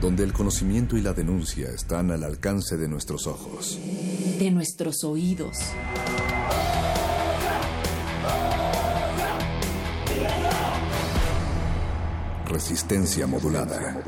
Donde el conocimiento y la denuncia están al alcance de nuestros ojos. De nuestros oídos. Resistencia modulada.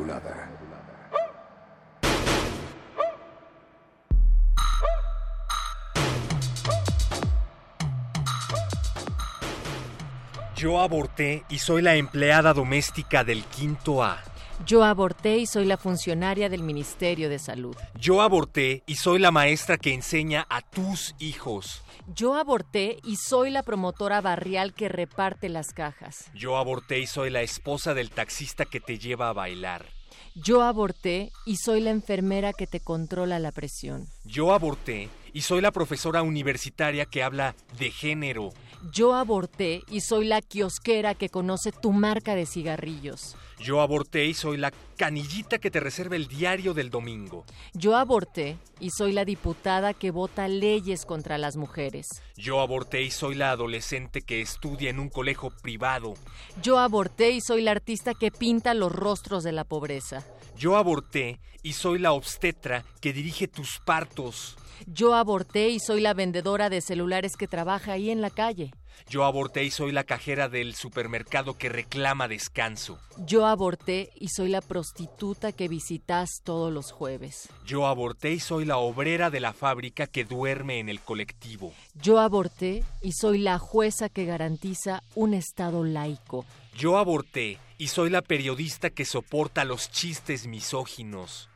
Yo aborté y soy la empleada doméstica del quinto A. Yo aborté y soy la funcionaria del Ministerio de Salud. Yo aborté y soy la maestra que enseña a tus hijos. Yo aborté y soy la promotora barrial que reparte las cajas. Yo aborté y soy la esposa del taxista que te lleva a bailar. Yo aborté y soy la enfermera que te controla la presión. Yo aborté y soy la profesora universitaria que habla de género. Yo aborté y soy la kiosquera que conoce tu marca de cigarrillos. Yo aborté y soy la canillita que te reserva el diario del domingo. Yo aborté y soy la diputada que vota leyes contra las mujeres. Yo aborté y soy la adolescente que estudia en un colegio privado. Yo aborté y soy la artista que pinta los rostros de la pobreza. Yo aborté y soy la obstetra que dirige tus partos. Yo aborté y soy la vendedora de celulares que trabaja ahí en la calle. Yo aborté y soy la cajera del supermercado que reclama descanso. Yo aborté y soy la prostituta que visitas todos los jueves. Yo aborté y soy la obrera de la fábrica que duerme en el colectivo. Yo aborté y soy la jueza que garantiza un Estado laico. Yo aborté y soy la periodista que soporta los chistes misóginos.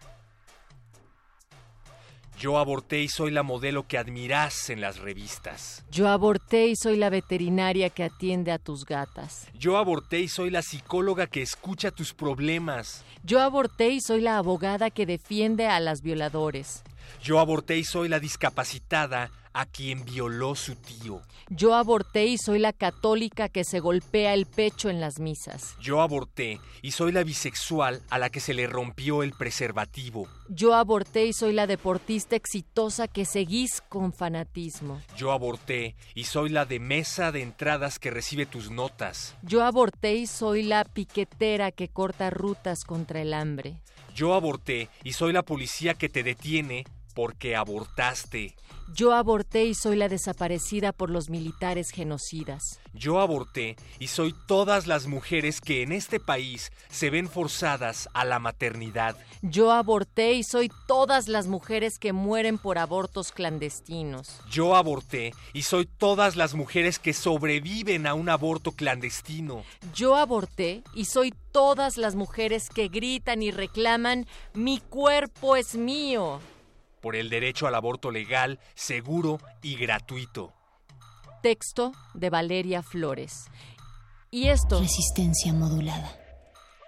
Yo aborté y soy la modelo que admirás en las revistas. Yo aborté y soy la veterinaria que atiende a tus gatas. Yo aborté y soy la psicóloga que escucha tus problemas. Yo aborté y soy la abogada que defiende a las violadores. Yo aborté y soy la discapacitada a quien violó su tío. Yo aborté y soy la católica que se golpea el pecho en las misas. Yo aborté y soy la bisexual a la que se le rompió el preservativo. Yo aborté y soy la deportista exitosa que seguís con fanatismo. Yo aborté y soy la de mesa de entradas que recibe tus notas. Yo aborté y soy la piquetera que corta rutas contra el hambre. Yo aborté y soy la policía que te detiene porque abortaste. Yo aborté y soy la desaparecida por los militares genocidas. Yo aborté y soy todas las mujeres que en este país se ven forzadas a la maternidad. Yo aborté y soy todas las mujeres que mueren por abortos clandestinos. Yo aborté y soy todas las mujeres que sobreviven a un aborto clandestino. Yo aborté y soy todas las mujeres que gritan y reclaman mi cuerpo es mío por el derecho al aborto legal, seguro y gratuito. Texto de Valeria Flores. Y esto... Resistencia modulada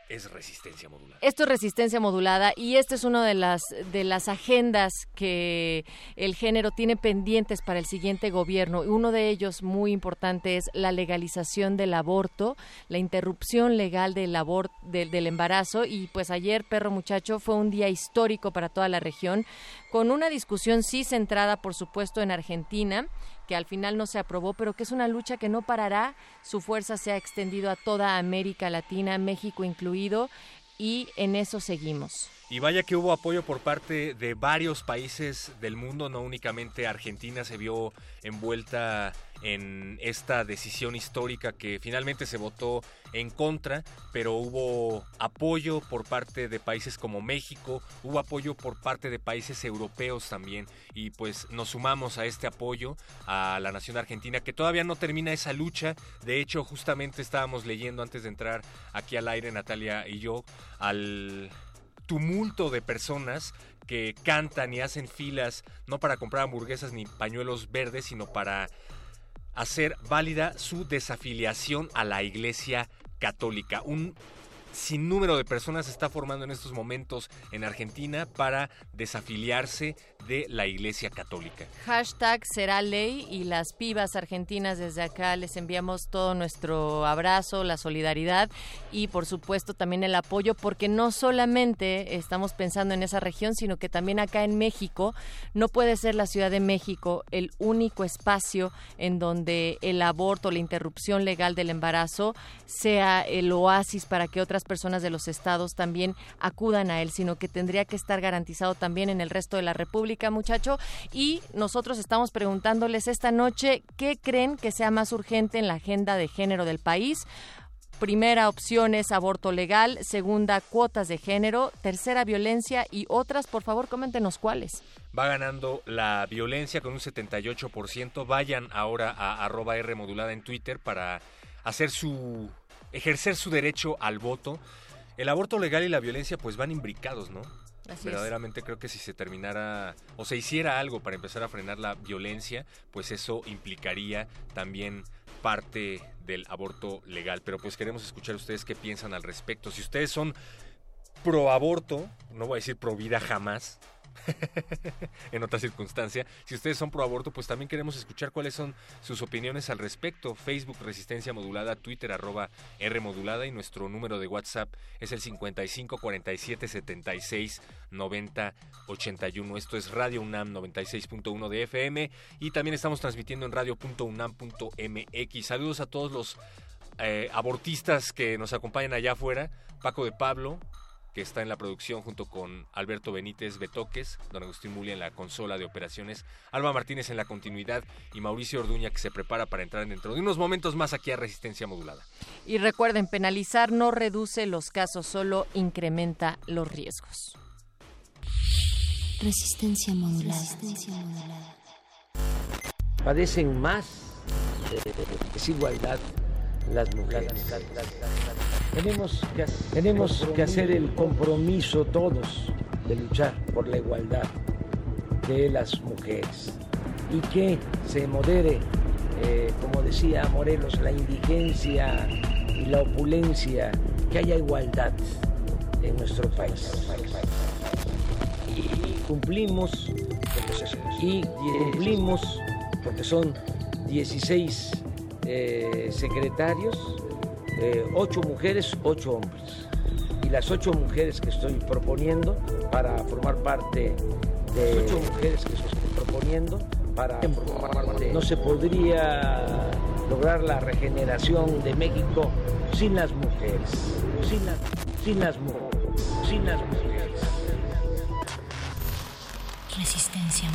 es resistencia modulada. Esto es resistencia modulada y esta es una de las de las agendas que el género tiene pendientes para el siguiente gobierno. Uno de ellos muy importante es la legalización del aborto, la interrupción legal del aborto del embarazo y pues ayer perro muchacho fue un día histórico para toda la región con una discusión sí centrada por supuesto en Argentina que al final no se aprobó, pero que es una lucha que no parará. Su fuerza se ha extendido a toda América Latina, México incluido, y en eso seguimos. Y vaya que hubo apoyo por parte de varios países del mundo, no únicamente Argentina se vio envuelta en esta decisión histórica que finalmente se votó en contra, pero hubo apoyo por parte de países como México, hubo apoyo por parte de países europeos también y pues nos sumamos a este apoyo a la nación argentina que todavía no termina esa lucha. De hecho, justamente estábamos leyendo antes de entrar aquí al aire Natalia y yo al tumulto de personas que cantan y hacen filas no para comprar hamburguesas ni pañuelos verdes, sino para hacer válida su desafiliación a la Iglesia Católica. Un sin número de personas se está formando en estos momentos en Argentina para desafiliarse de la Iglesia Católica. Hashtag será ley y las pibas argentinas desde acá les enviamos todo nuestro abrazo, la solidaridad y por supuesto también el apoyo porque no solamente estamos pensando en esa región, sino que también acá en México no puede ser la Ciudad de México el único espacio en donde el aborto, la interrupción legal del embarazo sea el oasis para que otras personas de los estados también acudan a él, sino que tendría que estar garantizado también en el resto de la República, muchacho. Y nosotros estamos preguntándoles esta noche qué creen que sea más urgente en la agenda de género del país. Primera opción es aborto legal, segunda cuotas de género, tercera violencia y otras, por favor, coméntenos cuáles. Va ganando la violencia con un 78%. Vayan ahora a arroba R modulada en Twitter para hacer su ejercer su derecho al voto. El aborto legal y la violencia pues van imbricados, ¿no? Verdaderamente creo que si se terminara o se hiciera algo para empezar a frenar la violencia, pues eso implicaría también parte del aborto legal. Pero pues queremos escuchar ustedes qué piensan al respecto. Si ustedes son pro aborto, no voy a decir pro vida jamás, en otra circunstancia. Si ustedes son pro aborto, pues también queremos escuchar cuáles son sus opiniones al respecto. Facebook Resistencia Modulada, Twitter arroba R Modulada y nuestro número de WhatsApp es el 55 47 76 90 81. Esto es Radio UNAM 96.1 de FM y también estamos transmitiendo en radio.unam.mx. Saludos a todos los eh, abortistas que nos acompañan allá afuera. Paco de Pablo, que está en la producción junto con Alberto Benítez Betoques, don Agustín Muli en la consola de operaciones, Alba Martínez en la continuidad y Mauricio Orduña que se prepara para entrar dentro de unos momentos más aquí a Resistencia Modulada. Y recuerden, penalizar no reduce los casos, solo incrementa los riesgos. Resistencia modulada. Resistencia modulada. Padecen más desigualdad las mujeres. Tenemos que, tenemos que hacer el compromiso todos de luchar por la igualdad de las mujeres y que se modere, eh, como decía Morelos, la indigencia y la opulencia, que haya igualdad en nuestro país. Y cumplimos, y cumplimos, porque son 16 eh, secretarios, eh, ocho mujeres, ocho hombres. Y las ocho mujeres que estoy proponiendo para formar parte de ocho mujeres que estoy proponiendo para formar parte, no se podría lograr la regeneración de México sin las mujeres, sin, sin las mujeres, sin las mujeres. Resistencia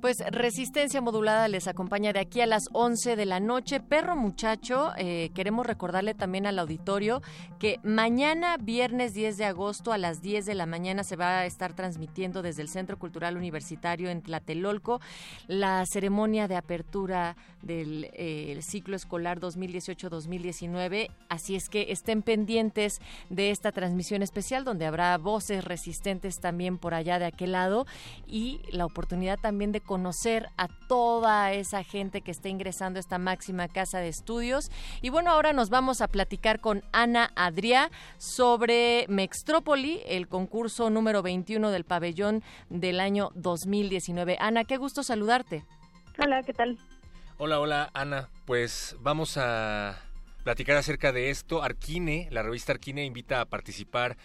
Pues Resistencia Modulada les acompaña de aquí a las 11 de la noche. Perro muchacho, eh, queremos recordarle también al auditorio que mañana, viernes 10 de agosto a las 10 de la mañana se va a estar transmitiendo desde el Centro Cultural Universitario en Tlatelolco la ceremonia de apertura del eh, ciclo escolar 2018-2019. Así es que estén pendientes de esta transmisión especial donde habrá voces resistentes también por allá de aquel lado y la oportunidad también de conocer a toda esa gente que está ingresando a esta máxima casa de estudios. Y bueno, ahora nos vamos a platicar con Ana Adriá sobre Mextrópoli, el concurso número 21 del pabellón del año 2019. Ana, qué gusto saludarte. Hola, ¿qué tal? Hola, hola, Ana. Pues vamos a platicar acerca de esto. Arquine, la revista Arquine invita a participar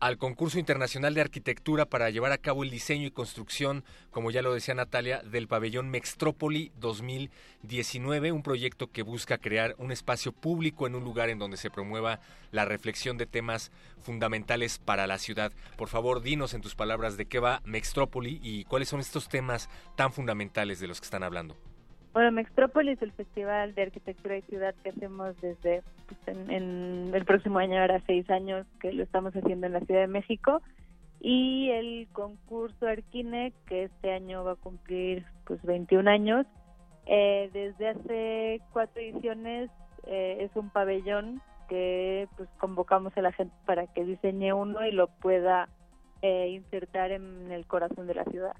al concurso internacional de arquitectura para llevar a cabo el diseño y construcción, como ya lo decía Natalia, del pabellón Mextrópoli 2019, un proyecto que busca crear un espacio público en un lugar en donde se promueva la reflexión de temas fundamentales para la ciudad. Por favor, dinos en tus palabras de qué va Mextrópoli y cuáles son estos temas tan fundamentales de los que están hablando. Bueno, Mextrópolis el festival de arquitectura y ciudad que hacemos desde pues, en, el próximo año, ahora seis años que lo estamos haciendo en la Ciudad de México. Y el concurso Arquine, que este año va a cumplir pues 21 años. Eh, desde hace cuatro ediciones eh, es un pabellón que pues convocamos a la gente para que diseñe uno y lo pueda eh, insertar en el corazón de la ciudad.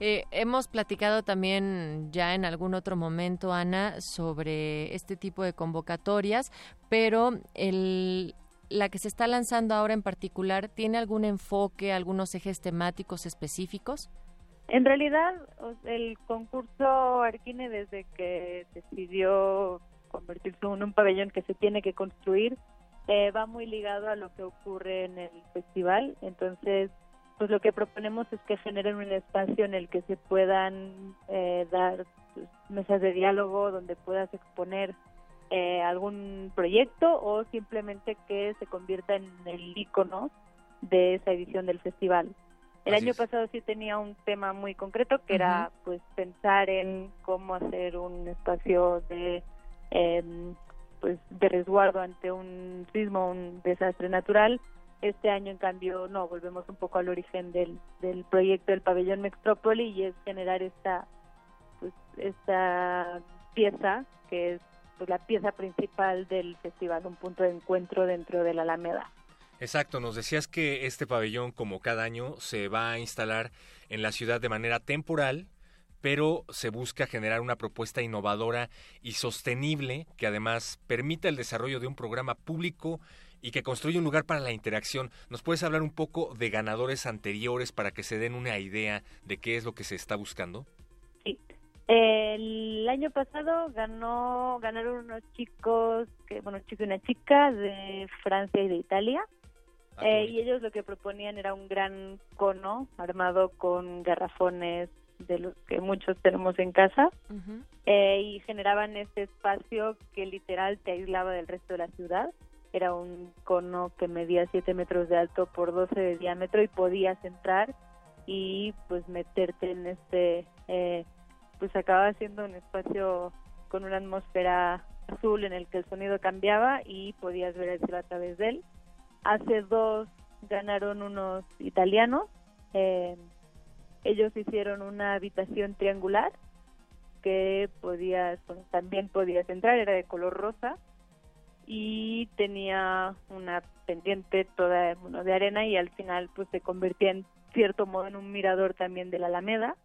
Eh, hemos platicado también ya en algún otro momento, Ana, sobre este tipo de convocatorias, pero el, la que se está lanzando ahora en particular, ¿tiene algún enfoque, algunos ejes temáticos específicos? En realidad, el concurso Arquine, desde que decidió convertirse en un pabellón que se tiene que construir, eh, va muy ligado a lo que ocurre en el festival. Entonces, pues lo que proponemos es que generen un espacio en el que se puedan eh, dar pues, mesas de diálogo donde puedas exponer eh, algún proyecto o simplemente que se convierta en el icono de esa edición del festival. El año pasado sí tenía un tema muy concreto que era pues pensar en cómo hacer un espacio de em, pues de resguardo ante un sismo, un desastre natural este año, en cambio, no, volvemos un poco al origen del, del proyecto del pabellón Mextrópoli y es generar esta, pues, esta pieza que es pues, la pieza principal del festival, un punto de encuentro dentro de la Alameda. Exacto, nos decías que este pabellón, como cada año, se va a instalar en la ciudad de manera temporal, pero se busca generar una propuesta innovadora y sostenible que además permita el desarrollo de un programa público y que construye un lugar para la interacción. ¿Nos puedes hablar un poco de ganadores anteriores para que se den una idea de qué es lo que se está buscando? Sí. El año pasado ganó ganaron unos chicos, que bueno, un chico y una chica de Francia y de Italia. Ah, eh, y ellos lo que proponían era un gran cono armado con garrafones de los que muchos tenemos en casa eh, y generaban este espacio que literal te aislaba del resto de la ciudad era un cono que medía 7 metros de alto por 12 de diámetro y podías entrar y pues meterte en este, eh, pues acababa siendo un espacio con una atmósfera azul en el que el sonido cambiaba y podías ver el cielo a través de él. Hace dos ganaron unos italianos, eh, ellos hicieron una habitación triangular que podías, también podías entrar, era de color rosa y tenía una pendiente toda de arena y al final pues se convertía en cierto modo en un mirador también de la Alameda.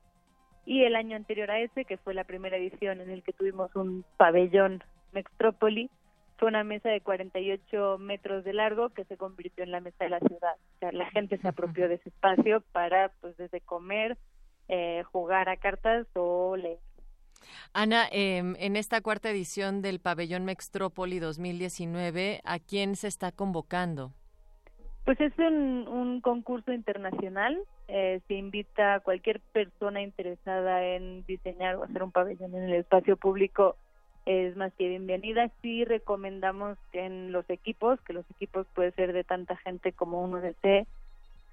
Y el año anterior a ese que fue la primera edición en el que tuvimos un pabellón Mextrópoli fue una mesa de 48 metros de largo que se convirtió en la mesa de la ciudad. O sea la gente se apropió de ese espacio para pues desde comer eh, jugar a cartas o leer Ana, em, en esta cuarta edición del Pabellón Mextrópoli 2019, ¿a quién se está convocando? Pues es un, concurso internacional. Eh, se invita a cualquier persona interesada en diseñar o hacer un pabellón en el espacio público es más que bienvenida. Sí recomendamos que en los equipos, que los equipos puede ser de tanta gente como uno desee,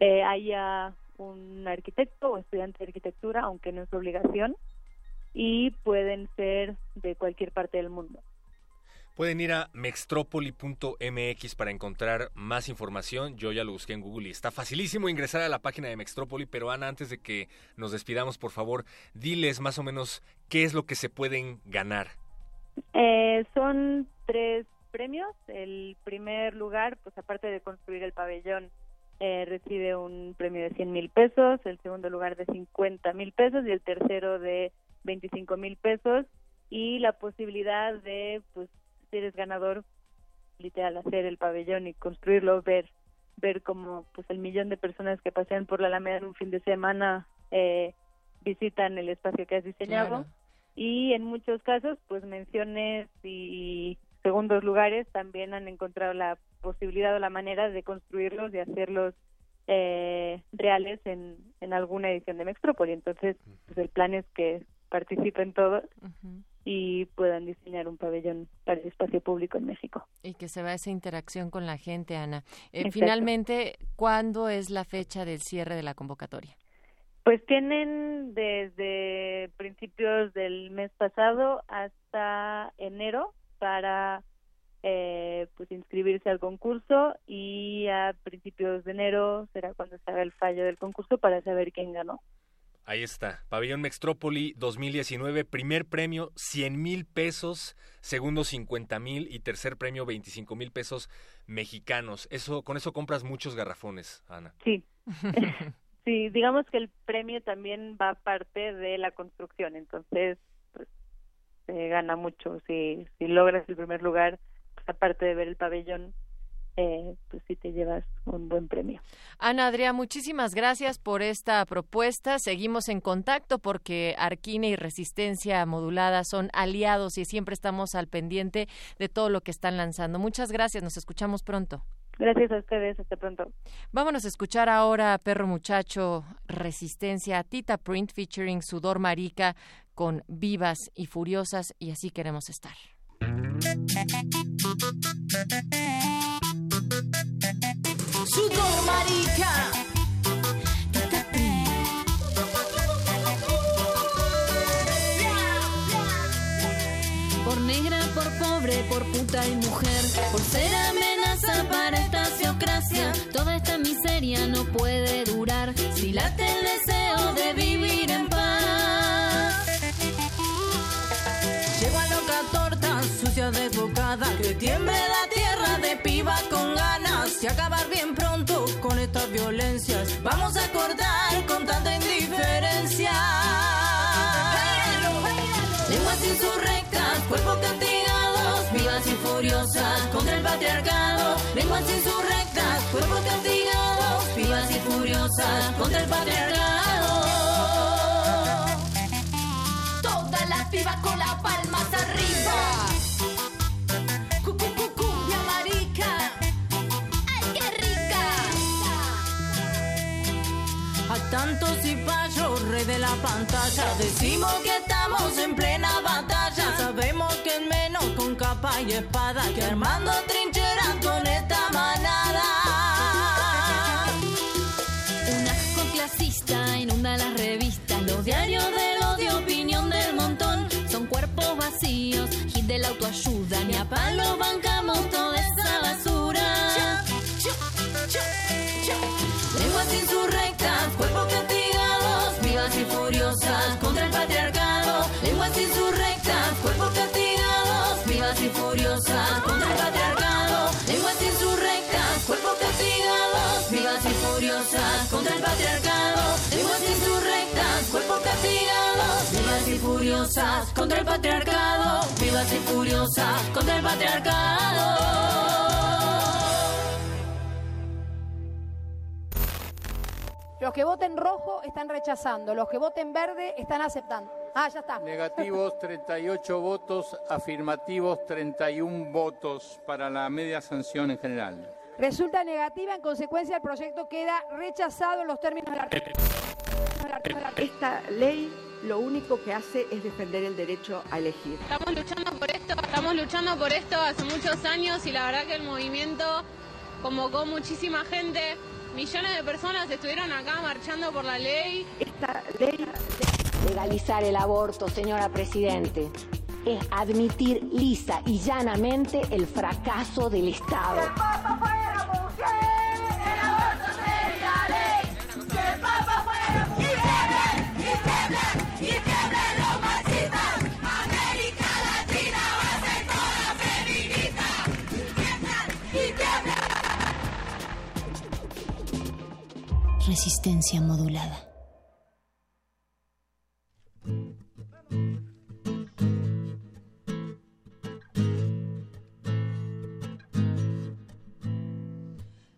eh, haya un arquitecto o estudiante de arquitectura, aunque no es obligación, y pueden ser de cualquier parte del mundo. Pueden ir a mextropoli.mx para encontrar más información. Yo ya lo busqué en Google y está facilísimo ingresar a la página de Mextropoli. Pero Ana, antes de que nos despidamos, por favor, diles más o menos qué es lo que se pueden ganar. Eh, son tres premios. El primer lugar, pues aparte de construir el pabellón, eh, recibe un premio de 100 mil pesos. El segundo lugar de 50 mil pesos y el tercero de 25 mil pesos y la posibilidad de, pues, si eres ganador, literal, hacer el pabellón y construirlo, ver ver como pues el millón de personas que pasean por la Alameda en un fin de semana eh, visitan el espacio que has diseñado y en muchos casos pues menciones y segundos lugares también han encontrado la posibilidad o la manera de construirlos, de hacerlos eh, reales en, en alguna edición de Mextrópoli. Entonces, pues el plan es que participen todos y puedan diseñar un pabellón para el espacio público en México. Y que se vea esa interacción con la gente, Ana. Eh, finalmente, ¿cuándo es la fecha del cierre de la convocatoria? Pues tienen desde principios del mes pasado hasta enero para eh, pues inscribirse al concurso y a principios de enero será cuando se haga el fallo del concurso para saber quién ganó. Ahí está, Pabellón Mextrópoli 2019, primer premio 100 mil pesos, segundo 50 mil y tercer premio 25 mil pesos mexicanos. Eso, con eso compras muchos garrafones, Ana. Sí. Sí, digamos que el premio también va parte de la construcción, entonces pues se gana mucho si si logras el primer lugar, pues, aparte de ver el pabellón, eh, pues sí te llevas un buen premio. Ana Adrián, muchísimas gracias por esta propuesta. Seguimos en contacto porque Arquine y Resistencia Modulada son aliados y siempre estamos al pendiente de todo lo que están lanzando. Muchas gracias, nos escuchamos pronto. Gracias a ustedes, hasta pronto. Vámonos a escuchar ahora Perro Muchacho Resistencia, Tita Print featuring Sudor Marica con Vivas y Furiosas y así queremos estar. Sudor Marica. Por negra, por pobre, por puta y mujer, por ser amenaza para esta teocracia, toda esta miseria no puede durar si late el deseo de vivir en paz. Llevo a loca torta, sucia de bocada, que tiemble la y acabar bien pronto con estas violencias. Vamos a cortar con tanta indiferencia. Lenguas insurrectas, cuerpos castigados, vivas y furiosas contra el patriarcado. Lenguas insurrectas, cuerpos castigados, vivas y furiosas contra el patriarcado. Todas las pibas con las palmas arriba. Rey de la pantalla, decimos que estamos en plena batalla. Sabemos que es menos con capa y espada que armando trincheras con esta manada. Un asco clasista inunda las revistas, los diarios del odio, opinión del montón. Son cuerpos vacíos, hit de la autoayuda, ni a palo bancamos toda esa basura. Vivas y furiosas contra el patriarcado. Lenguas insurrectas, cuerpos castigados, vivas y furiosas contra el patriarcado. Lenguas insurrectas, cuerpos castigados, vivas y furiosas contra el patriarcado. Vivas y furiosas contra el patriarcado. Los que voten rojo están rechazando, los que voten verde están aceptando. Ah, ya está. Negativos 38 votos, afirmativos 31 votos para la media sanción en general. Resulta negativa, en consecuencia el proyecto queda rechazado en los términos del artículo. Esta ley lo único que hace es defender el derecho a elegir. Estamos luchando por esto, estamos luchando por esto hace muchos años y la verdad que el movimiento convocó muchísima gente, millones de personas estuvieron acá marchando por la ley. Esta ley Legalizar el aborto, señora Presidente, es admitir lisa y llanamente el fracaso del Estado. Resistencia modulada.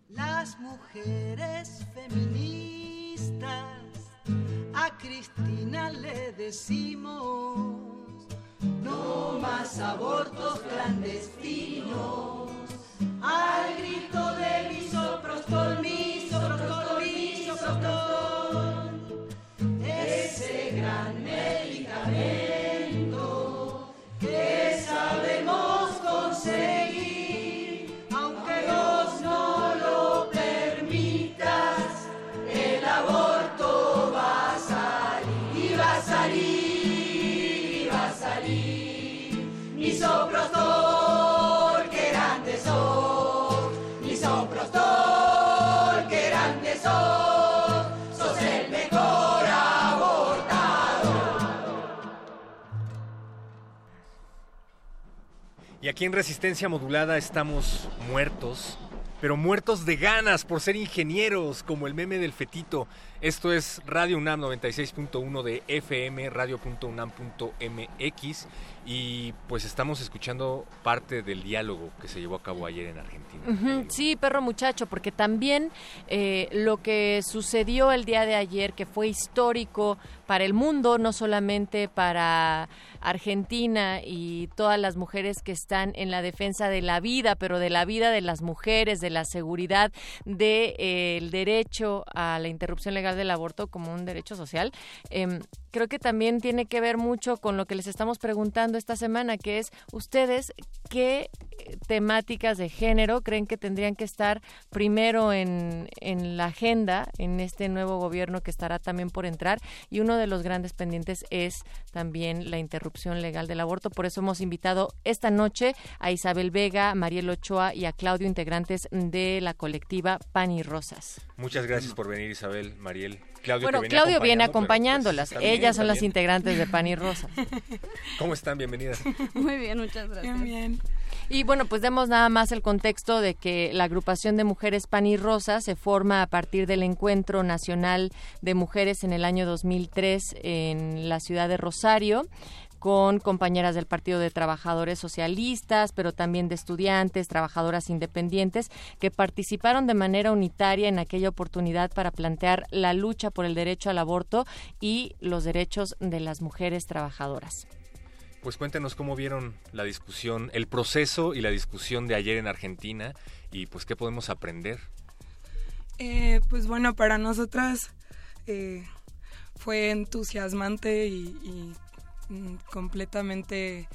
Las mujeres feministas, a Cristina le decimos, no más abortos clandestinos, al grito de misoprostol, misoprostol, ese gran medicamento que sabemos conseguir, Y aquí en Resistencia Modulada estamos muertos, pero muertos de ganas por ser ingenieros, como el meme del fetito. Esto es Radio UNAM 96.1 de FM, radio.unam.mx y pues estamos escuchando parte del diálogo que se llevó a cabo ayer en Argentina. Ujú, Sí, perro muchacho, porque también eh, lo que sucedió el día de ayer, que fue histórico para el mundo, no solamente para Argentina y todas las mujeres que están en la defensa de la vida, pero de la vida de las mujeres, de la seguridad, del derecho a la interrupción legal del aborto como un derecho social. Em, creo que también tiene que ver mucho con lo que les estamos preguntando esta semana, que es ustedes qué eh, temáticas de género creen que tendrían que estar primero en, en la agenda en este nuevo gobierno que estará también por entrar y uno de los grandes pendientes es también la interrupción legal del aborto. Por eso hemos invitado esta noche a Isabel Vega, Mariel Ochoa y a Claudio, integrantes de la colectiva Pan y Rosas. Muchas gracias por venir Isabel, Mariel. Claudio, bueno, que Claudio viene acompañándolas. pues, bien, Ellas son las bien. integrantes de Pan y Rosas. ¿Cómo están? Bienvenidas. Muy bien, muchas gracias. Bien. Y bueno, pues demos nada más el contexto de que la agrupación de mujeres Pan y Rosa se forma a partir del Encuentro Nacional de Mujeres en el año 2003 en la ciudad de Rosario con compañeras del Partido de Trabajadores Socialistas, pero también de estudiantes, trabajadoras independientes, que participaron de manera unitaria en aquella oportunidad para plantear la lucha por el derecho al aborto y los derechos de las mujeres trabajadoras. Pues cuéntenos cómo vieron la discusión, el proceso y la discusión de ayer en Argentina y pues qué podemos aprender. Eh, pues bueno, para nosotras eh, fue entusiasmante y, y, completamente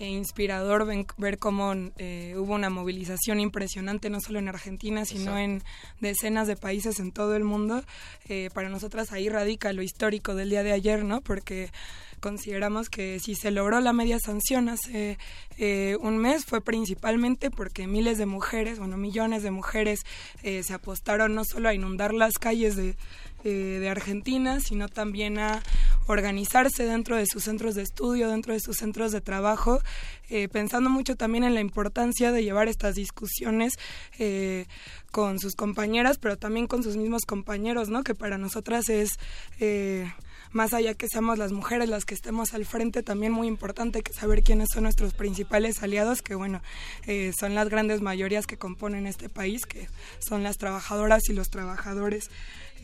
eh, inspirador ver cómo eh, hubo una movilización impresionante, no solo en Argentina, sino Exacto. en decenas de países en todo el mundo. Eh, para nosotras ahí radica lo histórico del día de ayer, ¿no? Porque consideramos que si se logró la media sanción hace eh, un mes fue principalmente porque miles de mujeres, bueno, millones de mujeres se apostaron no solo a inundar las calles de, eh, de Argentina, sino también a organizarse dentro de sus centros de estudio, dentro de sus centros de trabajo, eh, pensando mucho también en la importancia de llevar estas discusiones eh, con sus compañeras, pero también con sus mismos compañeros, ¿no? Que para nosotras es eh, más allá que seamos las mujeres las que estemos al frente, también muy importante que saber quiénes son nuestros principales aliados, que bueno, son las grandes mayorías que componen este país, que son las trabajadoras y los trabajadores.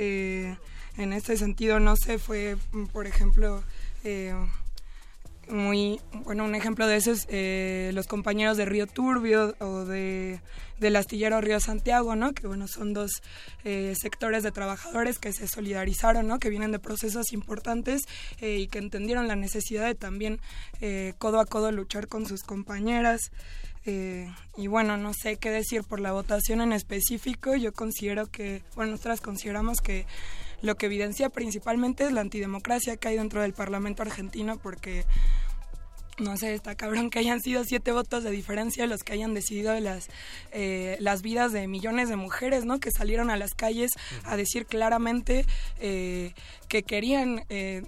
Eh, en este sentido, no sé, fue, mm, por ejemplo, eh, muy bueno un ejemplo de eso es eh, los compañeros de Río Turbio o de del astillero Río Santiago no que bueno son dos eh, sectores de trabajadores que se solidarizaron no que vienen de procesos importantes y que entendieron la necesidad de también codo a codo luchar con sus compañeras eh, y bueno, no sé qué decir por la votación en específico. Yo considero que, bueno, nosotras consideramos que lo que evidencia principalmente es la antidemocracia que hay dentro del Parlamento argentino porque no sé, está cabrón que hayan sido siete votos de diferencia los que hayan decidido las, eh, las vidas de millones de mujeres, ¿no? Que salieron a las calles a decir claramente eh, que querían eh,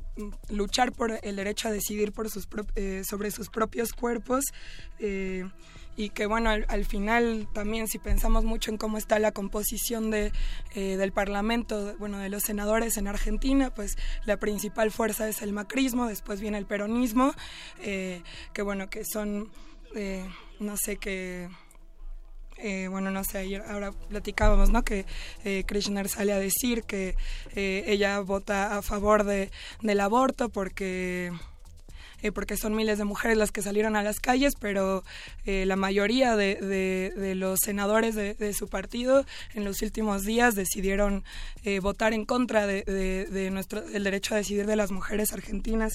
luchar por el derecho a decidir por sus eh, sobre sus propios cuerpos. Y que bueno, al, al final también si pensamos mucho en cómo está la composición de, eh, del Parlamento, bueno, de los senadores en Argentina, pues la principal fuerza es el macrismo, después viene el peronismo, eh, que bueno, que son, eh, no sé, que... eh, bueno, no sé, ayer ahora platicábamos, ¿no? Que eh, Kirchner sale a decir que eh, ella vota a favor de, del aborto porque eh, porque son miles de mujeres las que salieron a las calles, pero eh, la mayoría de, de, los senadores de, su partido en los últimos días decidieron eh, votar en contra de, nuestro el derecho a decidir de las mujeres argentinas.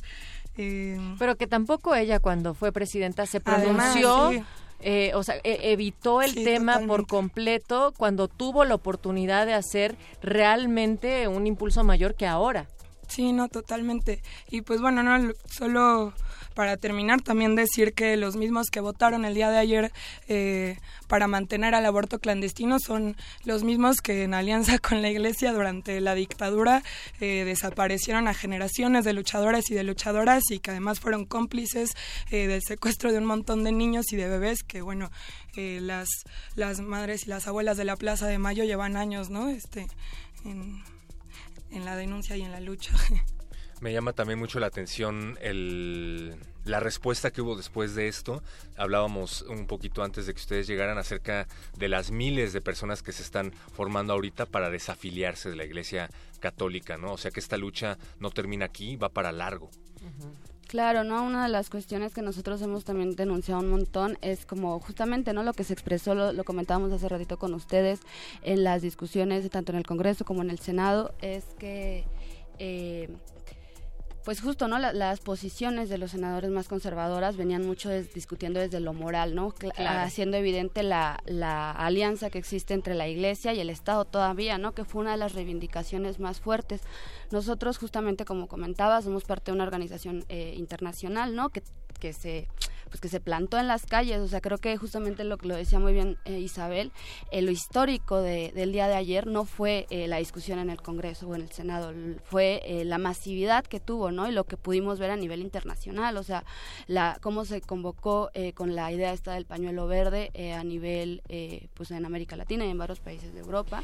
pero que tampoco ella cuando fue presidenta se pronunció. Eh, o sea, e, evitó el tema por completo cuando tuvo la oportunidad de hacer realmente un impulso mayor que ahora. Sí, no, totalmente. Y pues bueno, no, solo para terminar, también decir que los mismos que votaron el día de ayer eh, para mantener al aborto clandestino son los mismos que en alianza con la Iglesia durante la dictadura eh, desaparecieron a generaciones de luchadores y de luchadoras y que además fueron cómplices eh, del secuestro de un montón de niños y de bebés que, bueno, las, las madres y las abuelas de la Plaza de Mayo llevan años, ¿no? Este, en, en la denuncia y en la lucha. Me llama también mucho la atención el, la respuesta que hubo después de esto. Hablábamos un poquito antes de que ustedes llegaran acerca de las miles de personas que se están formando ahorita para desafiliarse de la Iglesia Católica, ¿no? O sea que esta lucha no termina aquí, va para largo. Claro, ¿no? Una de las cuestiones que nosotros hemos también denunciado un montón es como justamente, ¿no? Lo que se expresó, lo, lo comentábamos hace ratito con ustedes en las discusiones, tanto en el Congreso como en el Senado, es que... Eh, pues justo, ¿no? las posiciones de los senadores más conservadoras venían mucho discutiendo desde lo moral, ¿no? Haciendo evidente la, la, alianza que existe entre la Iglesia y el Estado todavía, ¿no? Que fue una de las reivindicaciones más fuertes. Nosotros, justamente como comentaba, somos parte de una organización eh, internacional, ¿no? Que, que se pues que se plantó en las calles. O sea, creo que justamente lo que lo decía muy bien eh, Isabel, eh, lo histórico de, del día de ayer no fue eh, la discusión en el Congreso o en el Senado, fue la masividad que tuvo, ¿no? Y lo que pudimos ver a nivel internacional, o sea, la cómo se convocó con la idea esta del pañuelo verde a nivel, pues en América Latina y en varios países de Europa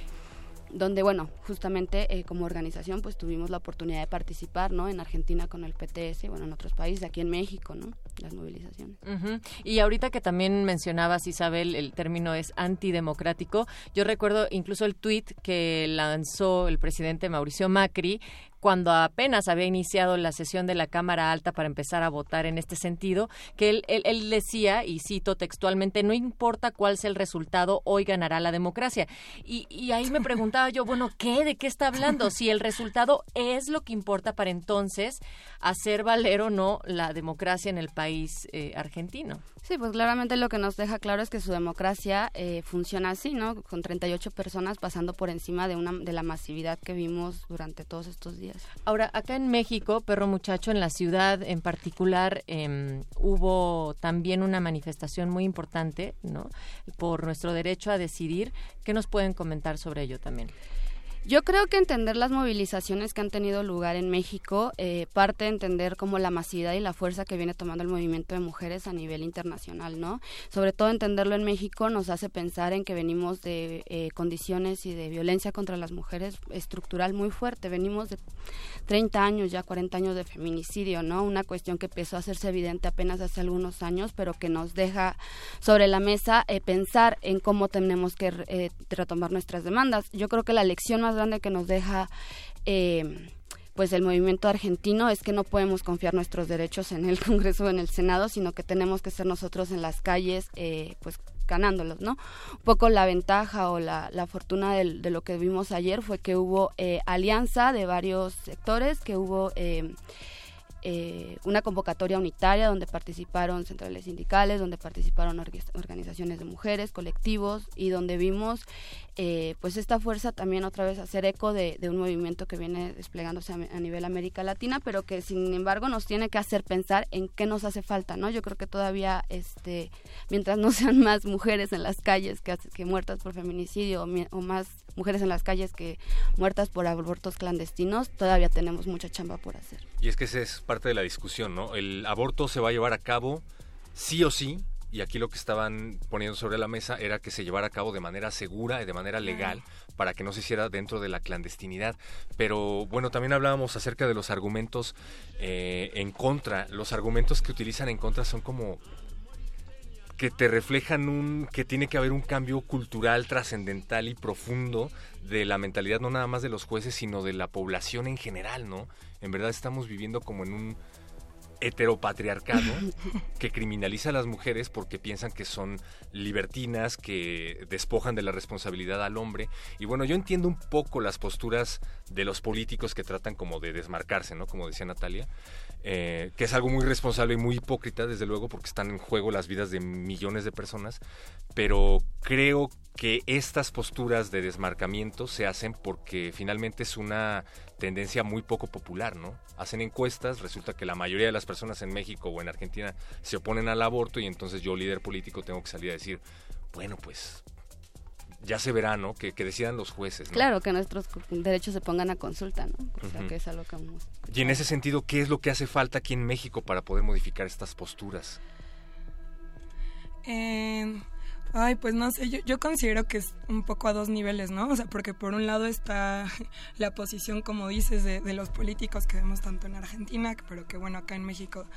donde bueno justamente eh, como organización pues tuvimos la oportunidad de participar no en Argentina con el PTS bueno en otros países aquí en México no las movilizaciones. Y ahorita que también mencionabas Isabel el término es antidemocrático yo recuerdo incluso el tuit que lanzó el presidente Mauricio Macri cuando apenas había iniciado la sesión de la Cámara Alta para empezar a votar en este sentido, que él, él, decía, y cito textualmente, no importa cuál sea el resultado, hoy ganará la democracia. Y, y ahí me preguntaba yo, bueno, ¿qué? ¿De qué está hablando? Si el resultado es lo que importa para entonces hacer valer o no la democracia en el país eh, argentino. Sí, pues claramente lo que nos deja claro es que su democracia eh, funciona así, ¿no? Con 38 personas pasando por encima de, una, de la masividad que vimos durante todos estos días. Ahora, acá en México, Perro Muchacho, en la ciudad en particular, em, hubo también una manifestación muy importante, ¿no? Por nuestro derecho a decidir. ¿Qué nos pueden comentar sobre ello también? Yo creo que entender las movilizaciones que han tenido lugar en México eh, parte de entender como la masividad y la fuerza que viene tomando el movimiento de mujeres a nivel internacional, ¿no? Sobre todo entenderlo en México nos hace pensar en que venimos de eh, condiciones y de violencia contra las mujeres estructural muy fuerte. Venimos de 30 años, ya 40 años de feminicidio, ¿no? Una cuestión que empezó a hacerse evidente apenas hace algunos años, pero que nos deja sobre la mesa eh, pensar en cómo tenemos que retomar nuestras demandas. Yo creo que la lección más grande que nos deja eh, pues el movimiento argentino es que no podemos confiar nuestros derechos en el Congreso o en el Senado, sino que tenemos que ser nosotros en las calles, eh, pues ganándolos, ¿no? Un poco la ventaja o la, fortuna de, lo que vimos ayer fue que hubo eh, alianza de varios sectores, que hubo una convocatoria unitaria donde participaron centrales sindicales, donde participaron organizaciones de mujeres, colectivos y donde vimos eh, pues esta fuerza también otra vez hacer eco de, un movimiento que viene desplegándose a, nivel América Latina, pero que sin embargo nos tiene que hacer pensar en qué nos hace falta, ¿no? Yo creo que todavía, este, mientras no sean más mujeres en las calles que, que muertas por feminicidio o, o más mujeres en las calles que muertas por abortos clandestinos, todavía tenemos mucha chamba por hacer. Y es que esa es parte de la discusión, ¿no? El aborto se va a llevar a cabo sí o sí, y aquí lo que estaban poniendo sobre la mesa era que se llevara a cabo de manera segura y de manera legal para que no se hiciera dentro de la clandestinidad. Pero bueno, también hablábamos acerca de los argumentos eh, en contra. Los argumentos que utilizan en contra son como que te reflejan un que tiene que haber un cambio cultural trascendental y profundo de la mentalidad no nada más de los jueces sino de la población en general no en verdad estamos viviendo como en un heteropatriarcado que criminaliza a las mujeres porque piensan que son libertinas, que despojan de la responsabilidad al hombre. Y bueno, yo entiendo un poco las posturas de los políticos que tratan como de desmarcarse, ¿no? Como decía Natalia, eh, que es algo muy responsable y muy hipócrita, desde luego, porque están en juego las vidas de millones de personas. Pero creo que estas posturas de desmarcamiento se hacen porque finalmente es una tendencia muy poco popular, ¿no? Hacen encuestas, resulta que la mayoría de las personas en México o en Argentina se oponen al aborto y entonces yo, líder político, tengo que salir a decir, bueno, pues ya se verá, ¿no? Que, decidan los jueces. ¿no? Claro, que nuestros derechos se pongan a consulta, ¿no? O sea, que es algo que... Y en ese sentido, ¿qué es lo que hace falta aquí en México para poder modificar estas posturas? Eh, Ay, pues no sé, yo, yo considero que es un poco a dos niveles, ¿no? O sea, porque por un lado está la posición, como dices, de, los políticos que vemos tanto en Argentina, pero que bueno, acá en México,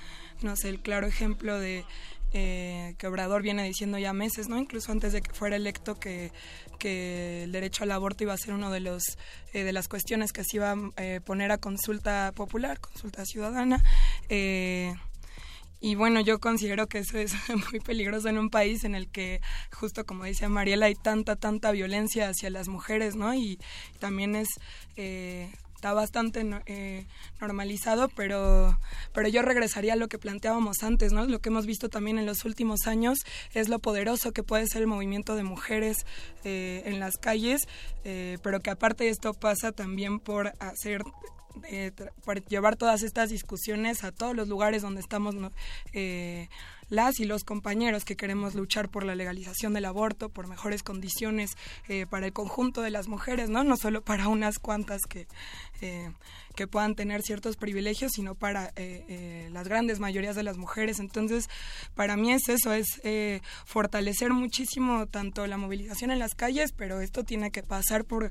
no sé, el claro ejemplo de eh, que Obrador viene diciendo ya meses, ¿no? Incluso antes de que fuera electo que, que el derecho al aborto iba a ser uno de los eh, de las cuestiones que se iba a eh, poner a consulta popular, consulta ciudadana. Eh, y bueno, yo considero que eso es muy peligroso en un país en el que, justo como dice Mariela, hay tanta, tanta violencia hacia las mujeres, ¿no? Y también es... Eh, está bastante eh, normalizado, pero, pero yo regresaría a lo que planteábamos antes, ¿no? Lo que hemos visto también en los últimos años es lo poderoso que puede ser el movimiento de mujeres eh, en las calles, pero que aparte de esto pasa también por hacer eh, para llevar todas estas discusiones a todos los lugares donde estamos eh, las y los compañeros que queremos luchar por la legalización del aborto, por mejores condiciones eh, para el conjunto de las mujeres, no, no solo para unas cuantas que que puedan tener ciertos privilegios, sino para las grandes mayorías de las mujeres. Entonces, para mí es eso, es fortalecer muchísimo tanto la movilización en las calles, pero esto tiene que pasar por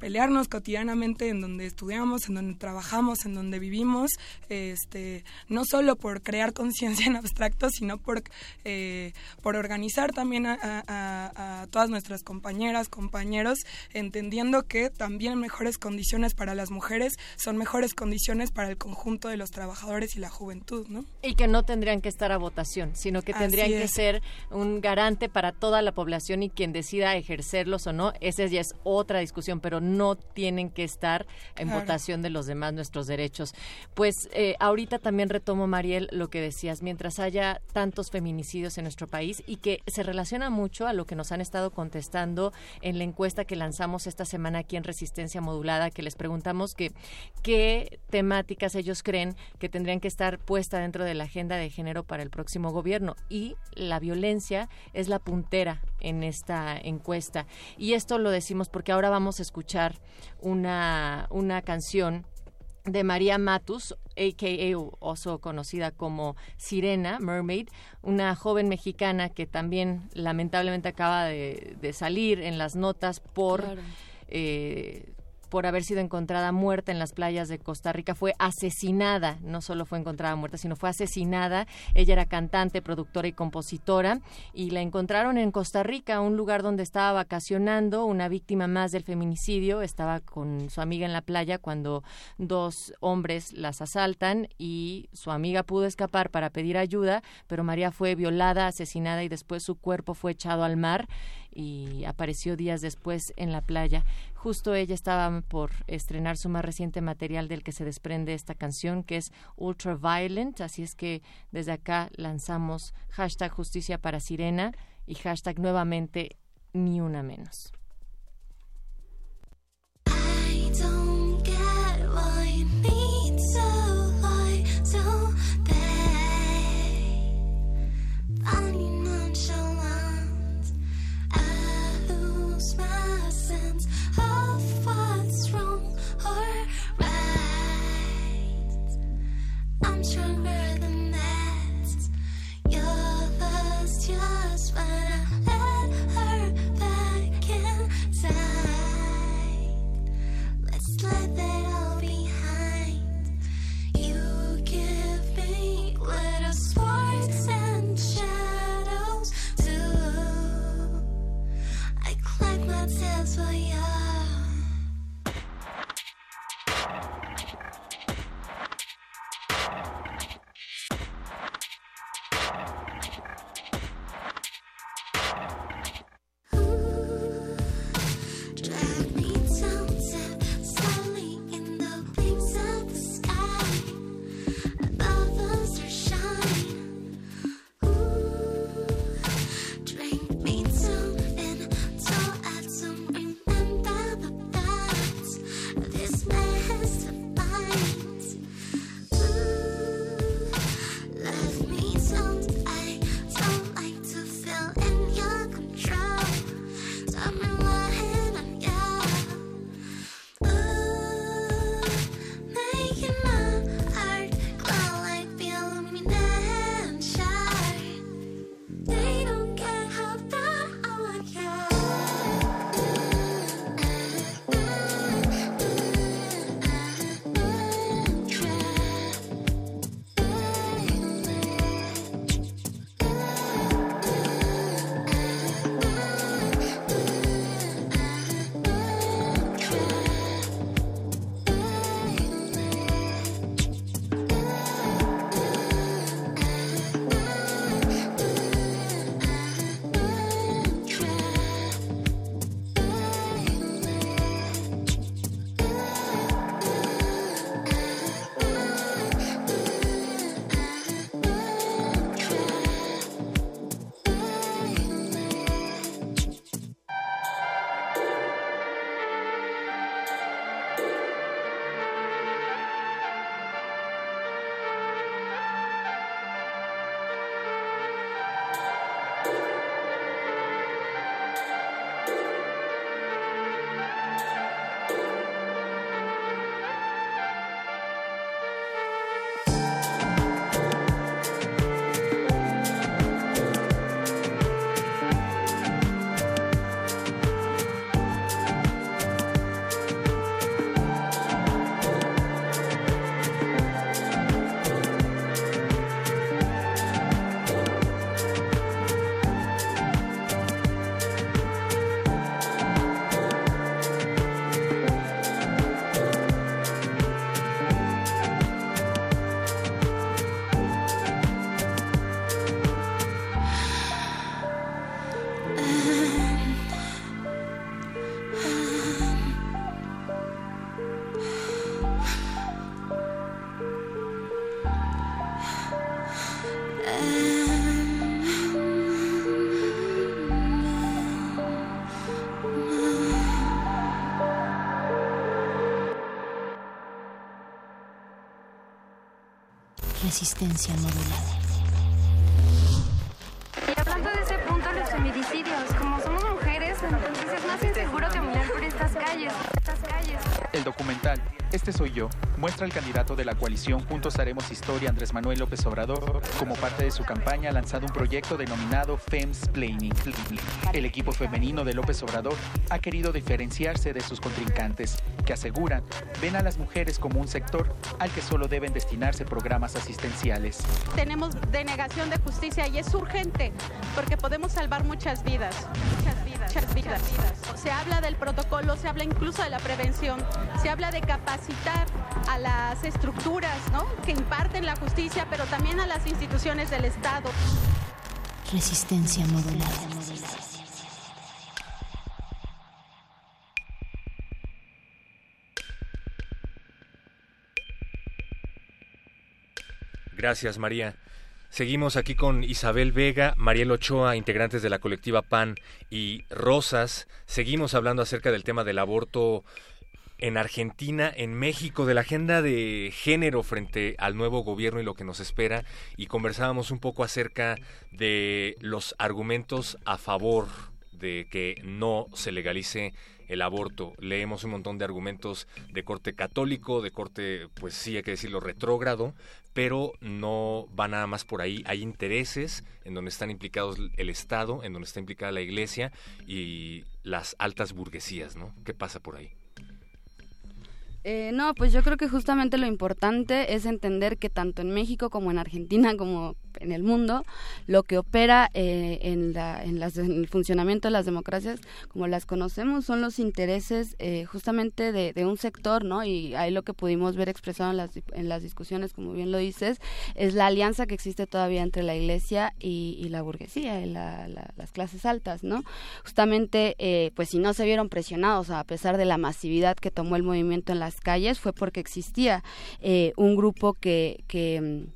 pelearnos cotidianamente en donde estudiamos, en donde trabajamos, en donde vivimos, este, no solo por crear conciencia en abstracto, sino por, eh, por organizar también a, todas nuestras compañeras, compañeros, entendiendo que también mejores condiciones para las mujeres son mejores condiciones para el conjunto de los trabajadores y la juventud, ¿no? Y que no tendrían que estar a votación, sino que tendrían que ser un garante para toda la población y quien decida ejercerlos o no, esa ya es otra discusión, pero no tienen que estar en votación de los demás nuestros derechos. Pues eh, ahorita también retomo, Mariel, lo que decías, mientras haya tantos feminicidios en nuestro país y que se relaciona mucho a lo que nos han estado contestando en la encuesta que lanzamos esta semana aquí en Resistencia Modulada, que les preguntamos que qué temáticas ellos creen que tendrían que estar puesta dentro de la agenda de género para el próximo gobierno. Y la violencia es la puntera en esta encuesta. Y esto lo decimos porque ahora vamos a escuchar una, una canción de María Matus, a.k.a. oso conocida como Sirena, Mermaid, una joven mexicana que también lamentablemente acaba de, salir en las notas por eh, por haber sido encontrada muerta en las playas de Costa Rica. Fue asesinada, no solo fue encontrada muerta, sino fue asesinada. Ella era cantante, productora y compositora y la encontraron en Costa Rica, un lugar donde estaba vacacionando, una víctima más del feminicidio. Estaba con su amiga en la playa cuando dos hombres las asaltan y su amiga pudo escapar para pedir ayuda, pero María fue violada, asesinada y después su cuerpo fue echado al mar y apareció días después en la playa. Justo ella estaba por estrenar su más reciente material del que se desprende esta canción, que es Ultraviolent, así es que desde acá lanzamos hashtag justicia para Sirena y hashtag nuevamente ni una menos. Resistencia modulada. Y hablando de ese punto, los feminicidios, como somos mujeres, entonces es más inseguro caminar por estas calles, por estas calles. El documental Este soy yo muestra al candidato de la coalición Juntos Haremos Historia Andrés Manuel López Obrador como parte de su campaña ha lanzado un proyecto denominado Femsplaining. El equipo femenino de López Obrador ha querido diferenciarse de sus contrincantes que aseguran ven a las mujeres como un sector al que solo deben destinarse programas asistenciales. Tenemos denegación de justicia y es urgente porque podemos salvar muchas vidas. Muchas vidas. Muchas vidas. Se habla del protocolo, se habla incluso de la prevención, se habla de capacitar a las estructuras ¿no? que imparten la justicia, pero también a las instituciones del Estado. Resistencia modulada. Gracias, María. Seguimos aquí con Isabel Vega, Mariel Ochoa, integrantes de la colectiva PAN y Rosas. Seguimos hablando acerca del tema del aborto en Argentina, en México, de la agenda de género frente al nuevo gobierno y lo que nos espera. Y conversábamos un poco acerca de los argumentos a favor de que no se legalice el aborto. Leemos un montón de argumentos de corte católico, de corte, pues sí, hay que decirlo, retrógrado, pero no va nada más por ahí. Hay intereses en donde están implicados el Estado, en donde está implicada la Iglesia y las altas burguesías, ¿no? ¿Qué pasa por ahí? Eh, no, pues yo creo que justamente lo importante es entender que tanto en México como en Argentina, como en el mundo, lo que opera eh, en, la, en, las, el funcionamiento de las democracias, como las conocemos, son los intereses eh, justamente de, un sector, ¿no? Y ahí lo que pudimos ver expresado en las, en las discusiones, como bien lo dices, es la alianza que existe todavía entre la Iglesia y, la burguesía, y la, la, las clases altas, ¿no? Justamente, eh, pues si no se vieron presionados, a pesar de la masividad que tomó el movimiento en las calles, fue porque existía eh, un grupo que... que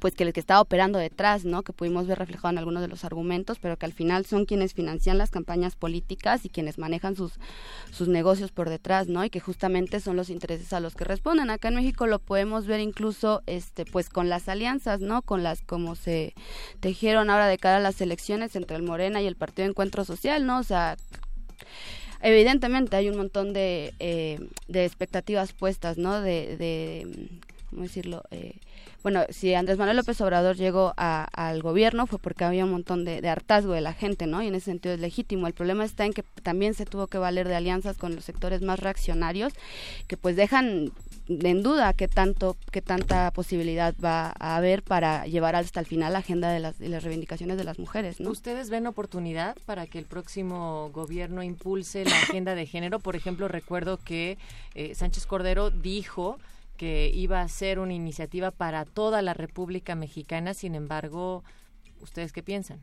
pues que el que estaba operando detrás, ¿no? Que pudimos ver reflejado en algunos de los argumentos, pero que al final son quienes financian las campañas políticas y quienes manejan sus sus negocios por detrás, ¿no? Y que justamente son los intereses a los que responden. Acá en México lo podemos ver incluso este pues con las alianzas, ¿no? Con las como se tejieron ahora de cara a las elecciones entre el Morena y el Partido Encuentro Social, ¿no? O sea, evidentemente hay un montón de, eh, de expectativas puestas, ¿no? De, de ¿cómo decirlo? Eh, bueno, si Andrés Manuel López Obrador llegó a, al gobierno fue porque había un montón de, hartazgo de la gente, ¿no? Y en ese sentido es legítimo. El problema está en que también se tuvo que valer de alianzas con los sectores más reaccionarios, que pues dejan en duda qué tanto qué tanta posibilidad va a haber para llevar hasta el final la agenda de las, de las reivindicaciones de las mujeres ¿no? ustedes ven oportunidad para que el próximo gobierno impulse la agenda de género por ejemplo recuerdo que eh, Sánchez Cordero dijo que iba a ser una iniciativa para toda la República Mexicana sin embargo ustedes qué piensan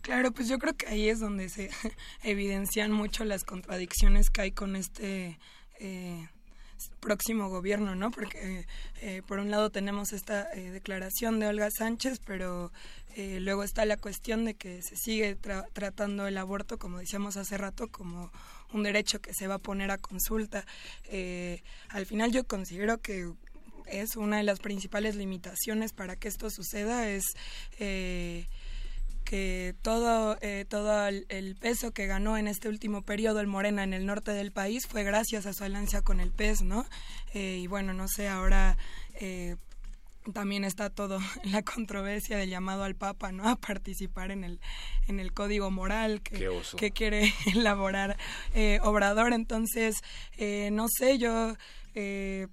Claro, pues yo creo que ahí es donde se evidencian mucho las contradicciones que hay con este eh, próximo gobierno, ¿no? Porque eh, por un lado tenemos esta eh, declaración de Olga Sánchez, pero eh, luego está la cuestión de que se sigue tra tratando el aborto, como decíamos hace rato, como un derecho que se va a poner a consulta. Eh, al final yo considero que es una de las principales limitaciones para que esto suceda es eh, que todo, eh, todo el, peso que ganó en este último periodo el Morena en el norte del país fue gracias a su alianza con el PES, ¿no? Y bueno, no sé, ahora también está todo la controversia del llamado al Papa, ¿no? A participar en el, en el código moral que, que quiere elaborar eh, Obrador. Entonces, eh, no sé, yo... Eh,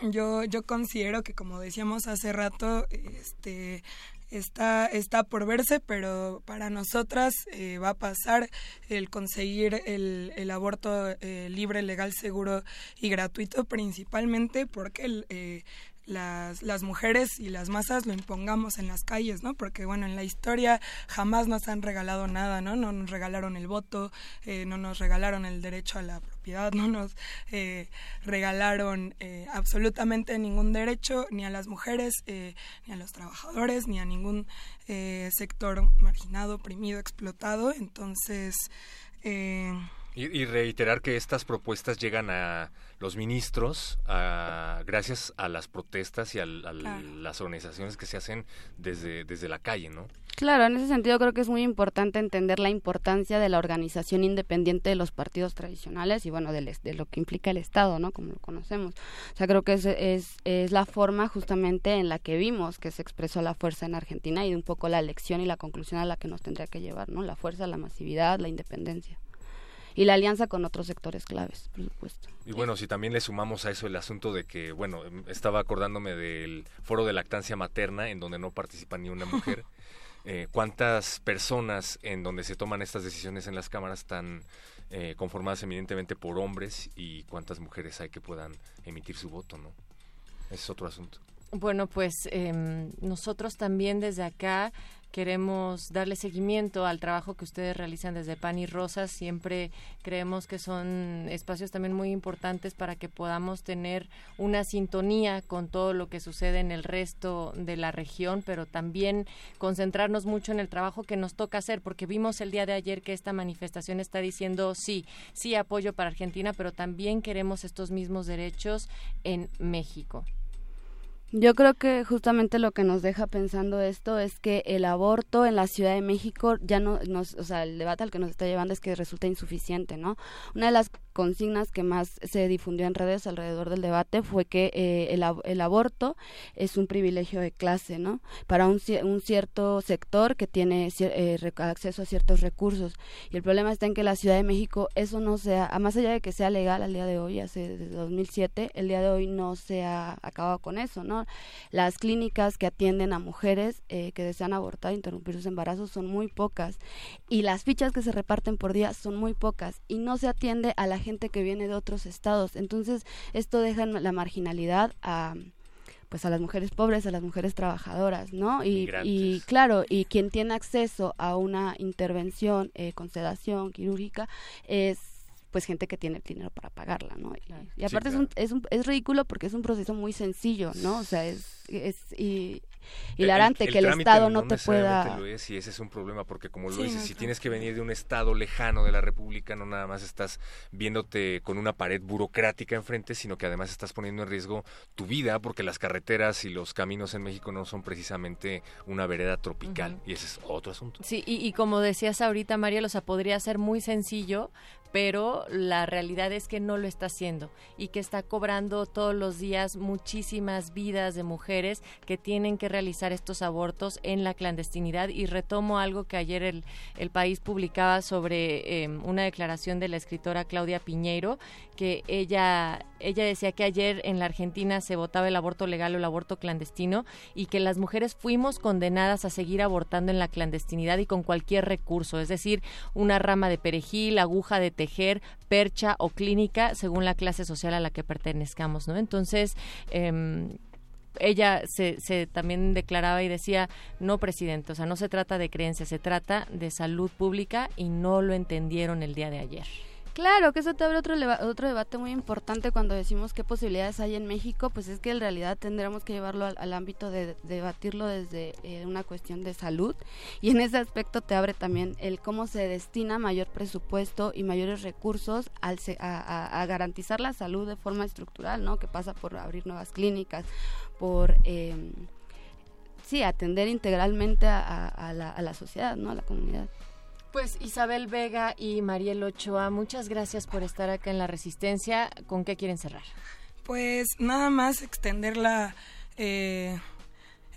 yo, yo considero que como decíamos hace rato, este está, está por verse, pero para nosotras eh, va a pasar el conseguir el, el aborto eh, libre, legal, seguro y gratuito, principalmente porque el, eh, las, las mujeres y las masas lo impongamos en las calles, ¿no? Porque, bueno, en la historia jamás nos han regalado nada, ¿no? No nos regalaron el voto, eh, no nos regalaron el derecho a la propiedad, no nos eh, regalaron eh, absolutamente ningún derecho, ni a las mujeres, eh, ni a los trabajadores, ni a ningún eh, sector marginado, oprimido, explotado. Entonces, eh, Y, reiterar que estas propuestas llegan a los ministros gracias a las protestas y a, las organizaciones que se hacen desde, desde la calle, ¿no? Claro, en ese sentido creo que es muy importante entender la importancia de la organización independiente de los partidos tradicionales y bueno, de, de lo que implica el Estado, ¿no? Como lo conocemos. O sea, creo que es, es, es, la forma justamente en la que vimos que se expresó la fuerza en Argentina y un poco la lección y la conclusión a la que nos tendría que llevar, ¿no? La fuerza, la masividad, la independencia y la alianza con otros sectores claves, por supuesto. Y bueno, si también le sumamos a eso el asunto de que, bueno, estaba acordándome del foro de lactancia materna en donde no participa ni una mujer. Eh, ¿Cuántas personas en donde se toman estas decisiones en las cámaras están eh, conformadas eminentemente por hombres y cuántas mujeres hay que puedan emitir su voto, ¿no? Ese es otro asunto. Bueno, pues em, nosotros también desde acá queremos darle seguimiento al trabajo que ustedes realizan desde Pan y Rosas. Siempre creemos que son espacios también muy importantes para que podamos tener una sintonía con todo lo que sucede en el resto de la región, pero también concentrarnos mucho en el trabajo que nos toca hacer, porque vimos el día de ayer que esta manifestación está diciendo sí, sí apoyo para Argentina, pero también queremos estos mismos derechos en México. Yo creo que justamente lo que nos deja pensando esto es que el aborto en la Ciudad de México ya no nos, o sea, el debate al que nos está llevando es que resulta insuficiente, ¿no? Una de las consignas que más se difundió en redes alrededor del debate fue que eh, el, el, aborto es un privilegio de clase, ¿no? Para un, un cierto sector que tiene eh, acceso a ciertos recursos. Y el problema está en que la Ciudad de México eso no sea, más allá de que sea legal al día de hoy, hace desde 2007, el día de hoy no se ha acabado con eso, ¿no? Las clínicas que atienden a mujeres eh, que desean abortar, interrumpir sus embarazos son muy pocas y las fichas que se reparten por día son muy pocas y no se atiende a la gente que viene de otros estados. Entonces, esto deja la marginalidad a pues a las mujeres pobres, a las mujeres trabajadoras, ¿no? Y, y claro, y quien tiene acceso a una intervención eh, con sedación quirúrgica es pues gente que tiene el dinero para pagarla, ¿no? Y, aparte es, un, es, un, es ridículo porque es un proceso muy sencillo, ¿no? O sea, es, es y hilarante que el Estado no, te pueda... Lo es, y ese es un problema, porque como lo dices, si tienes que venir de un Estado lejano de la República, no nada más estás viéndote con una pared burocrática enfrente, sino que además estás poniendo en riesgo tu vida, porque las carreteras y los caminos en México no son precisamente una vereda tropical, y ese es otro asunto. Sí, y, y como decías ahorita, María, o sea, podría ser muy sencillo, pero la realidad es que no lo está haciendo y que está cobrando todos los días muchísimas vidas de mujeres que tienen que realizar estos abortos en la clandestinidad y retomo algo que ayer el, el país publicaba sobre em, una declaración de la escritora Claudia Piñeiro que ella ella decía que ayer en la Argentina se votaba el aborto legal o el aborto clandestino y que las mujeres fuimos condenadas a seguir abortando en la clandestinidad y con cualquier recurso, es decir, una rama de perejil, aguja de tejer, percha o clínica según la clase social a la que pertenezcamos, ¿no? Entonces, eh, ella se, se, también declaraba y decía, no, presidente, o sea, no se trata de creencia, se trata de salud pública y no lo entendieron el día de ayer. Claro, que eso te abre otro, otro debate muy importante cuando decimos qué posibilidades hay en México, pues es que en realidad tendríamos que llevarlo al, ámbito de, debatirlo desde eh, una cuestión de salud y en ese aspecto te abre también el cómo se destina mayor presupuesto y mayores recursos al, a, garantizar la salud de forma estructural, ¿no? Que pasa por abrir nuevas clínicas, por... Eh, sí, atender integralmente a, la, a la sociedad, ¿no? A la comunidad. Pues Isabel Vega y Mariel Ochoa, muchas gracias por estar acá en La Resistencia. ¿Con qué quieren cerrar? Pues nada más extender la, eh,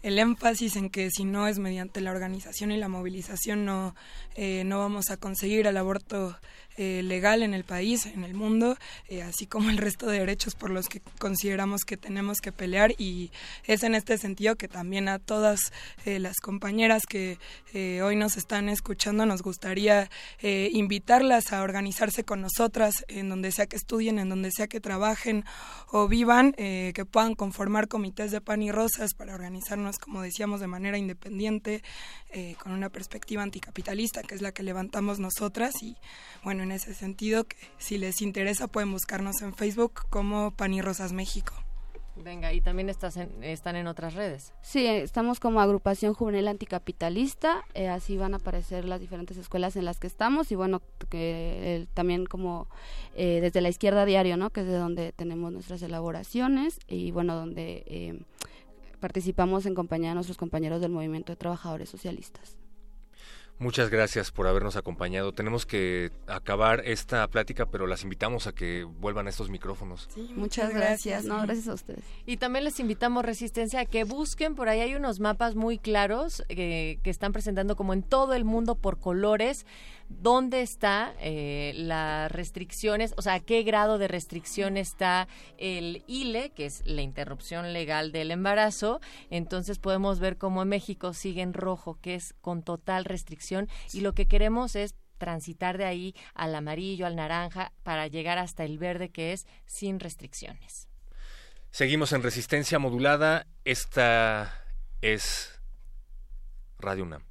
el énfasis en que si no es mediante la organización y la movilización no, eh, no vamos a conseguir el aborto eh, legal en el país, en el mundo, eh, así como el resto de derechos por los que consideramos que tenemos que pelear. Y es en este sentido que también a todas eh, las compañeras que hoy nos están escuchando nos gustaría invitarlas a organizarse con nosotras en donde sea que estudien, en donde sea que trabajen o vivan, que puedan conformar comités de pan y rosas para organizarnos, como decíamos, de manera independiente, con una perspectiva anticapitalista, que es la que levantamos nosotras. Y bueno, en ese sentido, que si les interesa pueden buscarnos en Facebook como Pan y Rosas México. Venga, y también estás en- están en otras redes. Sí, eh, estamos como agrupación juvenil anticapitalista, eh, así van a aparecer las diferentes escuelas en las que estamos y bueno, que eh, también como eh, desde la izquierda diario, ¿no? Que es de donde tenemos nuestras elaboraciones y bueno, donde eh, participamos en compañía de nuestros compañeros del Movimiento de Trabajadores Socialistas. Muchas gracias por habernos acompañado. Tenemos que acabar esta plática, pero las invitamos a que vuelvan a estos micrófonos. Muchas gracias, no, gracias a ustedes. Y también les invitamos, Resistencia, a que busquen, por ahí hay unos mapas muy claros eh, que están presentando como en todo el mundo por colores, dónde está eh, las restricciones, o sea, a qué grado de restricción está el ILE, que es la interrupción legal del embarazo. Entonces podemos ver cómo en México sigue en rojo, que es con total restricción, y lo que queremos es transitar de ahí al amarillo, al naranja, para llegar hasta el verde, que es sin restricciones. Seguimos en resistencia modulada. Esta es Radio UNAM.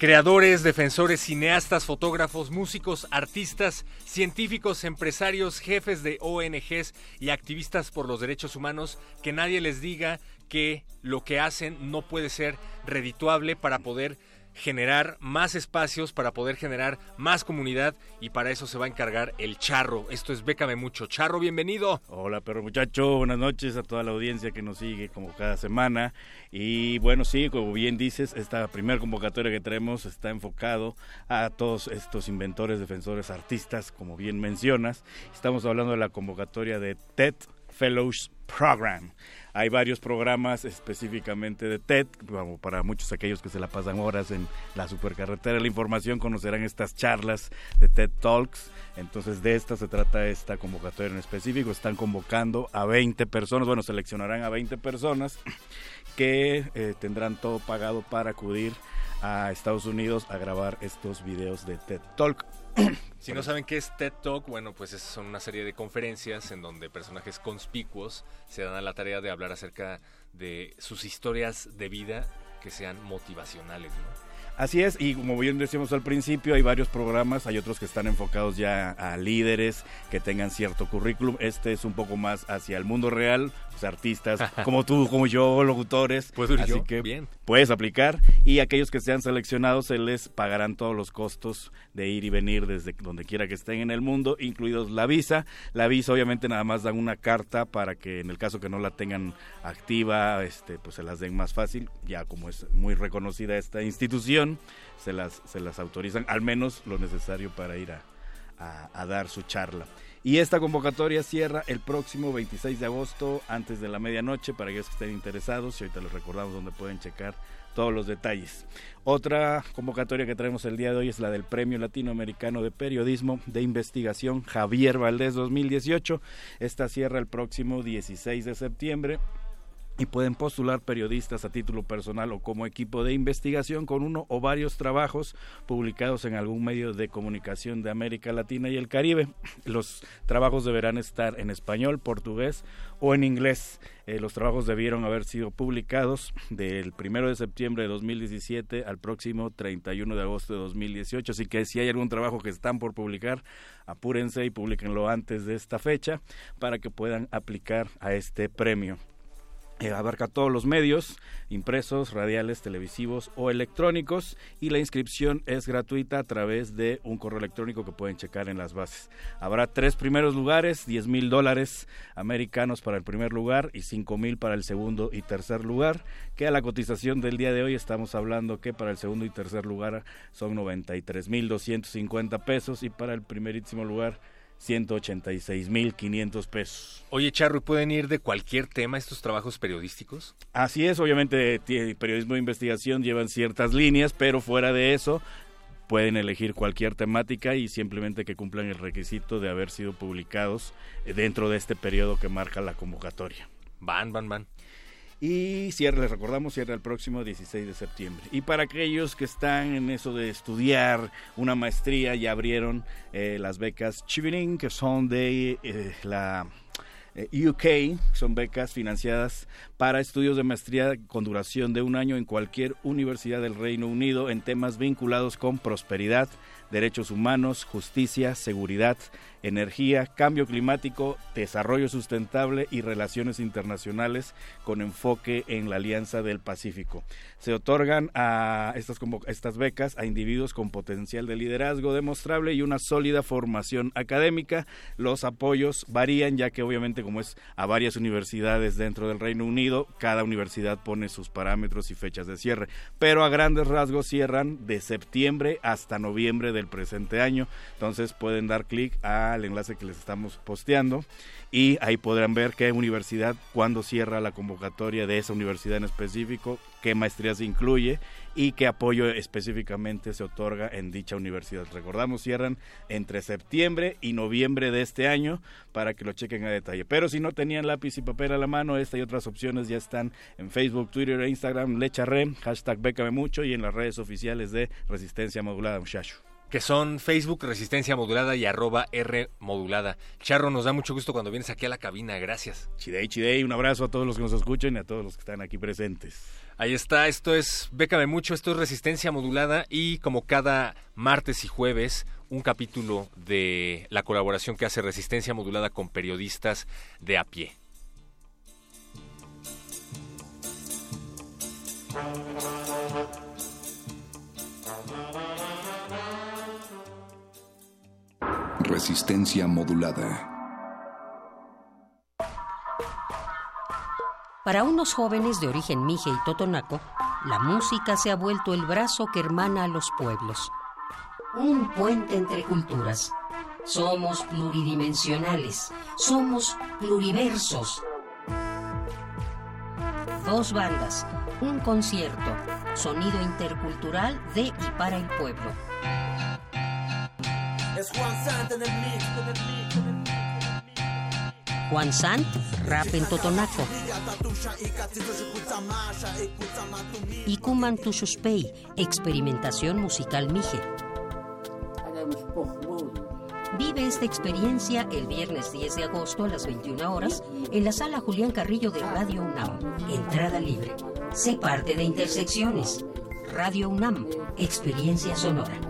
Creadores, defensores, cineastas, fotógrafos, músicos, artistas, científicos, empresarios, jefes de ONGs y activistas por los derechos humanos, que nadie les diga que lo que hacen no puede ser redituable para poder generar más espacios, para poder generar más comunidad y para eso se va a encargar el Charro. Esto es Bécame Mucho. Charro, bienvenido. Hola, perro muchacho. Buenas noches a toda la audiencia que nos sigue como cada semana. Y bueno, sí, como bien dices, esta primera convocatoria que tenemos está enfocado a todos estos inventores, defensores, artistas, como bien mencionas. Estamos hablando de la convocatoria de TED Fellows Program. Hay varios programas específicamente de TED, como para muchos aquellos que se la pasan horas en la supercarretera la información, conocerán estas charlas de TED Talks. Entonces de esta se trata esta convocatoria en específico. Están convocando a 20 personas, bueno, seleccionarán a 20 personas que eh, tendrán todo pagado para acudir a Estados Unidos a grabar estos videos de TED Talk. Si no saben qué es TED Talk, bueno, pues son una serie de conferencias en donde personajes conspicuos se dan a la tarea de hablar acerca de sus historias de vida que sean motivacionales, ¿no? Así es, y como bien decíamos al principio, hay varios programas, hay otros que están enfocados ya a líderes que tengan cierto currículum. Este es un poco más hacia el mundo real, pues, artistas como tú, como yo, locutores. Puedo ir así yo, que bien. puedes aplicar y aquellos que sean seleccionados se les pagarán todos los costos de ir y venir desde donde quiera que estén en el mundo, incluidos la visa. La visa obviamente nada más dan una carta para que en el caso que no la tengan activa, este, pues se las den más fácil, ya como es muy reconocida esta institución, se las, se las autorizan al menos lo necesario para ir a, a- a dar su charla. Y esta convocatoria cierra el próximo 26 de agosto antes de la medianoche para aquellos que estén interesados y ahorita les recordamos donde pueden checar todos los detalles. Otra convocatoria que traemos el día de hoy es la del Premio Latinoamericano de Periodismo de Investigación Javier Valdés 2018. Esta cierra el próximo 16 de septiembre y pueden postular periodistas a título personal o como equipo de investigación con uno o varios trabajos publicados en algún medio de comunicación de América Latina y el Caribe. Los trabajos deberán estar en español, portugués o en inglés. Eh, los trabajos debieron haber sido publicados del 1 de septiembre de 2017 al próximo 31 de agosto de 2018. Así que si hay algún trabajo que están por publicar, apúrense y publiquenlo antes de esta fecha para que puedan aplicar a este premio. Abarca todos los medios, impresos, radiales, televisivos o electrónicos y la inscripción es gratuita a través de un correo electrónico que pueden checar en las bases. Habrá tres primeros lugares, 10 mil dólares americanos para el primer lugar y 5 mil para el segundo y tercer lugar, que a la cotización del día de hoy estamos hablando que para el segundo y tercer lugar son 93 mil 250 pesos y para el primerísimo lugar 186.500 pesos. Oye, Charro, ¿y ¿pueden ir de cualquier tema estos trabajos periodísticos? Así es, obviamente periodismo de investigación llevan ciertas líneas, pero fuera de eso pueden elegir cualquier temática y simplemente que cumplan el requisito de haber sido publicados eh, dentro de este periodo que marca la convocatoria. Van, van, van. Y cierre, les recordamos, cierra el próximo 16 de septiembre. Y para aquellos que están en eso de estudiar una maestría, ya abrieron eh, las becas Chevening, que son de eh, la eh, UK, son becas financiadas para estudios de maestría con duración de un año en cualquier universidad del Reino Unido en temas vinculados con prosperidad, derechos humanos, justicia, seguridad, energía, cambio climático, desarrollo sustentable y relaciones internacionales con enfoque en la Alianza del Pacífico. Se otorgan a estas, estas becas a individuos con potencial de liderazgo demostrable y una sólida formación académica. Los apoyos varían ya que obviamente como es a varias universidades dentro del Reino Unido, cada universidad pone sus parámetros y fechas de cierre, pero a grandes rasgos cierran de septiembre hasta noviembre del presente año. Entonces pueden dar clic al enlace que les estamos posteando y ahí podrán ver qué universidad, cuándo cierra la convocatoria de esa universidad en específico, qué maestría se incluye y qué apoyo específicamente se otorga en dicha universidad. Recordamos, cierran entre septiembre y noviembre de este año para que lo chequen a detalle. Pero si no tenían lápiz y papel a la mano, esta y otras opciones ya están en Facebook, Twitter e Instagram, Lecharre, hashtag Bécame Mucho y en las redes oficiales de Resistencia Modulada Muchacho. Que son Facebook, Resistencia Modulada y arroba R Modulada. Charro, nos da mucho gusto cuando vienes aquí a la cabina. Gracias. Chidey, chidey, un abrazo a todos los que nos escuchan y a todos los que están aquí presentes. Ahí está, esto es Bécame Mucho, esto es Resistencia Modulada y como cada martes y jueves, un capítulo de la colaboración que hace Resistencia Modulada con periodistas de a pie. Resistencia modulada. Para unos jóvenes de origen mije y totonaco, la música se ha vuelto el brazo que hermana a los pueblos. Un puente entre culturas. Somos pluridimensionales. Somos pluriversos. Dos bandas, un concierto, sonido intercultural de y para el pueblo. Es Juan Sant en el mix, en el mix, en el mix. Juan Sant, rap en Totonaco. Ikuman Tushuspei, experimentación musical Mije. Vive esta experiencia el viernes 10 de agosto a las 21 horas en la sala Julián Carrillo de Radio UNAM. Entrada libre. Sé parte de Intersecciones. Radio UNAM, experiencia sonora.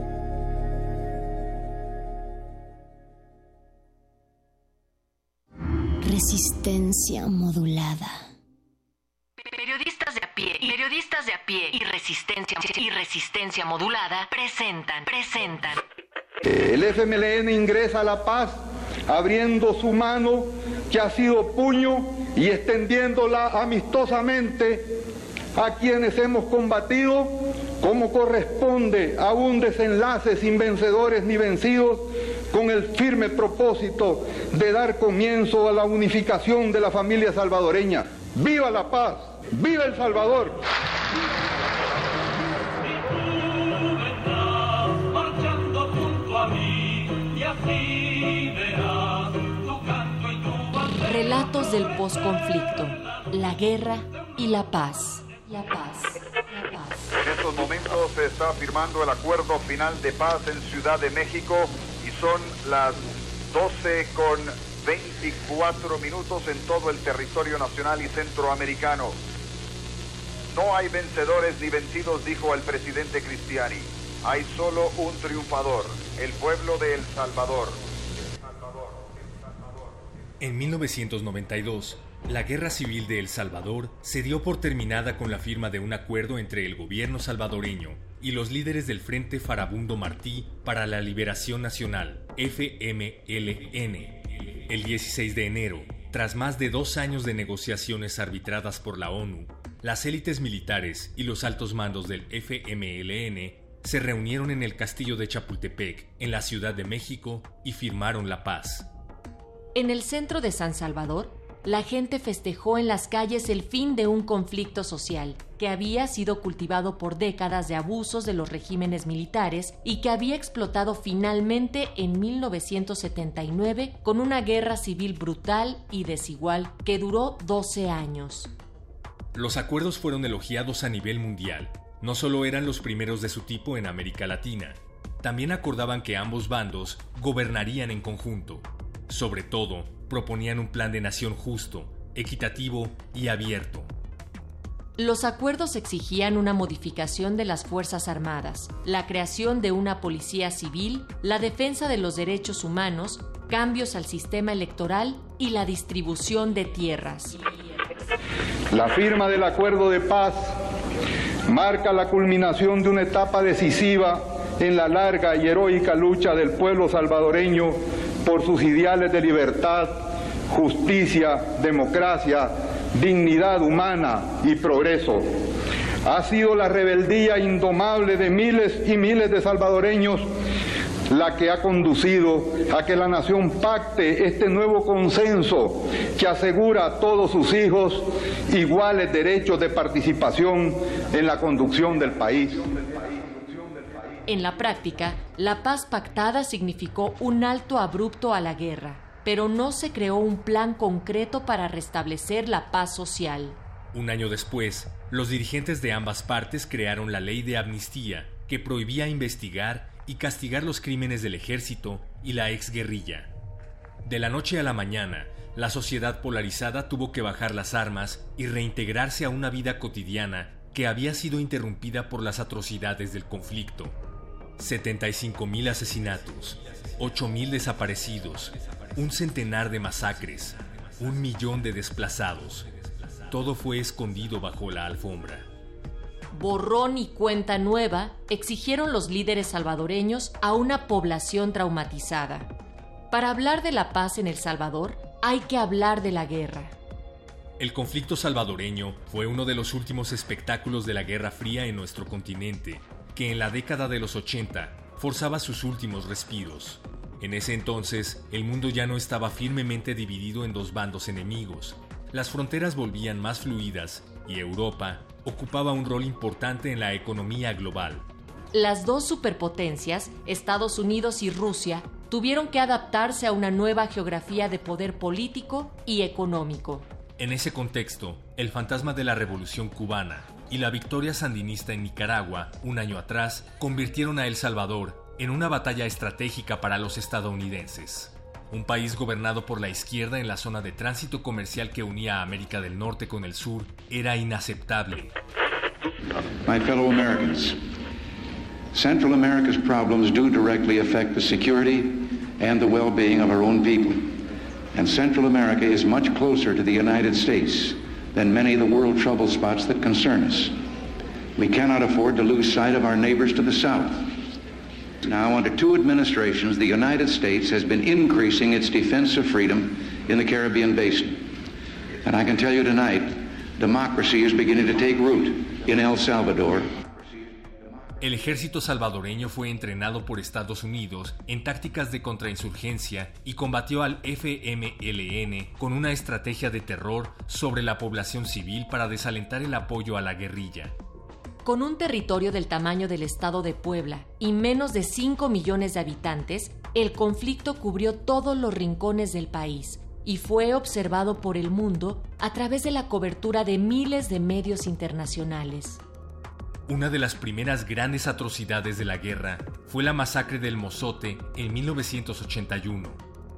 Resistencia modulada. Periodistas de a pie, periodistas de a pie y resistencia y resistencia modulada presentan, presentan. El FMLN ingresa a La Paz abriendo su mano que ha sido puño y extendiéndola amistosamente a quienes hemos combatido como corresponde a un desenlace sin vencedores ni vencidos con el firme propósito de dar comienzo a la unificación de la familia salvadoreña. ¡Viva la paz! ¡Viva El Salvador! Relatos del posconflicto, la guerra y la paz. La paz. En estos momentos se está firmando el acuerdo final de paz en Ciudad de México son las 12 con 24 minutos en todo el territorio nacional y centroamericano. No hay vencedores ni vencidos, dijo el presidente Cristiani. Hay solo un triunfador, el pueblo de El Salvador. En 1992, la guerra civil de El Salvador se dio por terminada con la firma de un acuerdo entre el gobierno salvadoreño y los líderes del Frente Farabundo Martí para la Liberación Nacional, FMLN. El 16 de enero, tras más de dos años de negociaciones arbitradas por la ONU, las élites militares y los altos mandos del FMLN se reunieron en el castillo de Chapultepec, en la Ciudad de México, y firmaron la paz. En el centro de San Salvador, la gente festejó en las calles el fin de un conflicto social que había sido cultivado por décadas de abusos de los regímenes militares y que había explotado finalmente en 1979 con una guerra civil brutal y desigual que duró 12 años. Los acuerdos fueron elogiados a nivel mundial. No solo eran los primeros de su tipo en América Latina, también acordaban que ambos bandos gobernarían en conjunto. Sobre todo, proponían un plan de nación justo, equitativo y abierto. Los acuerdos exigían una modificación de las Fuerzas Armadas, la creación de una policía civil, la defensa de los derechos humanos, cambios al sistema electoral y la distribución de tierras. La firma del acuerdo de paz marca la culminación de una etapa decisiva en la larga y heroica lucha del pueblo salvadoreño por sus ideales de libertad, justicia, democracia, dignidad humana y progreso. Ha sido la rebeldía indomable de miles y miles de salvadoreños la que ha conducido a que la nación pacte este nuevo consenso que asegura a todos sus hijos iguales derechos de participación en la conducción del país. En la práctica, la paz pactada significó un alto abrupto a la guerra, pero no se creó un plan concreto para restablecer la paz social. Un año después, los dirigentes de ambas partes crearon la ley de amnistía, que prohibía investigar y castigar los crímenes del ejército y la exguerrilla. De la noche a la mañana, la sociedad polarizada tuvo que bajar las armas y reintegrarse a una vida cotidiana que había sido interrumpida por las atrocidades del conflicto. 75.000 asesinatos, 8.000 desaparecidos, un centenar de masacres, un millón de desplazados. Todo fue escondido bajo la alfombra. Borrón y cuenta nueva exigieron los líderes salvadoreños a una población traumatizada. Para hablar de la paz en El Salvador, hay que hablar de la guerra. El conflicto salvadoreño fue uno de los últimos espectáculos de la Guerra Fría en nuestro continente, que en la década de los 80 forzaba sus últimos respiros. En ese entonces, el mundo ya no estaba firmemente dividido en dos bandos enemigos. Las fronteras volvían más fluidas y Europa ocupaba un rol importante en la economía global. Las dos superpotencias, Estados Unidos y Rusia, tuvieron que adaptarse a una nueva geografía de poder político y económico. En ese contexto, el fantasma de la Revolución cubana y la victoria sandinista en Nicaragua, un año atrás, convirtieron a El Salvador en una batalla estratégica para los estadounidenses. Un país gobernado por la izquierda en la zona de tránsito comercial que unía a América del Norte con el sur era inaceptable. My fellow Americans, Central America's problems do directly affect the security and the well-being of our own people. And Central America is much closer to the United States than many of the world trouble spots that concern us. We cannot afford to lose sight of our neighbors to the south. Now, under two administrations, the United States has been increasing its defense of freedom in the Caribbean basin. And I can tell you tonight, democracy is beginning to take root in El Salvador. El ejército salvadoreño fue entrenado por Estados Unidos en tácticas de contrainsurgencia y combatió al FMLN con una estrategia de terror sobre la población civil para desalentar el apoyo a la guerrilla. Con un territorio del tamaño del estado de Puebla y menos de 5 millones de habitantes, el conflicto cubrió todos los rincones del país y fue observado por el mundo a través de la cobertura de miles de medios internacionales. Una de las primeras grandes atrocidades de la guerra fue la masacre del Mozote en 1981.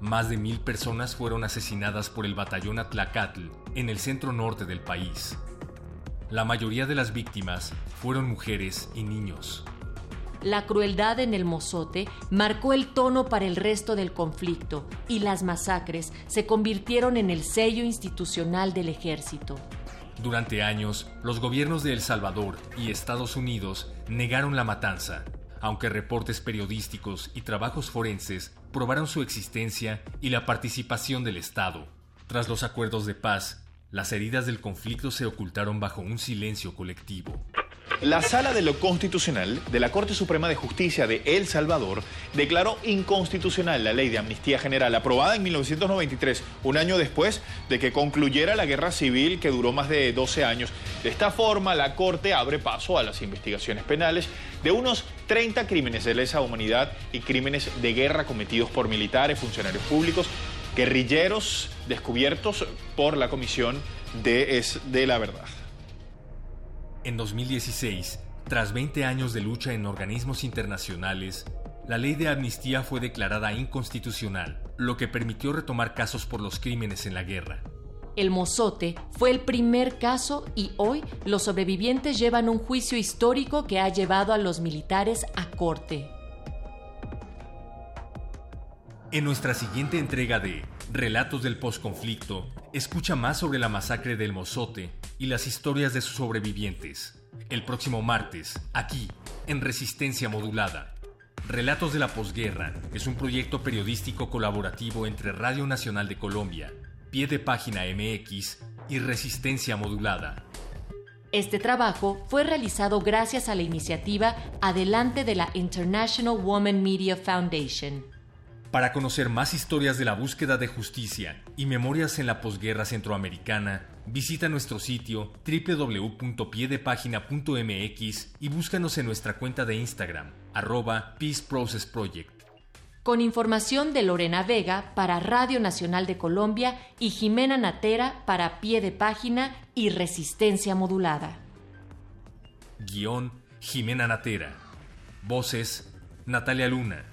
Más de mil personas fueron asesinadas por el batallón Atlacatl en el centro norte del país. La mayoría de las víctimas fueron mujeres y niños. La crueldad en el Mozote marcó el tono para el resto del conflicto y las masacres se convirtieron en el sello institucional del ejército. Durante años, los gobiernos de El Salvador y Estados Unidos negaron la matanza, aunque reportes periodísticos y trabajos forenses probaron su existencia y la participación del Estado. Tras los acuerdos de paz, las heridas del conflicto se ocultaron bajo un silencio colectivo. La Sala de lo Constitucional de la Corte Suprema de Justicia de El Salvador declaró inconstitucional la ley de amnistía general aprobada en 1993, un año después de que concluyera la guerra civil que duró más de 12 años. De esta forma, la Corte abre paso a las investigaciones penales de unos 30 crímenes de lesa humanidad y crímenes de guerra cometidos por militares, funcionarios públicos, guerrilleros descubiertos por la Comisión de, de la Verdad. En 2016, tras 20 años de lucha en organismos internacionales, la ley de amnistía fue declarada inconstitucional, lo que permitió retomar casos por los crímenes en la guerra. El Mozote fue el primer caso y hoy los sobrevivientes llevan un juicio histórico que ha llevado a los militares a corte. En nuestra siguiente entrega de Relatos del Postconflicto, escucha más sobre la masacre del Mozote y las historias de sus sobrevivientes. El próximo martes, aquí, en Resistencia Modulada. Relatos de la Posguerra es un proyecto periodístico colaborativo entre Radio Nacional de Colombia, Pie de Página MX y Resistencia Modulada. Este trabajo fue realizado gracias a la iniciativa Adelante de la International Women Media Foundation. Para conocer más historias de la búsqueda de justicia y memorias en la posguerra centroamericana, visita nuestro sitio www.piedepagina.mx y búscanos en nuestra cuenta de Instagram, arroba Peace Process Project. Con información de Lorena Vega para Radio Nacional de Colombia y Jimena Natera para Pie de Página y Resistencia Modulada. Guión Jimena Natera. Voces Natalia Luna.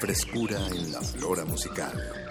Frescura en la flora musical.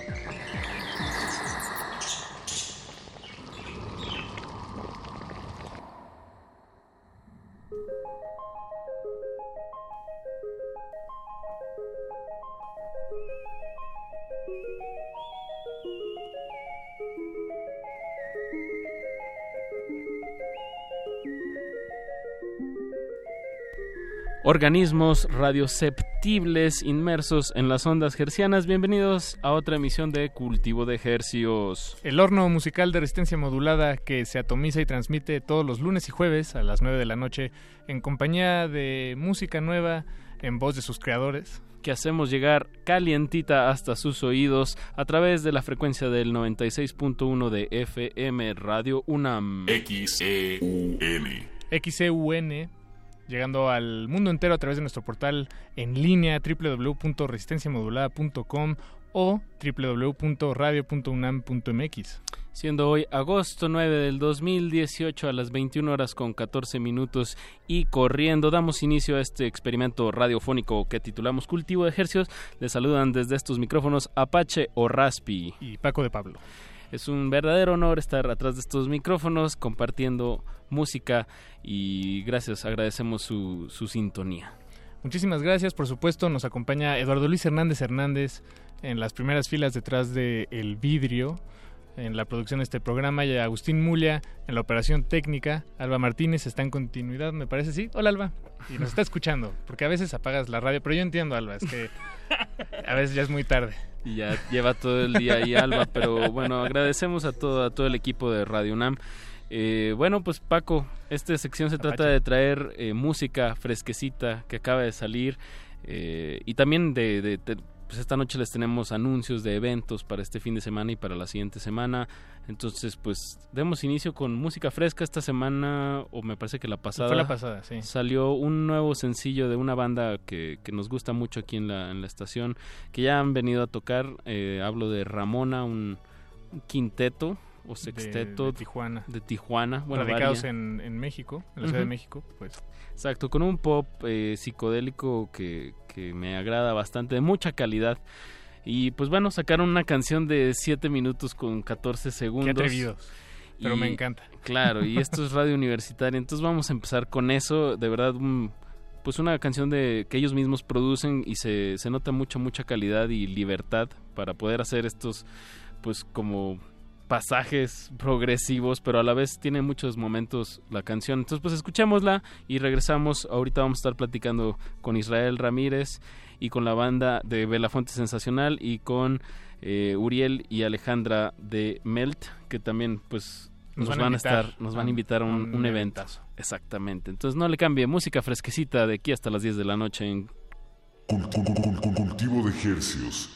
Organismos radioceptibles inmersos en las ondas hercianas. Bienvenidos a otra emisión de Cultivo de Hercios. El horno musical de resistencia modulada que se atomiza y transmite todos los lunes y jueves a las 9 de la noche en compañía de música nueva en voz de sus creadores. Que hacemos llegar calientita hasta sus oídos a través de la frecuencia del 96.1 de FM Radio UNAM. XEUN. XEUN llegando al mundo entero a través de nuestro portal en línea www.resistenciamodulada.com o www.radio.unam.mx. Siendo hoy agosto 9 del 2018 a las 21 horas con 14 minutos y corriendo, damos inicio a este experimento radiofónico que titulamos Cultivo de Ejercicios. Les saludan desde estos micrófonos Apache o Raspi. Y Paco de Pablo. Es un verdadero honor estar atrás de estos micrófonos compartiendo música y gracias, agradecemos su, su sintonía. Muchísimas gracias, por supuesto nos acompaña Eduardo Luis Hernández Hernández en las primeras filas detrás de El Vidrio en la producción de este programa y Agustín Mulia en la operación técnica. Alba Martínez está en continuidad, me parece, sí. Hola Alba. Y nos está escuchando, porque a veces apagas la radio, pero yo entiendo Alba, es que a veces ya es muy tarde. Y ya lleva todo el día ahí Alba, pero bueno, agradecemos a todo, a todo el equipo de Radio UNAM. Eh, bueno, pues Paco, esta sección se trata de traer eh, música fresquecita que acaba de salir eh, y también de, de, pues esta noche les tenemos anuncios de eventos para este fin de semana y para la siguiente semana. Entonces, pues demos inicio con música fresca esta semana, o me parece que la pasada. Fue la pasada, sí. Salió un nuevo sencillo de una banda que, que nos gusta mucho aquí en la, en la estación, que ya han venido a tocar. hablo de Ramona, un quinteto o sexteto de, de Tijuana. De Tijuana. Bueno, Radicados en, en, México, en la uh -huh. Ciudad de México, pues. Exacto, con un pop eh, psicodélico que, que, me agrada bastante, de mucha calidad. Y pues bueno, sacaron una canción de 7 minutos con 14 segundos. Qué atrevidos. Pero y, me encanta. Claro, y esto es radio universitaria. Entonces vamos a empezar con eso. De verdad, un, pues una canción de que ellos mismos producen y se, se nota mucha, mucha calidad y libertad para poder hacer estos, pues como pasajes progresivos, pero a la vez tiene muchos momentos la canción. Entonces, pues escuchémosla y regresamos. Ahorita vamos a estar platicando con Israel Ramírez y con la banda de Belafonte Sensacional y con eh, Uriel y Alejandra de Melt, que también pues nos, nos van, van, a estar, nos van a invitar a un, un evento. Exactamente. Entonces no le cambie, música fresquecita de aquí hasta las 10 de la noche en Cultivo de Hercios.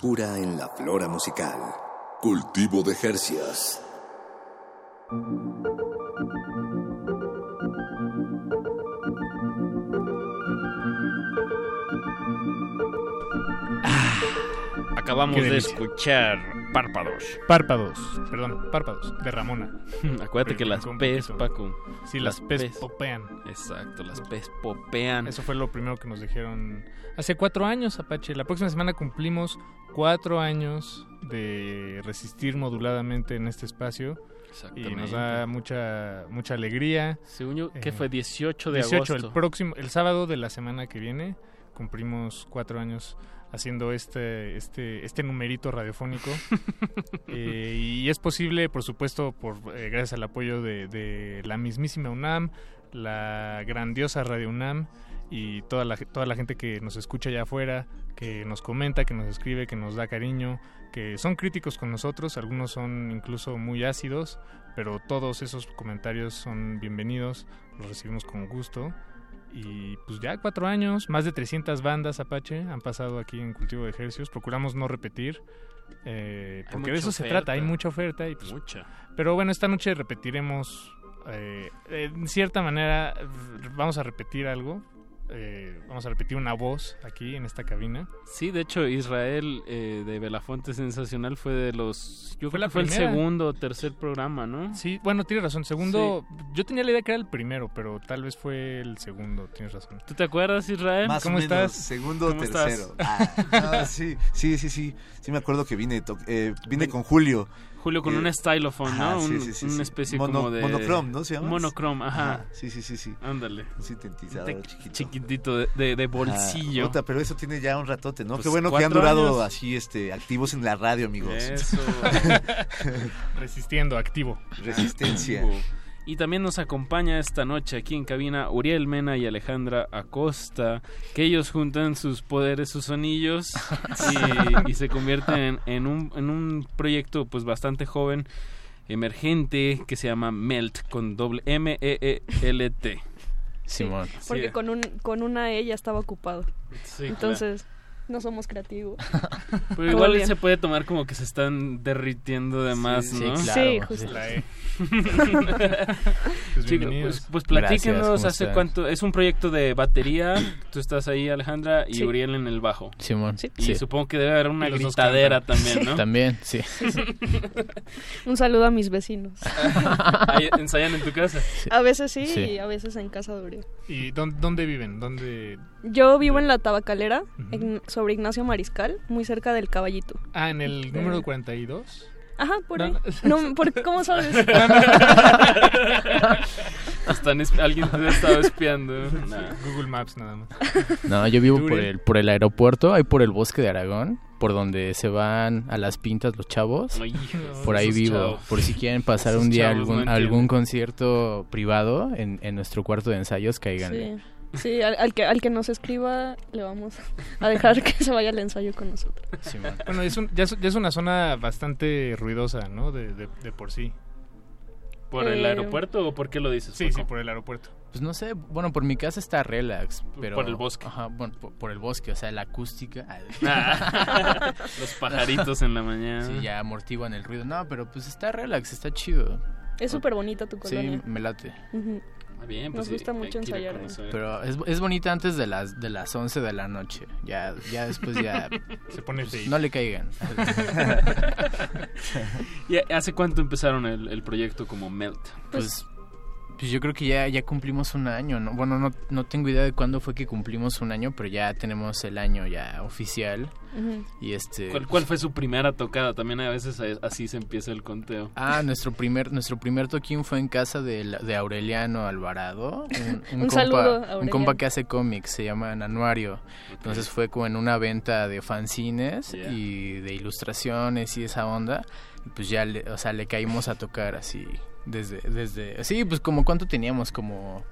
Frescura en la flora musical. Cultivo de Jercias. Acabamos Qué de escuchar Párpados. Párpados, perdón, párpados, de Ramona. Acuérdate que las poquito. Paco. Sí, las, P's popean. Exacto, las P's popean. Eso fue lo primero que nos dijeron hace cuatro años, Apache. La próxima semana cumplimos cuatro años de resistir moduladamente en este espacio. Y nos da mucha mucha alegría. Según yo, ¿qué Eh, fue? 18 de 18, agosto. el próximo, el sábado de la semana que viene cumplimos cuatro años haciendo este este este numerito radiofónico Eh, y es posible por supuesto por eh, gracias al apoyo de, de la mismísima UNAM la grandiosa Radio UNAM y toda la, toda la gente que nos escucha allá afuera, que nos comenta, que nos escribe, que nos da cariño, que son críticos con nosotros, algunos son incluso muy ácidos, pero todos esos comentarios son bienvenidos, los recibimos con gusto. Y pues ya cuatro años, más de 300 bandas Apache han pasado aquí en Cultivo de Ejercios. Procuramos no repetir, eh, porque de eso se trata, hay mucha oferta. Y pues, Mucha. Pero bueno, esta noche repetiremos, eh, en cierta manera, vamos a repetir algo. Eh, vamos a repetir una voz aquí en esta cabina. Sí, de hecho, Israel eh, de Belafonte Sensacional fue de los... Yo Fue creo la que fue el primera. segundo o tercer programa, ¿no? Sí, bueno, tienes razón. Segundo, yo tenía la idea que era el primero, pero tal vez fue el segundo. Tienes razón. ¿Tú te acuerdas, Israel? Más ¿Cómo o menos, estás? segundo o tercero. Ah, no, sí, sí, sí, sí. Sí me acuerdo que vine, eh, vine con Julio. Julio con Eh, un stylophone, ajá, ¿no? sí, Un- sí, sí, una especie Mono- como de... Monochrome, ¿no se llama? Monochrome, ajá. Ajá, sí, sí, sí, sí. Ándale. Un sintetizador chiquito. Chiquitito de, de- de bolsillo. Puta, pero eso tiene ya un ratote, ¿no? Pues Qué bueno que han durado años. así este, activos en la radio, amigos. Eso. Resistiendo, activo. Resistencia. Y también nos acompaña esta noche aquí en cabina Uriel Mena y Alejandra Acosta, que ellos juntan sus poderes, sus anillos y, y se convierten en, en un, en un proyecto pues bastante joven, emergente, que se llama Melt, con doble M-E-E-L-T. Simón. Porque Sí. con, un, con una E ya estaba ocupado. Sí, Entonces, no somos creativos. Pero igual bien. se puede tomar como que se están derritiendo de más, sí, ¿no? claro. Sí, justo. E. Pues, pues Gracias, platíquenos ¿cómo hace están? cuánto es un proyecto de batería tú estás ahí Alejandra y Sí. Uriel en el bajo Simón. y Sí. supongo que debe haber una gritadera también ¿no? También, sí. Un saludo a mis vecinos. Ensayan en tu casa A veces sí, Sí. y a veces en casa de Uriel. ¿Y dónde, dónde viven? ¿Dónde? Yo vivo en la Tabacalera, en- sobre Ignacio Mariscal, muy cerca del Caballito. Ah, en el número 42. Ajá, por No, ahí. no. No, ¿por, ¿Cómo sabes? Están es- alguien te ha estado espiando Nah. Google Maps nada más. No, yo vivo por el, por el aeropuerto, ahí por el bosque de Aragón, por donde se van a las pintas los chavos. Ay, Por ahí vivo, chavos. por si quieren pasar Esos un día algún, algún concierto privado en, en nuestro cuarto de ensayos, caigan. Sí, sí al, al que, al que nos escriba le vamos a dejar que se vaya al ensayo con nosotros. Bueno, es un- ya, es, ya es una zona bastante ruidosa, ¿no? De, de, de por sí. por el Eh, aeropuerto o por qué lo dices Sí, Paco? sí, por el aeropuerto. Pues no sé, bueno, por mi casa está relax, pero... Por el bosque. Ajá, bueno, por, por el bosque, o sea, la acústica... Ah, los pajaritos en la mañana Sí, ya amortiguan el ruido. No, pero pues está relax, está chido. Es súper bonita tu Sí, colonia. me late. Ah, bien, pues Nos gusta mucho ensayar. Pero es, es bonita antes de las de las 11 de la noche. Ya ya después ya Se pone pues, no le caigan. ¿Y hace cuánto empezaron el, el proyecto como Melt? Pues pues yo creo que ya ya cumplimos un año, ¿no? Bueno, no no tengo idea de cuándo fue que cumplimos un año, pero ya tenemos el año ya oficial y este ¿Cuál, cuál fue su primera tocada? También a veces a- así se empieza el conteo. Ah, nuestro primer nuestro primer toquín fue en casa de, de Aureliano Alvarado, un, Un saludo, compa, un Aureliano. compa que hace cómics, se llama Anuario. Entonces fue como en una venta de fanzines Yeah. y de ilustraciones y esa onda. Y pues ya, le, o sea, le caímos a tocar así desde desde sí, pues como cuánto teníamos como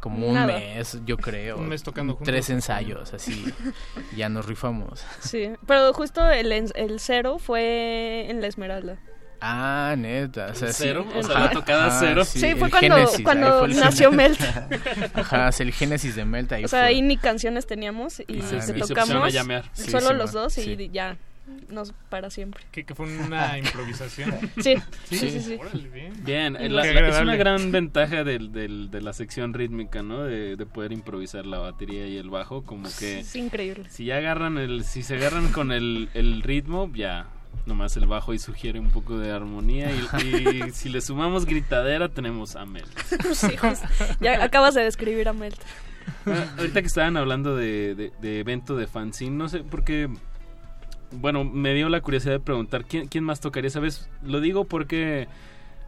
como un Nada. mes, yo creo. Un mes tocando juntos. Tres ensayos, así. ya nos rifamos. Sí, pero justo el, el cero fue en la Esmeralda. Ah, neta. O sea, ¿El sí. cero? O sea, la tocada ajá, cero. Sí, fue el cuando- génesis, cuando fue el nació génesis. Melt. Ajá, es el génesis de Melt ahí O sea, fue. ahí ni canciones teníamos y, Y se- se y se tocamos. Sí, solo sí, los dos y sí. ya nos para siempre. Que, que fue una improvisación. Sí, sí, sí, sí. Órale, bien. Bien, la- la- es una gran ventaja del, del- de la sección rítmica, ¿no? De, de poder improvisar la batería y el bajo, como que Es increíble. si ya agarran el, si se agarran con el, el ritmo, ya nomás el bajo y sugiere un poco de armonía y, y si le sumamos gritadera tenemos a Mel. Sí, justo. Ya acabas de describir a Melt. Ah, Ahorita que estaban hablando de, de- de evento de fanzine, no sé por qué. Bueno, me dio la curiosidad de preguntar quién, quién más tocaría, ¿sabes? Lo digo porque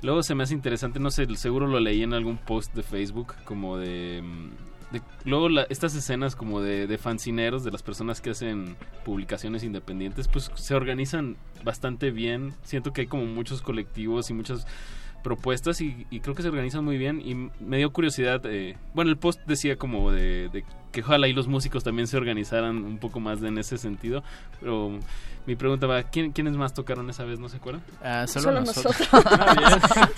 luego se me hace interesante, no sé, seguro lo leí en algún post de Facebook, como de. luego estas escenas como de, de fanzineros, de las personas que hacen publicaciones independientes, pues se organizan bastante bien. Siento que hay como muchos colectivos y muchas propuestas y, y creo que se organizan muy bien y me dio curiosidad eh, bueno el post decía como de, de que ojalá y los músicos también se organizaran un poco más en ese sentido pero mi pregunta va ¿quién, quiénes más tocaron esa vez no se acuerdan Ah, solo, Solo nosotros. nosotros. Ah,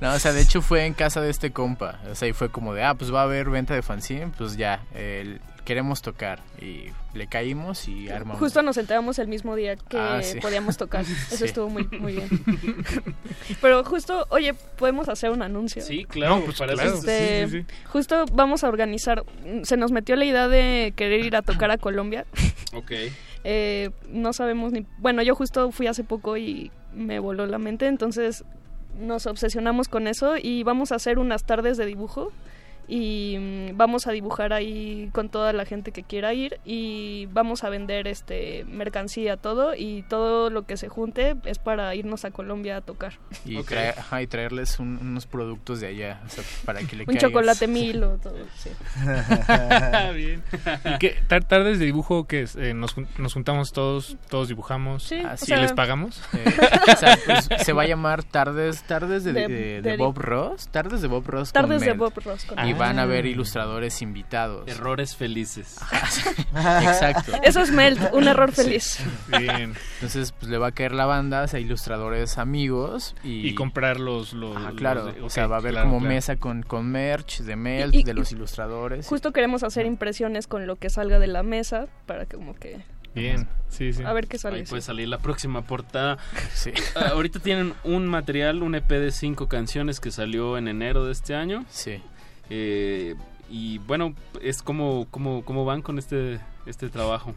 no, o sea, de hecho fue en casa de este compa. O sea, y fue como de, ah, pues va a haber venta de fanzine, pues ya, el- queremos tocar. Y le caímos y armamos. Justo nos enteramos el mismo día que Ah, sí. podíamos tocar. Eso Sí. estuvo muy, muy bien. Pero justo, oye, podemos hacer un anuncio. sí claro No, pues para claro. eso- Este, Sí, sí, Justo vamos a organizar, se nos metió la idea de querer ir a tocar a Colombia. ok Eh, no sabemos ni... Bueno, yo justo fui hace poco y me voló la mente, entonces nos obsesionamos con eso y vamos a hacer unas tardes de dibujo y mm, vamos a dibujar ahí con toda la gente que quiera ir y vamos a vender este mercancía todo y todo lo que se junte es para irnos a Colombia a tocar. Y, Ok. traer- ajá, y traerles un- unos productos de allá, o sea, para que le Un caigas. chocolate milo, todo. sí. Bien. ¿Y qué tar- tardes de dibujo que es? Eh, nos, nos juntamos todos, todos dibujamos. Sí, Ah, o sí, ¿Y sea, les pagamos? Eh, o sea, pues, se va a llamar tardes tardes de, De- de- de de- Bob Ross tardes de Bob Ross con tardes de. Bob Ross. con- y van a ver Ah. ilustradores invitados errores felices exacto Eso es Melt, un error feliz. Bien. entonces pues le va a caer la banda o sea, ilustradores amigos y, Y comprar los... los claro, o sea, va a haber claro, como claro. mesa con, con merch de Melt, Y- y- de los ilustradores. Justo queremos hacer impresiones con lo que salga de la mesa para que como que Bien, sí, sí. a ver qué sale. ahí puede salir la próxima portada Sí. Ah, ahorita tienen un material un EP de cinco canciones que salió en enero de este año Sí. Eh, y bueno, es como, como, cómo van con este, este trabajo.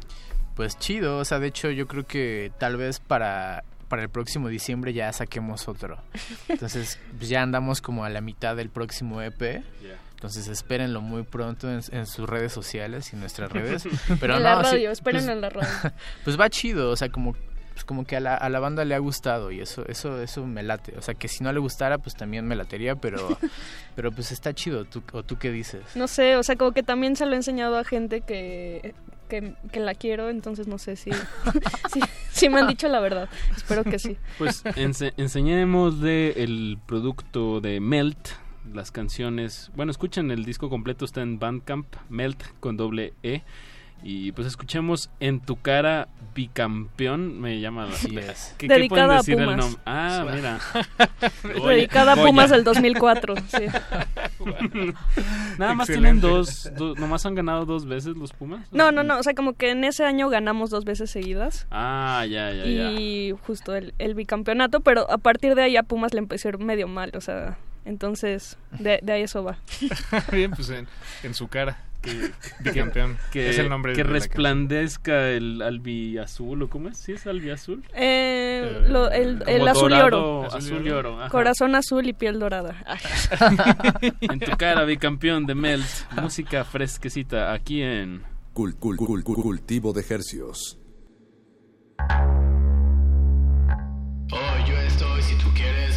Pues chido, o sea, de hecho yo creo que tal vez para, para el próximo diciembre ya saquemos otro. Entonces pues, ya andamos como a la mitad del próximo EP. Entonces espérenlo muy pronto en, en sus redes sociales y en nuestras redes. Pero en no, la sí, radio, pues- en la radio. Pues va chido, o sea, como pues como que a la, a la banda le ha gustado y eso eso eso me late. O sea, que si no le gustara, pues también me latería, pero pero pues está chido. ¿Tú, ¿O tú qué dices? No sé, o sea, como que también se lo he enseñado a gente que, que, que la quiero, entonces no sé si, si, si me han dicho la verdad. Espero que sí. Pues ense enseñémosle el producto de Melt, las canciones. Bueno, escuchen el disco completo, está en Bandcamp, Melt con doble E. Y pues escuchemos En tu cara bicampeón, me llama la... Así es. ¿Qué, qué Dedicada pueden a el Pumas. nombre? Ah, mira. Dedicada a. Pumas del 2004. Sí. Nada más Excelente. tienen dos, do- nomás han ganado dos veces los Pumas. No, no, no, o sea, como que en ese año ganamos dos veces seguidas. Ah, ya, ya, ya. y justo el, el bicampeonato, pero a partir de ahí a Pumas le empezó a ir medio mal, o sea, entonces de, de ahí eso va. Bien, pues en, en su cara. Bicampeón. Que, es el nombre que de la resplandezca el albiazul, o cómo es, ¿sí es albiazul? Eh, lo- el, azul y oro. Azul y oro. ajá. Corazón azul y piel dorada. En tu cara, bicampeón de Melt, música fresquecita aquí en Cul- cul- cul- cul- cultivo de hercios. Hoy yo estoy, si tú quieres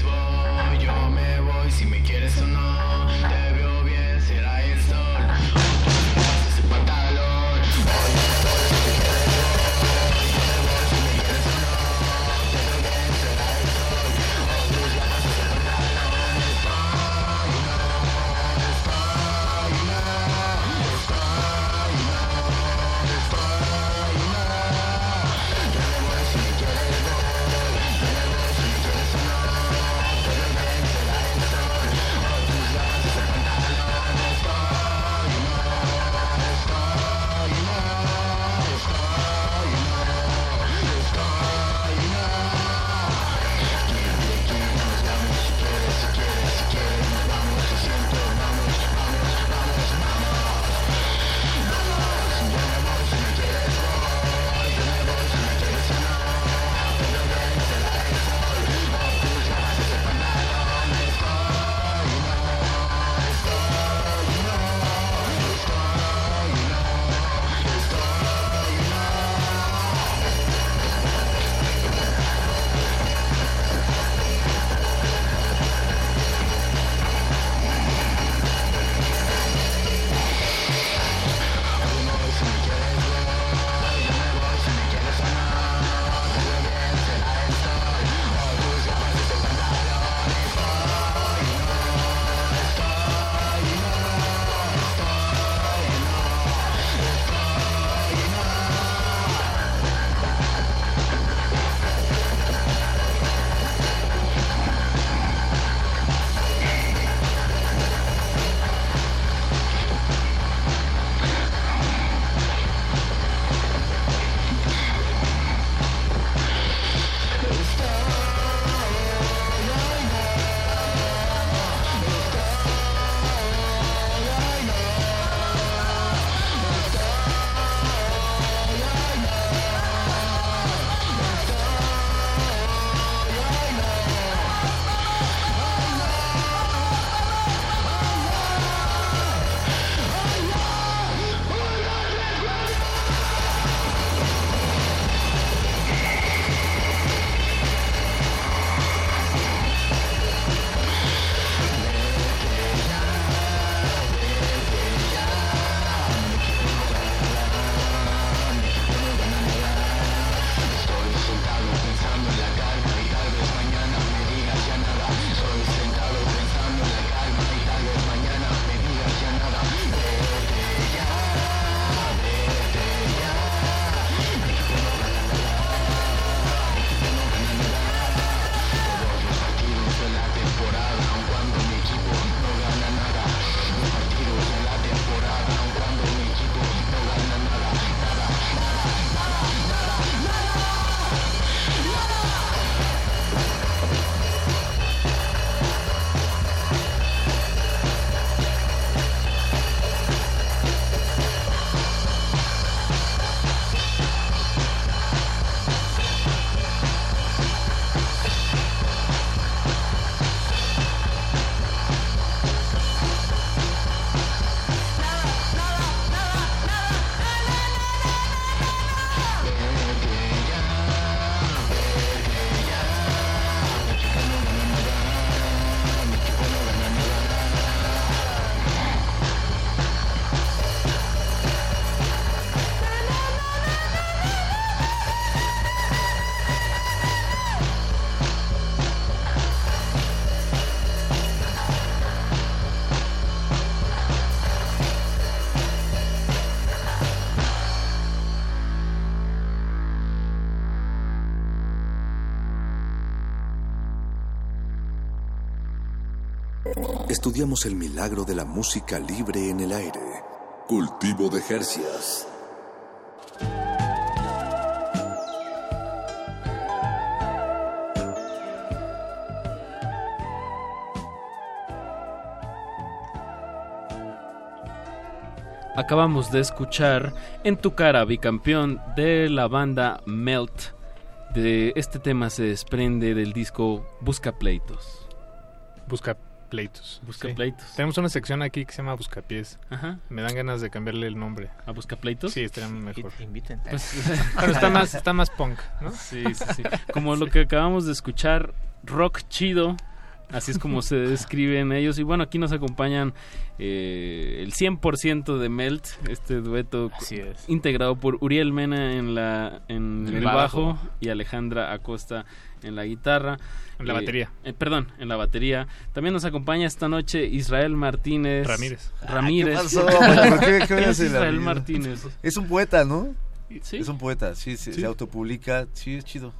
estudiamos el milagro de la música libre en el aire. Cultivo de Jercias. Acabamos de escuchar En tu cara, bicampeón de la banda Melt. De este tema se desprende del disco Busca Pleitos. Busca pleitos. Busca Sí. pleitos. Tenemos una sección aquí que se llama Buscapiés. Ajá. Me dan ganas de cambiarle el nombre. ¿A Busca Pleitos? Sí, estaría mejor. Inviten. Pues- Pero está más, está más punk, ¿no? Sí, sí, sí. Como lo que acabamos de escuchar, rock chido. Así es como se describen ellos. Y bueno, aquí nos acompañan eh, el 100% de Melt, este dueto Así es. integrado por Uriel Mena en, la, en El el bajo. bajo. y Alejandra Acosta en la guitarra. En la Eh, batería. eh, perdón, en la batería. También nos acompaña esta noche Israel Martínez. Ramírez. Ramírez. ¿Qué pasó? ¿Por qué, qué ¿Quién es Israel? Martínez? Es un poeta, ¿no? Sí. Es un poeta, sí, se, Sí. se autopublica, sí, es chido.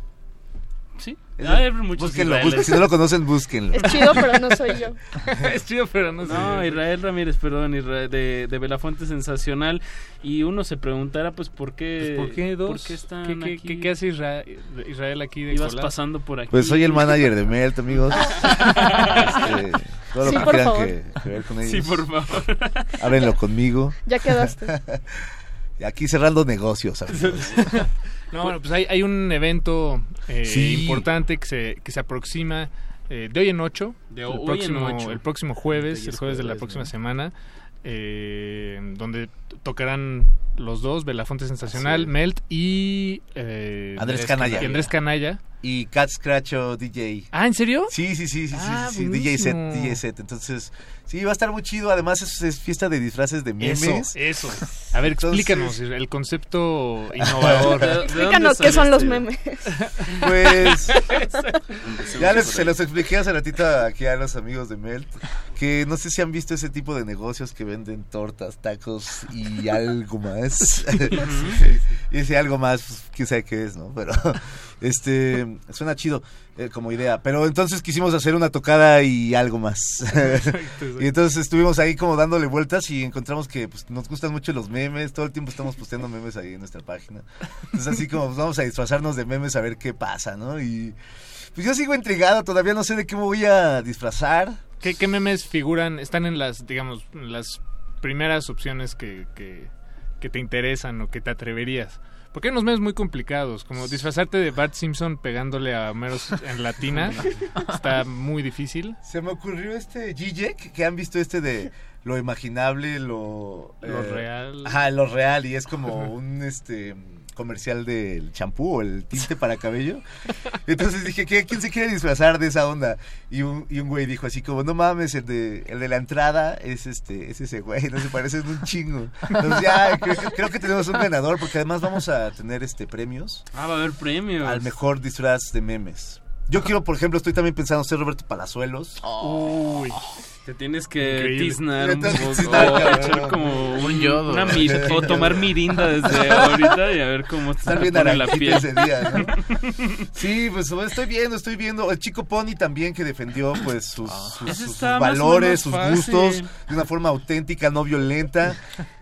Búsquenlo, busquen, si no lo conocen, búsquenlo. Es chido, pero no soy yo. es chido, pero no sé. No, Israel Ramírez, perdón, Israel, de, de Belafonte Sensacional. Y uno se preguntará, pues, ¿por qué, Pues, ¿Por qué dos? ¿por qué están ¿Qué, qué- aquí? qué- qué hace Israel, Israel aquí de Ibas pasando por aquí. Pues soy el manager de Melt, amigos. Este, todo lo Sí, que por quieran favor. que, que ver con ellos. Sí, por favor. Háblenlo conmigo. Ya quedaste. Y aquí cerrando negocios, amigos. No, bueno, pues hay, hay un evento eh, Sí. importante que se, que se aproxima eh, de hoy en ocho. De el, hoy en próximo, ocho. el próximo jueves, el es jueves de la próxima semana, eh, donde tocarán los dos, Belafonte Sensacional. Melt y... eh, Andrés Canalla. y Andrés Canalla. Y Cat Scratcho DJ. Ah, ¿en serio? Sí, sí, sí, sí, sí, Ah, sí, sí, DJ set. DJ set. Entonces, sí, va a estar muy chido. Además, es, es fiesta de disfraces de memes. Eso, eso. A ver, Entonces- explícanos el concepto innovador. ¿De- de dónde Explícanos qué son los este? memes. Pues ya les- se los expliqué hace ratito aquí a los amigos de Melt que no sé si han visto ese tipo de negocios que venden tortas, tacos y algo más. y ese algo más, pues, quién sabe qué es, ¿no? Pero este suena chido eh, como idea. Pero entonces quisimos hacer una tocada y algo más. y entonces estuvimos ahí como dándole vueltas y encontramos que pues, nos gustan mucho los memes. Todo el tiempo estamos posteando memes ahí en nuestra página. Entonces así como pues, vamos a disfrazarnos de memes a ver qué pasa, ¿no? Y pues yo sigo intrigado, todavía no sé de qué me voy a disfrazar. ¿Qué, qué memes figuran, están en las, digamos, en las primeras opciones que, que, que te interesan o que te atreverías? Porque hay unos memes muy complicados, como disfrazarte de Bart Simpson pegándole a Homero en latina, está muy difícil. Se me ocurrió este Gijek, que han visto este de lo imaginable, lo... Lo eh, real. Ajá, lo real, y es como un este comercial del champú o el tinte para cabello. Entonces dije, ¿qué, ¿quién se quiere disfrazar de esa onda? Y un, y un güey dijo así como, no mames, el de, el de la entrada es este, es ese güey, no se parecen un chingo. Entonces ya, creo, que- creo que tenemos un ganador, porque además vamos a tener este premios Ah, va a haber premios. al mejor disfraz de memes. Yo quiero, por ejemplo, estoy también pensando ser Roberto Palazuelos. Uy. Te tienes que Increíble. tiznar un poco. como Un yodo. Una mi- o tomar mirinda desde ahorita y a ver cómo te Estar bien pone la piel. ese día, ¿no? Sí, pues estoy viendo, estoy viendo. El chico Pony también que defendió pues sus, o valores, sus gustos de una forma auténtica, no violenta.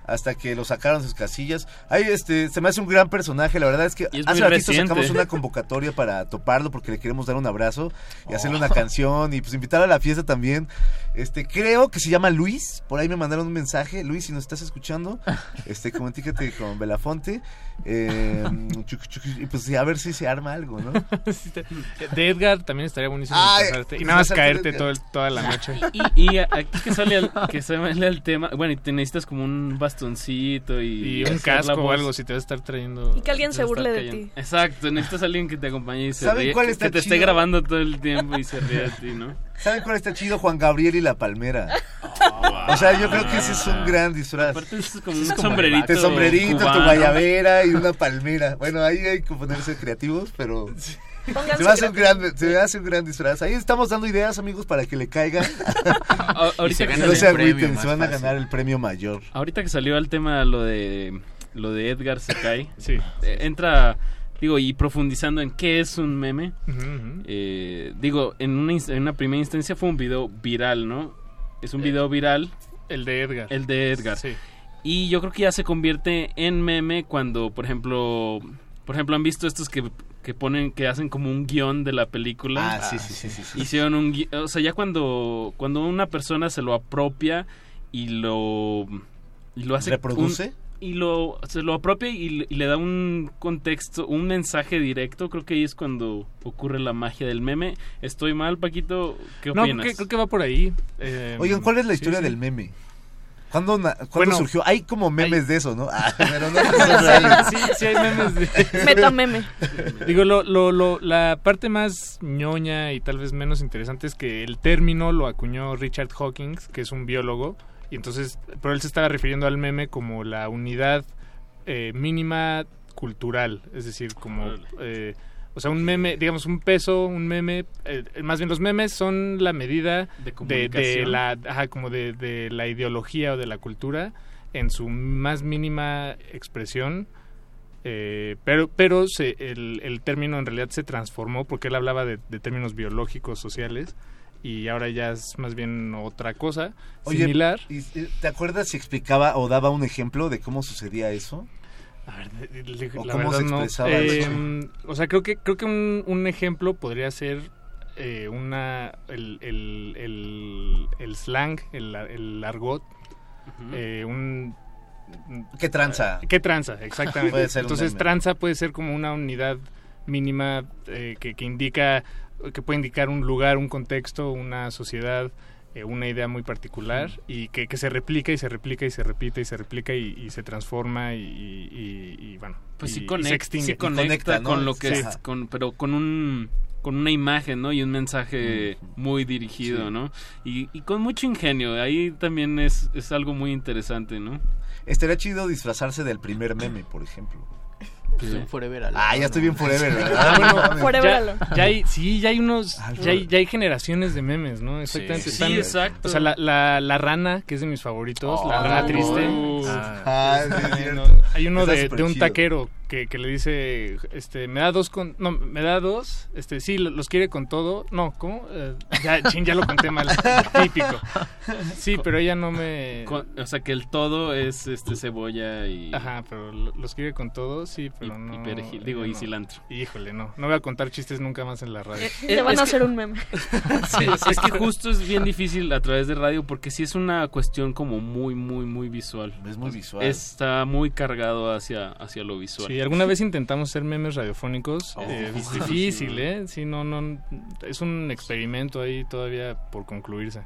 Hasta que lo sacaron de sus casillas. Ay, este, se me hace un gran personaje. La verdad es que es hace ratito reciente. sacamos una convocatoria para toparlo porque le queremos dar un abrazo y hacerle una canción y pues invitar a la fiesta también. Este, creo que se llama Luis. Por ahí me mandaron un mensaje. Luis, si nos estás escuchando, este, comunícate con Belafonte. Eh, chuc, chuc, y pues a ver si se arma algo, ¿no? De Edgar también estaría buenísimo Ay. Y nada más caerte todo el- toda la noche. Y, y aquí que sale, al, que sale al tema, bueno, y te necesitas como un bastoncito y, Y un casco o algo si te vas a estar trayendo. Y que alguien se burle de ti. Exacto, necesitas a alguien que te acompañe y se ¿Saben ríe, cuál que- está que te esté grabando todo el tiempo y se ríe de ti, ¿no? ¿Saben cuál está chido? Juan Gabriel y la palmera. O sea, yo creo que ese es un gran disfraz. Aparte es como un sombrerito. De sombrerito, tu guayabera y una palmera. Bueno, ahí hay que ponerse creativos, pero Pónganse se me, hace un gran, se me hace un gran disfraz. Ahí estamos dando ideas, amigos, para que le caigan. Ahorita se que no se agüiten, van a ganar el premio mayor. Ahorita que salió el tema lo de lo de Edgar se cae. Sí. eh, entra digo, y profundizando en qué es un meme, eh, digo, en una, en una primera instancia fue un video viral, ¿no? Es un video viral. El de Edgar. El de Edgar. Sí. Y yo creo que ya se convierte en meme cuando, por ejemplo, por ejemplo, han visto estos que, que ponen, que hacen como un guion de la película. Ah, sí, sí, sí, sí, sí. Hicieron un o sea, ya cuando, cuando una persona se lo apropia y lo, y lo hace... ¿Reproduce? un- y lo, se lo apropia y, y le da un contexto, un mensaje directo, creo que ahí es cuando ocurre la magia del meme. ¿Estoy mal, Paquito? ¿Qué No, opinas? creo que, creo que va por ahí. Eh, Oigan, ¿cuál es la sí, historia sí. del meme? ¿Cuándo, na- cuándo Bueno, surgió? Hay como memes hay- de eso, ¿no? Ah, pero no sí, sí hay memes de... Metameme. Digo, lo, lo, lo- la parte más ñoña y tal vez menos interesante es que el término lo acuñó Richard Hawkins, que es un biólogo, y entonces, pero él se estaba refiriendo al meme como la unidad eh, mínima cultural, es decir, como... eh, o sea, un meme, digamos, un peso, un meme, eh, más bien los memes son la medida De de, de la, ajá, como de, de la ideología o de la cultura en su más mínima expresión. eh, pero pero se, el, el término en realidad se transformó porque él hablaba de términos biológicos, sociales, y ahora ya es más bien otra cosa Oye, similar. ¿y- y ¿te acuerdas si explicaba o daba un ejemplo de cómo sucedía eso? A ver, de- de- de- ¿O la cómo verdad se no. expresaba Eh, eso? O sea, creo que creo que un, un ejemplo podría ser eh, una el, el, el, el slang, el, el argot, eh, un ¿Qué tranza? ¿Qué tranza? Exactamente. Puede ser un Entonces, tranza puede ser como una unidad mínima eh, que, que indica, que puede indicar un lugar, un contexto, una sociedad, eh, una idea muy particular y que, que se replica y se replica y se repite y se replica y, y se transforma y, y- y- y, bueno. Pues y- sí, y conecta, se extingue. sí conecta con lo que es, con, pero con un con una imagen, ¿no? Y un mensaje muy dirigido, Sí. ¿no? Y, y con mucho ingenio. Ahí también es, es algo muy interesante, ¿no? Estaría chido disfrazarse del primer meme, por ejemplo. Pues un Forever Alone, Ah, ya estoy bien forever, ¿verdad? Bueno, Mames. Forever ya, Alone. ya hay, sí, ya hay unos, ya hay, ya hay generaciones de memes, ¿no? Exactamente. Sí, están- exacto. O sea, la, la, la rana, que es de mis favoritos, la Oh, rana triste. Ah, Ah, es- sí, cierto. hay uno de, un taquero que, que le dice, este, me da dos con, no, me da dos, este, sí, lo- los quiere con todo. No, ¿cómo? Eh, ya, chin, ya lo conté mal, típico. Sí, pero ella no me... Con- o sea, que el todo es este cebolla y... Ajá, pero lo- los quiere con todo, sí, pero y no... perejil, digo, y no. cilantro. Híjole, no, no voy a contar chistes nunca más en la radio. Te van es a que- hacer un meme. Sí, es que justo es bien difícil a través de radio porque sí es una cuestión como muy, muy, muy visual. Es muy visual. Está muy cargado hacia, hacia lo visual. Sí, alguna vez intentamos hacer memes radiofónicos. Oh, eh, es difícil. difícil, ¿eh? Sí, no, no. Es un experimento ahí todavía por concluirse.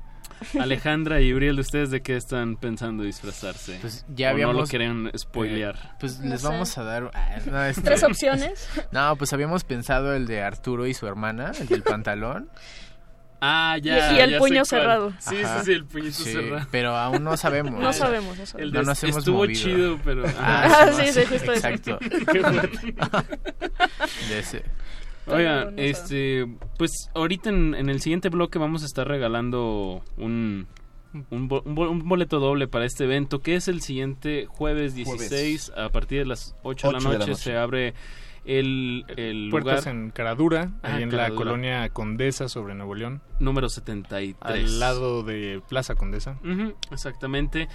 Alejandra y Uriel, ¿ustedes de qué están pensando disfrazarse? Pues ya ¿O no lo habíamos- quieren spoilear? Eh, pues No les sé. vamos a dar ah, no, este- Tres opciones. No, pues habíamos pensado el de Arturo y su hermana, el del pantalón. Ah, Y- y el puño cerrado. Sí, sí, sí, el puñito Sí, cerrado. Pero aún no sabemos. No sabemos, no El sabemos. No nos hemos estuvo movido. chido, pero... Ah, no, sí, sí, justo eso. Exacto. De ese. Oigan, este, pues ahorita en, en el siguiente bloque vamos a estar regalando un, un, bo- un bo- un boleto doble para este evento, que es el siguiente jueves 16 a partir de las 8 de la Ocho de la noche. noche. Se abre el, el Puertas lugar en Caradura, Ah, ahí en la Caradura. colonia Condesa sobre Nuevo León, número 73. al lado de Plaza Condesa. Ujú, exactamente.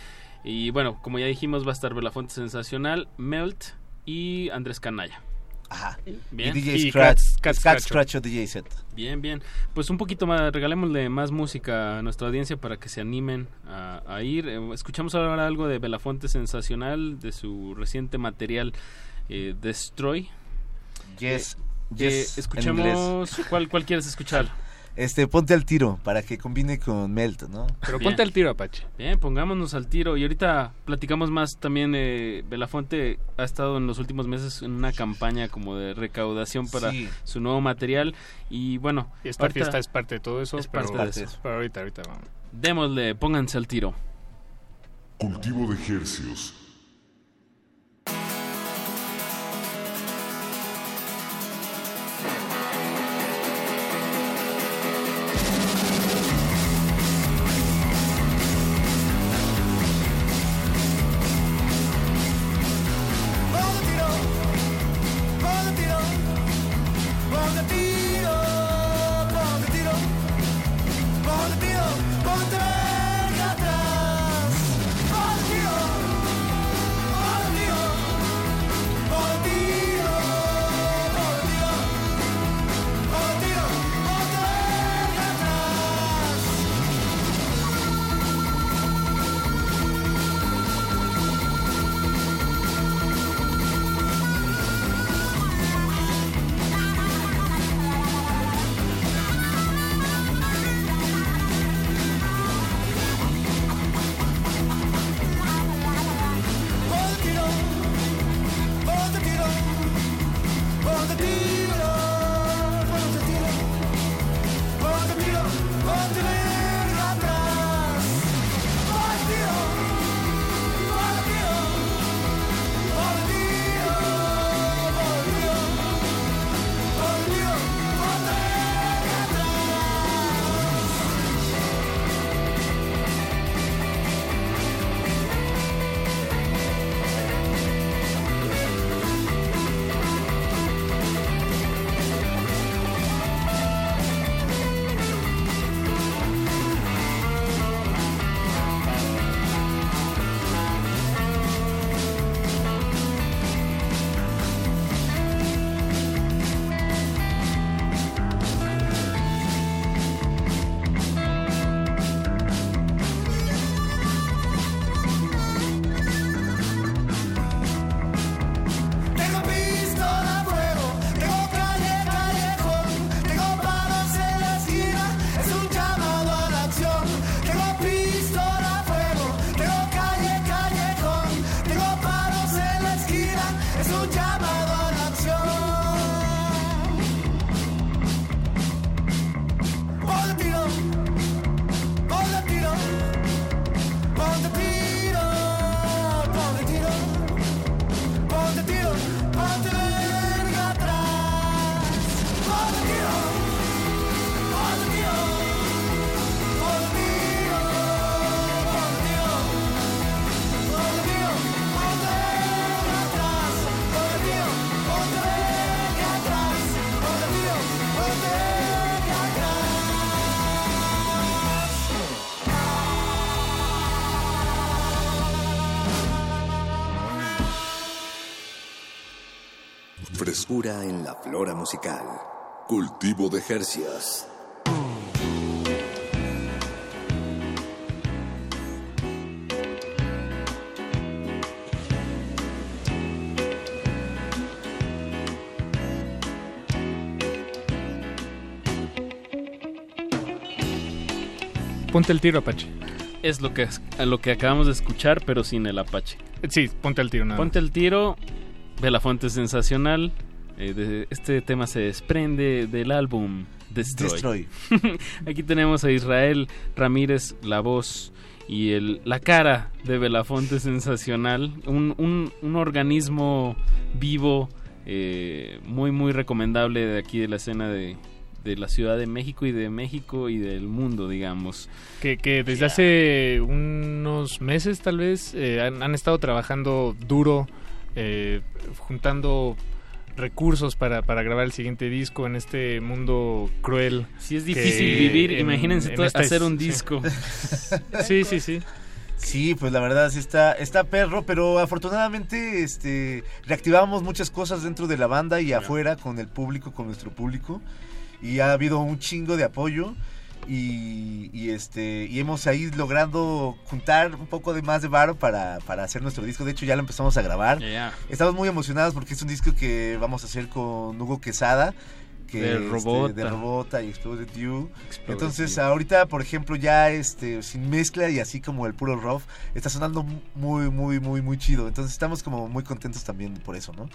Y bueno, como ya dijimos, va a estar Belafonte Sensacional, Melt y Andrés Canalla. Ajá. Bien. Y DJ Scratch. Cat- Cat Cat Scratch. Scratch o DJ Set. Bien, bien. Pues un poquito más, regalémosle más música a nuestra audiencia para que se animen a, a ir. Eh, escuchamos ahora algo de Belafonte Sensacional, de su reciente material eh, Destroy. Yes. Eh, yes. en escuchamos, inglés. ¿cuál, ¿cuál quieres escuchar? Este, ponte al tiro para que combine con Melt, ¿no? Pero Bien. ponte al tiro, Apache. Bien, pongámonos al tiro y ahorita platicamos más también. Eh, Belafonte ha estado en los últimos meses en una campaña como de recaudación para Sí. su nuevo material y bueno, Y esta ahorita fiesta es parte de todo eso, es pero, parte de eso. pero ahorita, ahorita vamos. démosle, pónganse al tiro. Cultivo de hercios. Frescura en la flora musical. Cultivo de Jercias. Ponte el tiro, Apache. Es lo que, lo que acabamos de escuchar, pero sin el Apache. Sí, ponte el tiro nada. Ponte el tiro, Belafonte sensacional. Eh, de- este tema se desprende del álbum Destroy. Aquí tenemos a Israel Ramírez, la voz y el, la cara de Belafonte sensacional. Un, un- un organismo vivo, eh, muy, muy recomendable de aquí de la escena de, de la Ciudad de México y de México y del mundo, digamos. Que, que desde hace unos meses tal vez eh, han, han estado trabajando duro, eh, juntando recursos para, para grabar el siguiente disco en este mundo cruel. Si es difícil vivir, imagínense todo- esta hacer un sí. disco. Sí, sí, sí. Sí, pues la verdad sí está, está perro, pero afortunadamente este, reactivamos muchas cosas dentro de la banda y afuera con el público, con nuestro público. Y ha habido un chingo de apoyo y, y, este y hemos ahí logrando juntar un poco de más de varo para, para hacer nuestro disco. De hecho ya lo empezamos a grabar. Estamos muy emocionados porque es un disco que vamos a hacer con Hugo Quesada. Que, De este, Robota. de Robota y Exploded You. Exploded Entonces You. ahorita, por ejemplo, ya este sin mezcla y así como el puro rough, está sonando muy, muy, muy, muy chido. Entonces estamos como muy contentos también por eso, ¿no?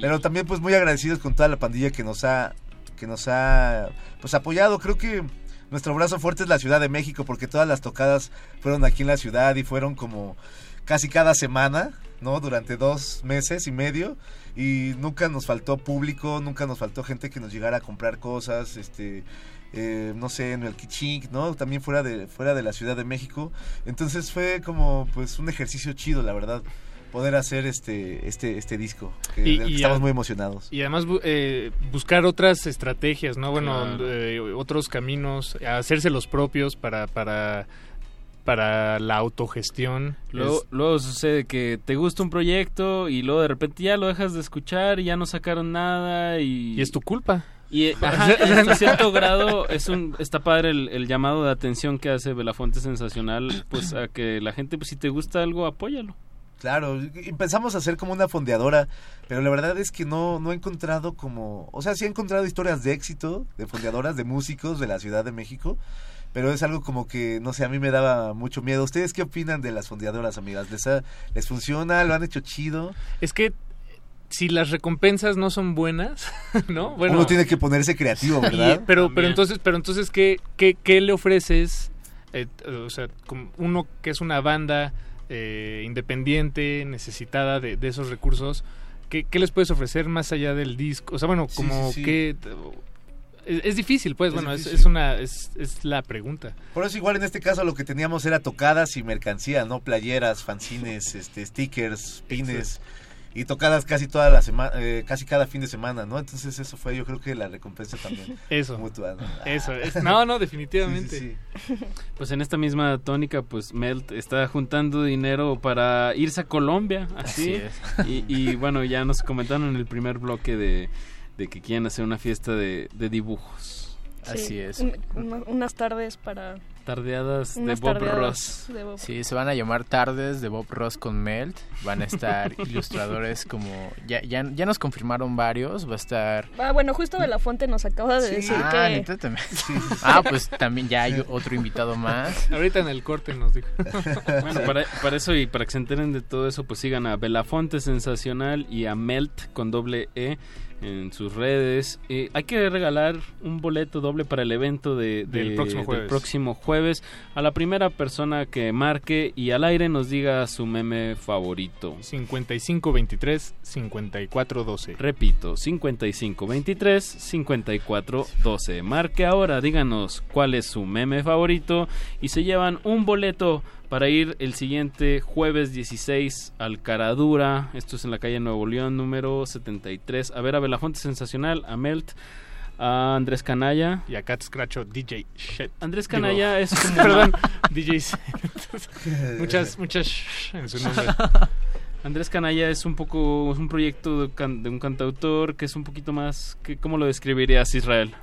Pero también pues muy agradecidos con toda la pandilla que nos ha, que nos ha pues apoyado. Creo que nuestro brazo fuerte es la Ciudad de México porque todas las tocadas fueron aquí en la ciudad y fueron como casi cada semana, ¿no? Durante dos meses y medio y nunca nos faltó público, nunca nos faltó gente que nos llegara a comprar cosas, este, eh, no sé, en el Kichink, ¿no? También fuera de, fuera de la Ciudad de México. Entonces fue como, pues, un ejercicio chido, la verdad, poder hacer este, este, este disco, que, Y- del que y estamos a- muy emocionados. Y además bu- eh, buscar otras estrategias, ¿no? Bueno, Claro. eh, otros caminos, hacerse los propios para, para, para la autogestión. Luego, Es- luego sucede que te gusta un proyecto y luego de repente ya lo dejas de escuchar y ya no sacaron nada y... Y es tu culpa. Y eh, ajá, hasta cierto grado es un está padre el, el llamado de atención que hace Belafonte sensacional, pues a que la gente, pues si te gusta algo, apóyalo. Claro, y empezamos a hacer como una fondeadora, pero la verdad es que no, no he encontrado como, o sea, sí he encontrado historias de éxito de fondeadoras, de músicos de la Ciudad de México, pero es algo como que, no sé, a mí me daba mucho miedo. ¿Ustedes qué opinan de las fondeadoras, amigas? ¿Les, ha- les funciona? ¿Lo han hecho chido? Es que si las recompensas no son buenas, ¿no? Bueno, Uno tiene que ponerse creativo, Y- ¿verdad? pero, pero También. entonces, pero entonces, ¿qué, qué, qué le ofreces? Eh, o sea, como uno que es una banda eh, independiente, necesitada de, de esos recursos, ¿qué, qué les puedes ofrecer más allá del disco? O sea, bueno, como sí, sí. que... Es, es difícil, pues, Es bueno, es- difícil. Es, una, es, es la pregunta. Por eso igual en este caso lo que teníamos era tocadas y mercancía, ¿no? Playeras, fanzines, este, stickers, pines y tocadas casi toda la semana, casi cada fin de semana, ¿no? Entonces eso fue yo creo que la recompensa también. Eso. mutua, ¿no? Eso, es- no, no, definitivamente. Sí, sí, Pues en esta misma tónica, pues Melt está juntando dinero para irse a Colombia, así. Así Y, y, bueno, ya nos comentaron en el primer bloque de, de que quieren hacer una fiesta de, de dibujos. Así es. un- una- unas tardes para... Tardeadas Unas de Bob tardeadas Ross. de Bob. Sí, se van a llamar tardes de Bob Ross con Melt. Van a estar ilustradores como... Ya, ya, ya nos confirmaron varios. Va a estar... Ah, bueno, justo de la fuente nos acaba de decir ah, que... ¿neta también? Ah, pues también ya hay otro invitado más. Ahorita en el corte nos dijo. Bueno, para, para eso y para que se enteren de todo eso, pues sigan a Belafonte Sensacional y a Melt con doble E en sus redes. Eh, hay que regalar un boleto doble para el evento de, de- Del próximo jueves. próximo jueves a la primera persona que marque y al aire nos diga su meme favorito. 5523 5412. Repito, 5523 5412. Marque ahora, díganos cuál es su meme favorito y se llevan un boleto para ir el siguiente jueves 16 al Caradura. Esto es en la calle Nuevo León, número 73. A ver a Belafonte Sensacional, a Melt, a Andrés Canalla. Y a Cat Scratcho DJ Shit. Andrés Digo, Canalla es como... Perdón, DJ Muchas, muchas en su nombre. Andrés Canalla es un poco, es un proyecto de, can- de un cantautor que es un poquito más, que, ¿cómo lo describirías Israel?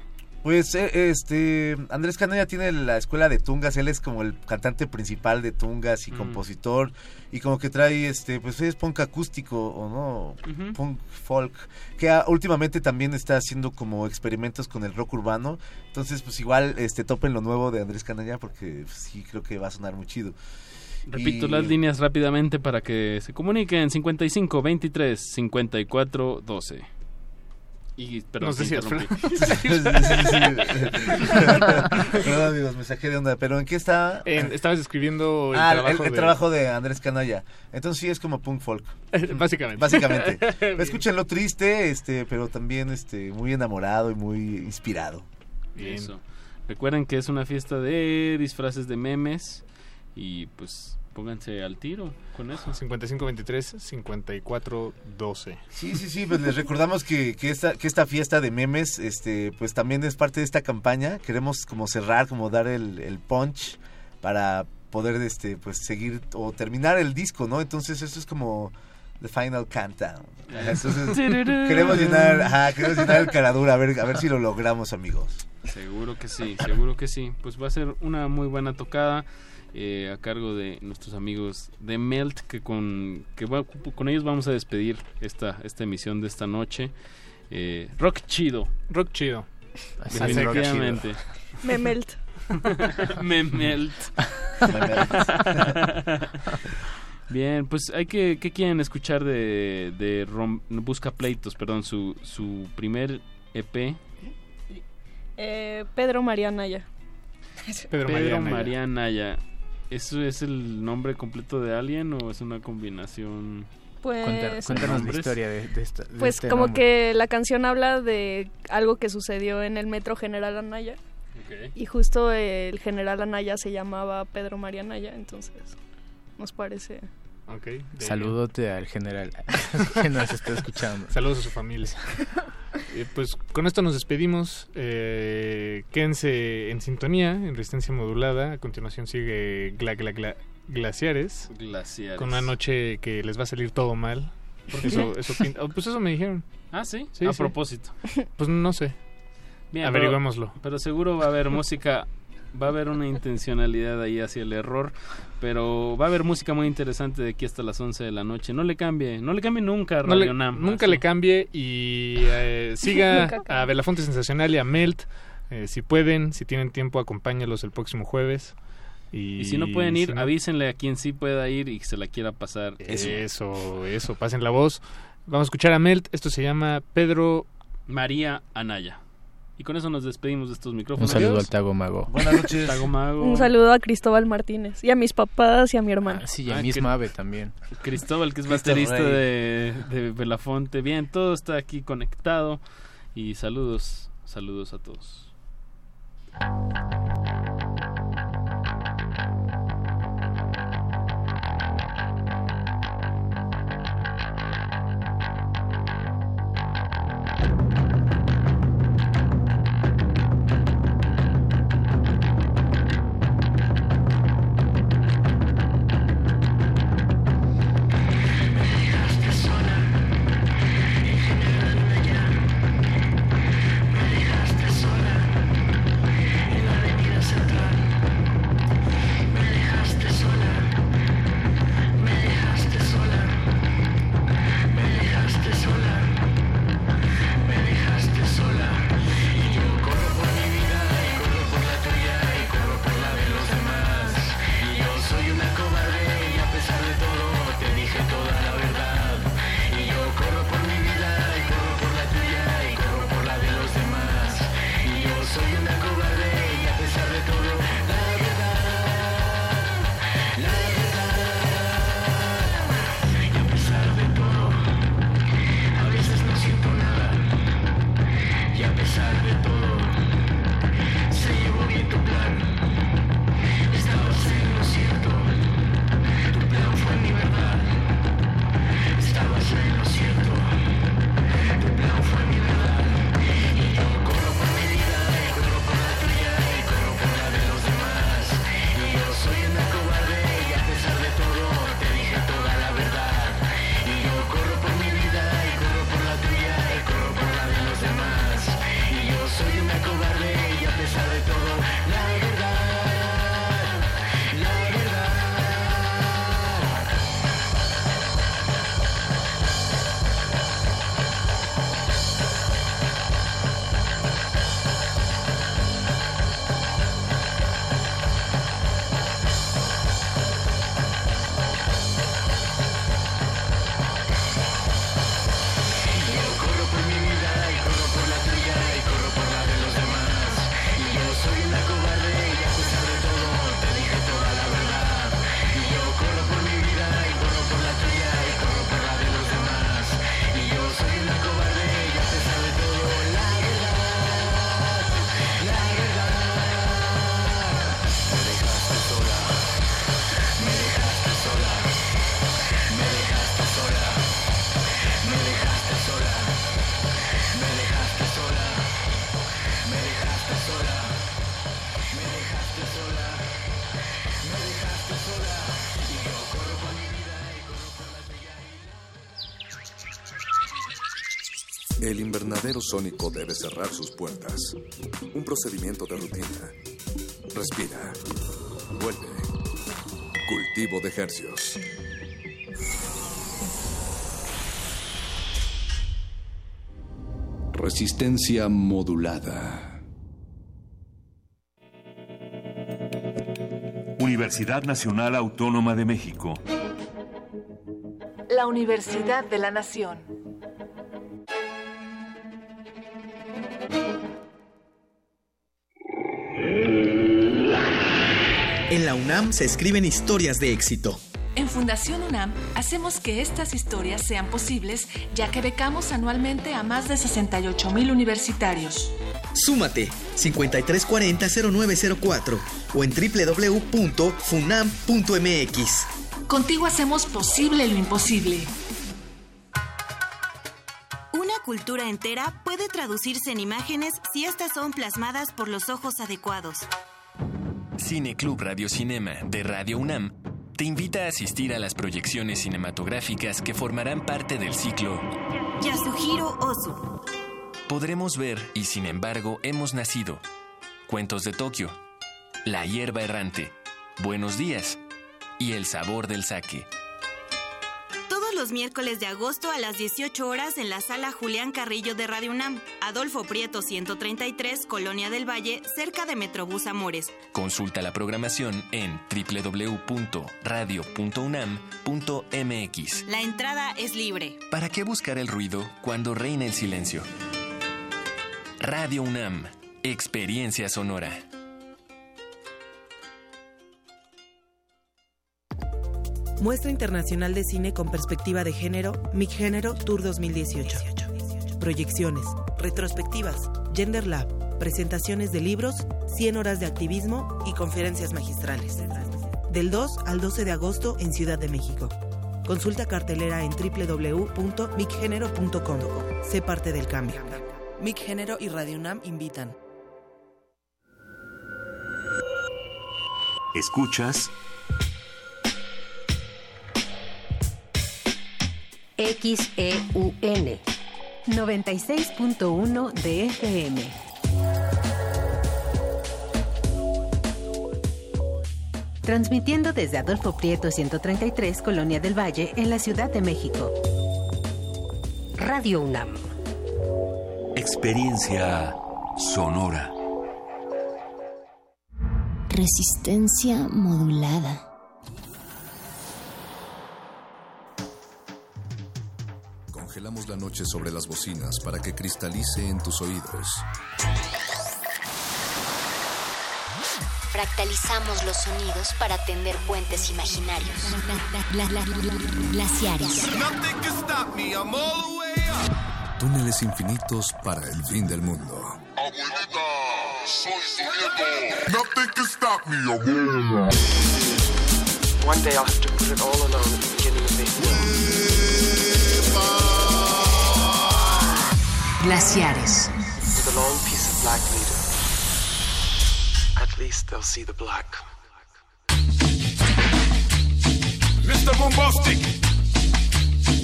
Pues eh, este Andrés Canalla tiene la escuela de Tungas, él es como el cantante principal de Tungas y Mm. compositor y como que trae este pues es punk acústico o no, punk folk, que últimamente también está haciendo como experimentos con el rock urbano. Entonces, pues igual este topen lo nuevo de Andrés Canalla porque pues, sí creo que va a sonar muy chido. Repito Y- las líneas rápidamente para que se comuniquen 55 23 54 12. Y perdón, No sé si. Perdón, amigos, me saqué de onda, pero ¿en qué está? En- estabas describiendo el Ah, trabajo el, de- trabajo de Andrés Canalla. Entonces sí es como punk folk. Básicamente. Básicamente. Bien. Escúchenlo triste, este, pero también este, muy enamorado y muy inspirado. Eso. Recuerden que es una fiesta de disfraces de memes y pues pónganse al tiro con eso. 5523 5412. Sí, sí, sí, pues les recordamos que, que, esta, que esta fiesta de memes, este, pues también es parte de esta campaña. Queremos como cerrar, como dar el, el punch para poder, este, pues seguir o terminar el disco, ¿no? Entonces eso es como the final countdown. Entonces, queremos llenar, ajá, queremos llenar el caradura, a ver, a ver si lo logramos, amigos. Seguro que sí, seguro que sí. Pues va a ser una muy buena tocada eh, a cargo de nuestros amigos de Melt, que con, que va- con ellos vamos a despedir esta, esta emisión de esta noche. Eh, rock chido. Rock chido. Me melt. Me melt. Bien, pues hay que, ¿qué quieren escuchar de, de Rom- Busca Pleitos, perdón, su, su primer EP? Eh, Pedro María Naya. Pedro, María Naya. María Naya. ¿Eso es el nombre completo de alguien o es una combinación? Pues, cuéntanos la historia de, de esta- de Pues este como nombre. que la canción habla de algo que sucedió en el metro General Anaya. Ok. Y justo el general Anaya se llamaba Pedro María Anaya, entonces nos parece... Ok. de- Saludote al general que nos está escuchando. Saludos a su familia. Eh, pues con esto nos despedimos. Eh, quédense en sintonía, en resistencia modulada. A continuación sigue Gla Gla Gla Glaciares. Glaciares. Con una noche que les va a salir todo mal. Eso, eso pinta- oh, pues eso me dijeron. Ah, sí, Sí, a sí. propósito. Pues no sé. Bien, Averigüémoslo. Pero, pero seguro va a haber música, va a haber una intencionalidad ahí hacia el error, pero va a haber música muy interesante de aquí hasta las 11 de la noche. No le cambie, no le cambie nunca a No Radio Nam. nunca así. le cambie y eh, siga a Belafonte Sensacional y a Melt. Eh, si pueden, si tienen tiempo, acompáñalos el próximo jueves. Y, Y si no pueden ir, si no- avísenle a quien sí pueda ir y que se la quiera pasar. Eso, eso, pasen la voz. Vamos a escuchar a Melt. Esto se llama Pedro María Anaya. Y con eso nos despedimos de estos Un micrófonos. saludo Adiós. al Tago Mago. Buenas noches. Tago Mago. Un saludo a Cristóbal Martínez y a mis papás y a mi hermana. Ah, sí, y a Ah, ave también. Cristóbal, que es baterista de, de Belafonte. Bien, todo está aquí conectado. Y saludos, saludos a todos. Sónico debe cerrar sus puertas. Un procedimiento de rutina. Respira. Vuelve. Cultivo de hercios. Resistencia modulada. Universidad Nacional Autónoma de México. La Universidad de la Nación. La UNAM se escriben historias de éxito. En Fundación UNAM hacemos que estas historias sean posibles, ya que becamos anualmente a más de 68 mil universitarios. Súmate 5340-0904 o en www.funam.mx. Contigo hacemos posible lo imposible. Una cultura entera puede traducirse en imágenes si estas son plasmadas por los ojos adecuados. Cine Club Radio Cinema de Radio UNAM te invita a asistir a las proyecciones cinematográficas que formarán parte del ciclo Yasuhiro Ozu. Podremos ver y sin embargo hemos nacido. Cuentos de Tokio, La hierba errante, Buenos días y El sabor del sake. Todos los miércoles de agosto a las 18 horas en la sala Julián Carrillo de Radio UNAM, Adolfo Prieto 133, Colonia del Valle, cerca de Metrobús Amores. Consulta la programación en www.radio.unam.mx. La entrada es libre. ¿Para qué buscar el ruido cuando reina el silencio? Radio UNAM, experiencia sonora. Muestra Internacional de Cine con Perspectiva de Género, Mi Género Tour 2018. Proyecciones, retrospectivas, Gender Lab, presentaciones de libros, 100 horas de activismo y conferencias magistrales. Del 2 al 12 de agosto en Ciudad de México. Consulta cartelera en www.micgénero.com. Sé parte del cambio. Mic Género y Radio UNAM invitan. Escuchas XEUN 96.1 de FM. Transmitiendo desde Adolfo Prieto 133, Colonia del Valle, en la Ciudad de México. Radio UNAM. Experiencia sonora. Resistencia modulada. La noche sobre las bocinas para que cristalice en tus oídos. Fractalizamos los sonidos para tender puentes imaginarios. Glaciares. Túneles infinitos para el fin del mundo. Soy su nieto. Nothing can stop me, abuela. One day I'll have to put it all alone at the beginning of the Glaciares. With a long piece of black leader. At least they'll see the black. Mr. Bombastic.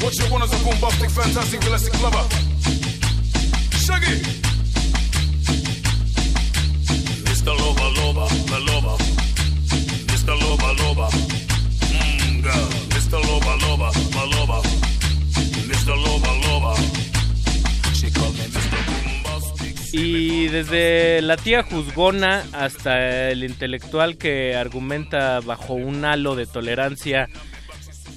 What you want is a bombastic, fantastic, elastic lover. Shaggy. Mr. Loba Loba, my lover. Mr. Loba Loba. Mmm, girl. Mr. Loba Loba, my lover. Mr. Loba Y desde la tía juzgona hasta el intelectual que argumenta bajo un halo de tolerancia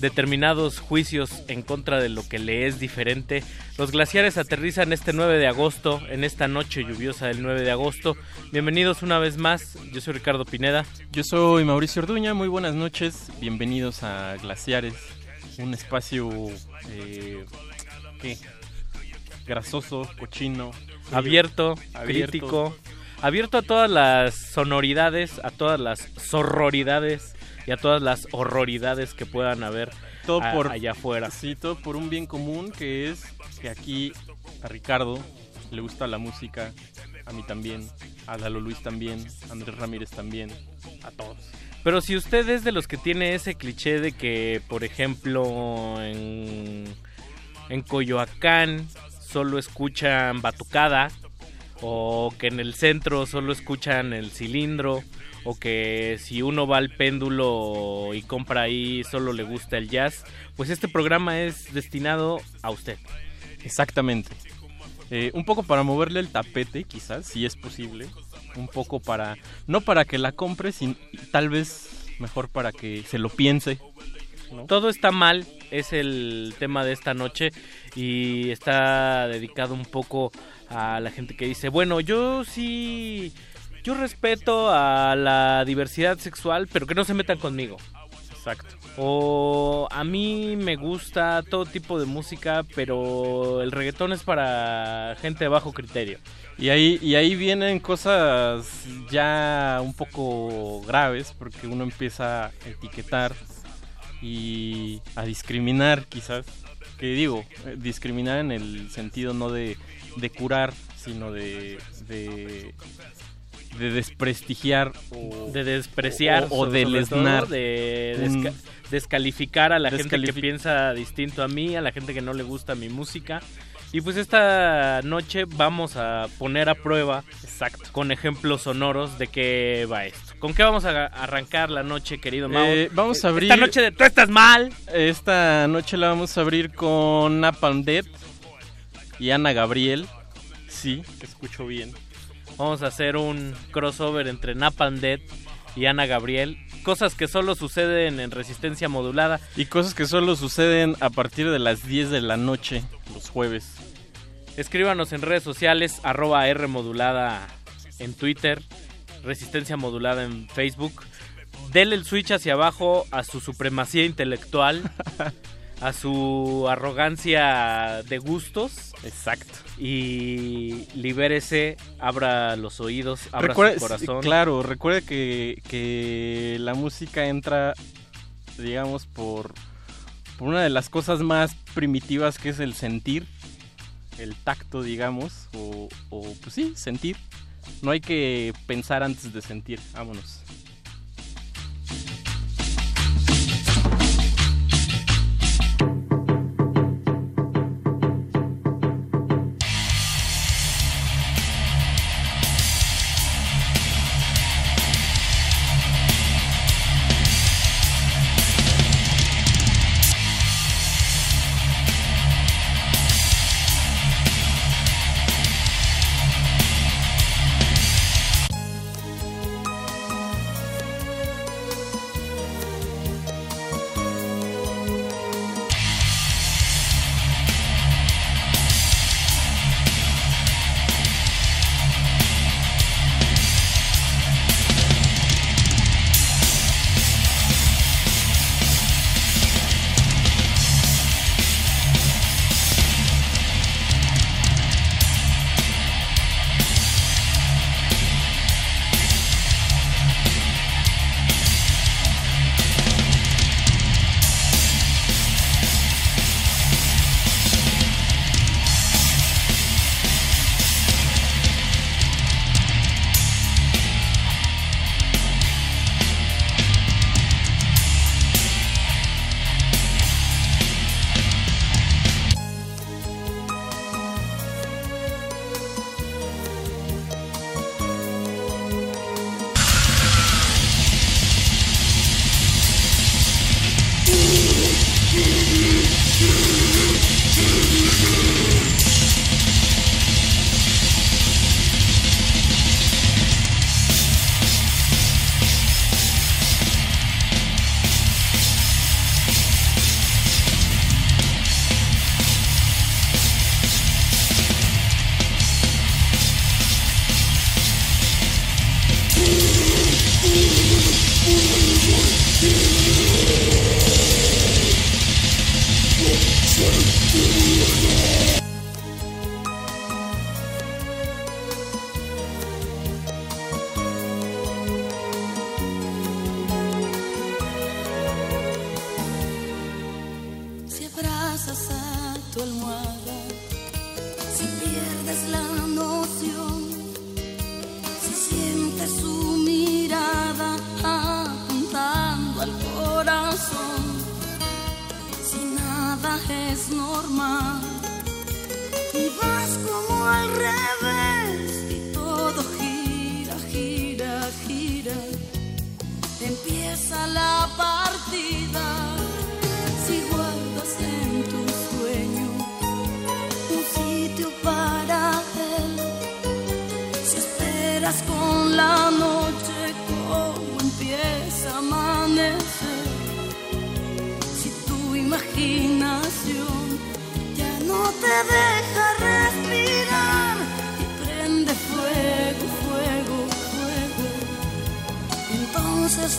determinados juicios en contra de lo que le es diferente, los glaciares aterrizan este 9 de agosto, en esta noche lluviosa del 9 de agosto. Bienvenidos una vez más, yo soy Ricardo Pineda. Yo soy Mauricio Orduña, muy buenas noches, bienvenidos a Glaciares, un espacio eh, ¿qué? grasoso, cochino, abierto, abierto. crítico, abierto a todas las sonoridades, a todas las sororidades y a todas las horroridades que puedan haber todo a- por allá afuera. Sí, todo por un bien común que es que aquí a Ricardo le gusta la música, a mí también, a Lalo Luis también, a Andrés Ramírez también, a todos. Pero si usted es de los que tiene ese cliché de que, por ejemplo, en, en Coyoacán solo escuchan batucada o que en el centro solo escuchan el cilindro o que si uno va al péndulo y compra ahí solo le gusta el jazz, pues este programa es destinado a usted. Exactamente. Eh, un poco para moverle el tapete, quizás, si es posible. Un poco para, no para que la compre, sin, tal vez mejor para que se lo piense. ¿No? Todo está mal, es el tema de esta noche y está dedicado un poco a la gente que dice, bueno, yo sí, yo respeto a la diversidad sexual, pero que no se metan conmigo. Exacto. O a mí me gusta todo tipo de música, pero el reggaetón es para gente de bajo criterio. Y ahí, y ahí vienen cosas ya un poco graves, porque uno empieza a etiquetar y a discriminar quizás. Que digo, eh, discriminar en el sentido no de, de curar, sino de, de, de desprestigiar o de despreciar o, de lesnar de desca- descalificar a la gente que piensa distinto a mí, a la gente que no le gusta mi música. Y pues esta noche vamos a poner a prueba Exacto. con ejemplos sonoros de qué va esto. ¿Con qué vamos a arrancar la noche, querido Mau? Eh, vamos a abrir. Esta noche de tú estás mal. Esta noche la vamos a abrir con Napalm Death y Ana Gabriel. Sí, escucho bien. Vamos a hacer un crossover entre Napalm Death y Ana Gabriel. Cosas que solo suceden en resistencia modulada. Y cosas que solo suceden a partir de las 10 de la noche, los jueves. Escríbanos en redes sociales, arroba R modulada en Twitter, Resistencia modulada en Facebook. Dele el switch hacia abajo a su supremacía intelectual, a su arrogancia de gustos. Exacto. Y libérese, abra los oídos, abra Recuerde- su corazón. claro, recuerde que, que la música entra, digamos, por, por una de las cosas más primitivas que es el sentir, el tacto, digamos, o, o, pues sí, sentir. No hay que pensar antes de sentir, vámonos.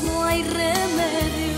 No hay remedio.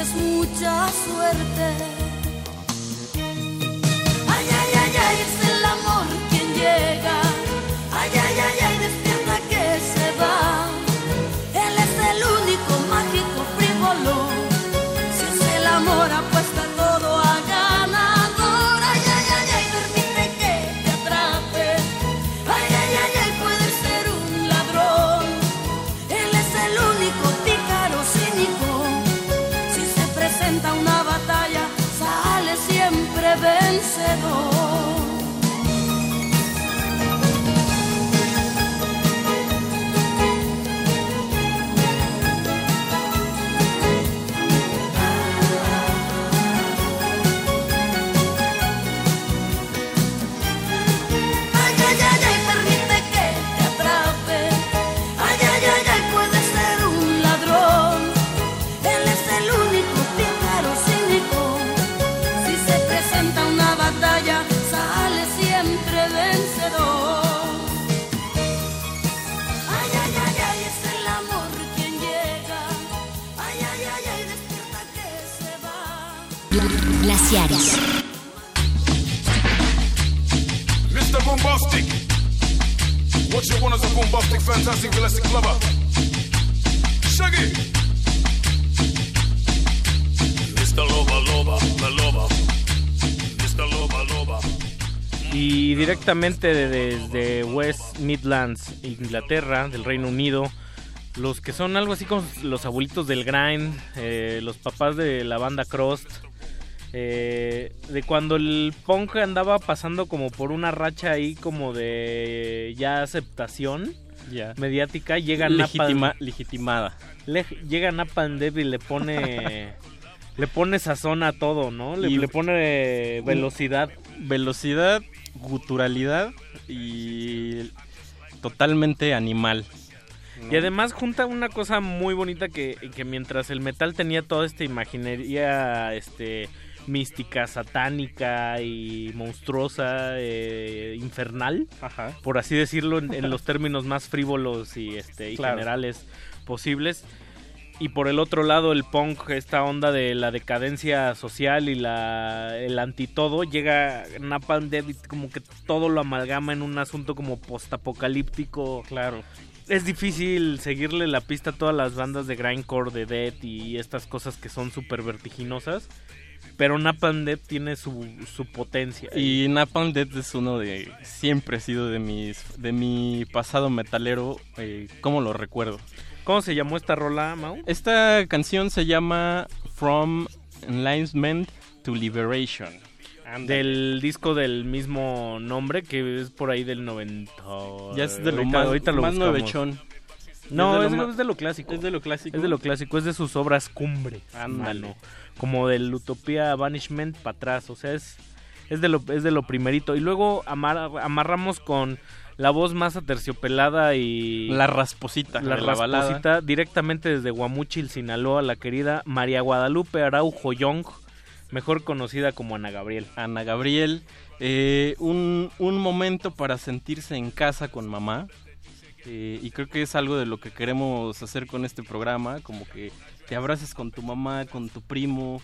Entonces mucha suerte. Directamente de- desde West Midlands, Inglaterra, del Reino Unido, los que son algo así como los abuelitos del grind, eh, los papás de la banda Crust, eh, de cuando el punk andaba pasando como por una racha ahí como de ya aceptación Ya. mediática, llega Legitima- Napalm, legitimada. le- llega Napalm Death y le pone le pone sazón a todo, ¿no? Le, Y- le pone velocidad. Velocidad, guturalidad y totalmente animal. Y además junta una cosa muy bonita que, que mientras el metal tenía toda esta imaginería este mística, satánica y monstruosa, eh, infernal, por así decirlo en, en los términos más frívolos y este y Claro. generales posibles. Y por el otro lado el punk, esta onda de la decadencia social y la el antitodo, llega Napalm Death y como que todo lo amalgama en un asunto como postapocalíptico. Claro. Es difícil seguirle la pista a todas las bandas de grindcore, de death y estas cosas que son súper vertiginosas. Pero Napalm Death tiene su, su potencia. Y Napalm Death es uno de siempre ha sido de mis de mi pasado metalero, eh, ¿cómo lo recuerdo? ¿Cómo se llamó esta rola, Mau? Esta canción se llama From Enlightenment to Liberation. del disco del mismo nombre, que es por ahí del 90. Ya es de lo Ahorita- más, ahorita lo más nuevechón. No, es de lo es de lo clásico. Es de lo clásico. Es de lo clásico, es de sus obras cumbre. Ándale. mano. Como del Utopía Banishment para atrás. O sea, es, es, de lo, es de lo primerito. Y luego amar- amarramos con la voz más aterciopelada y. La rasposita La rasposita directamente desde Guamuchil, Sinaloa, la querida María Guadalupe Araujo Young, mejor conocida como Ana Gabriel. Ana Gabriel. eh, un, un momento para sentirse en casa con mamá. eh, y creo que es algo de lo que queremos hacer con este programa, como que te abraces con tu mamá, con tu primo,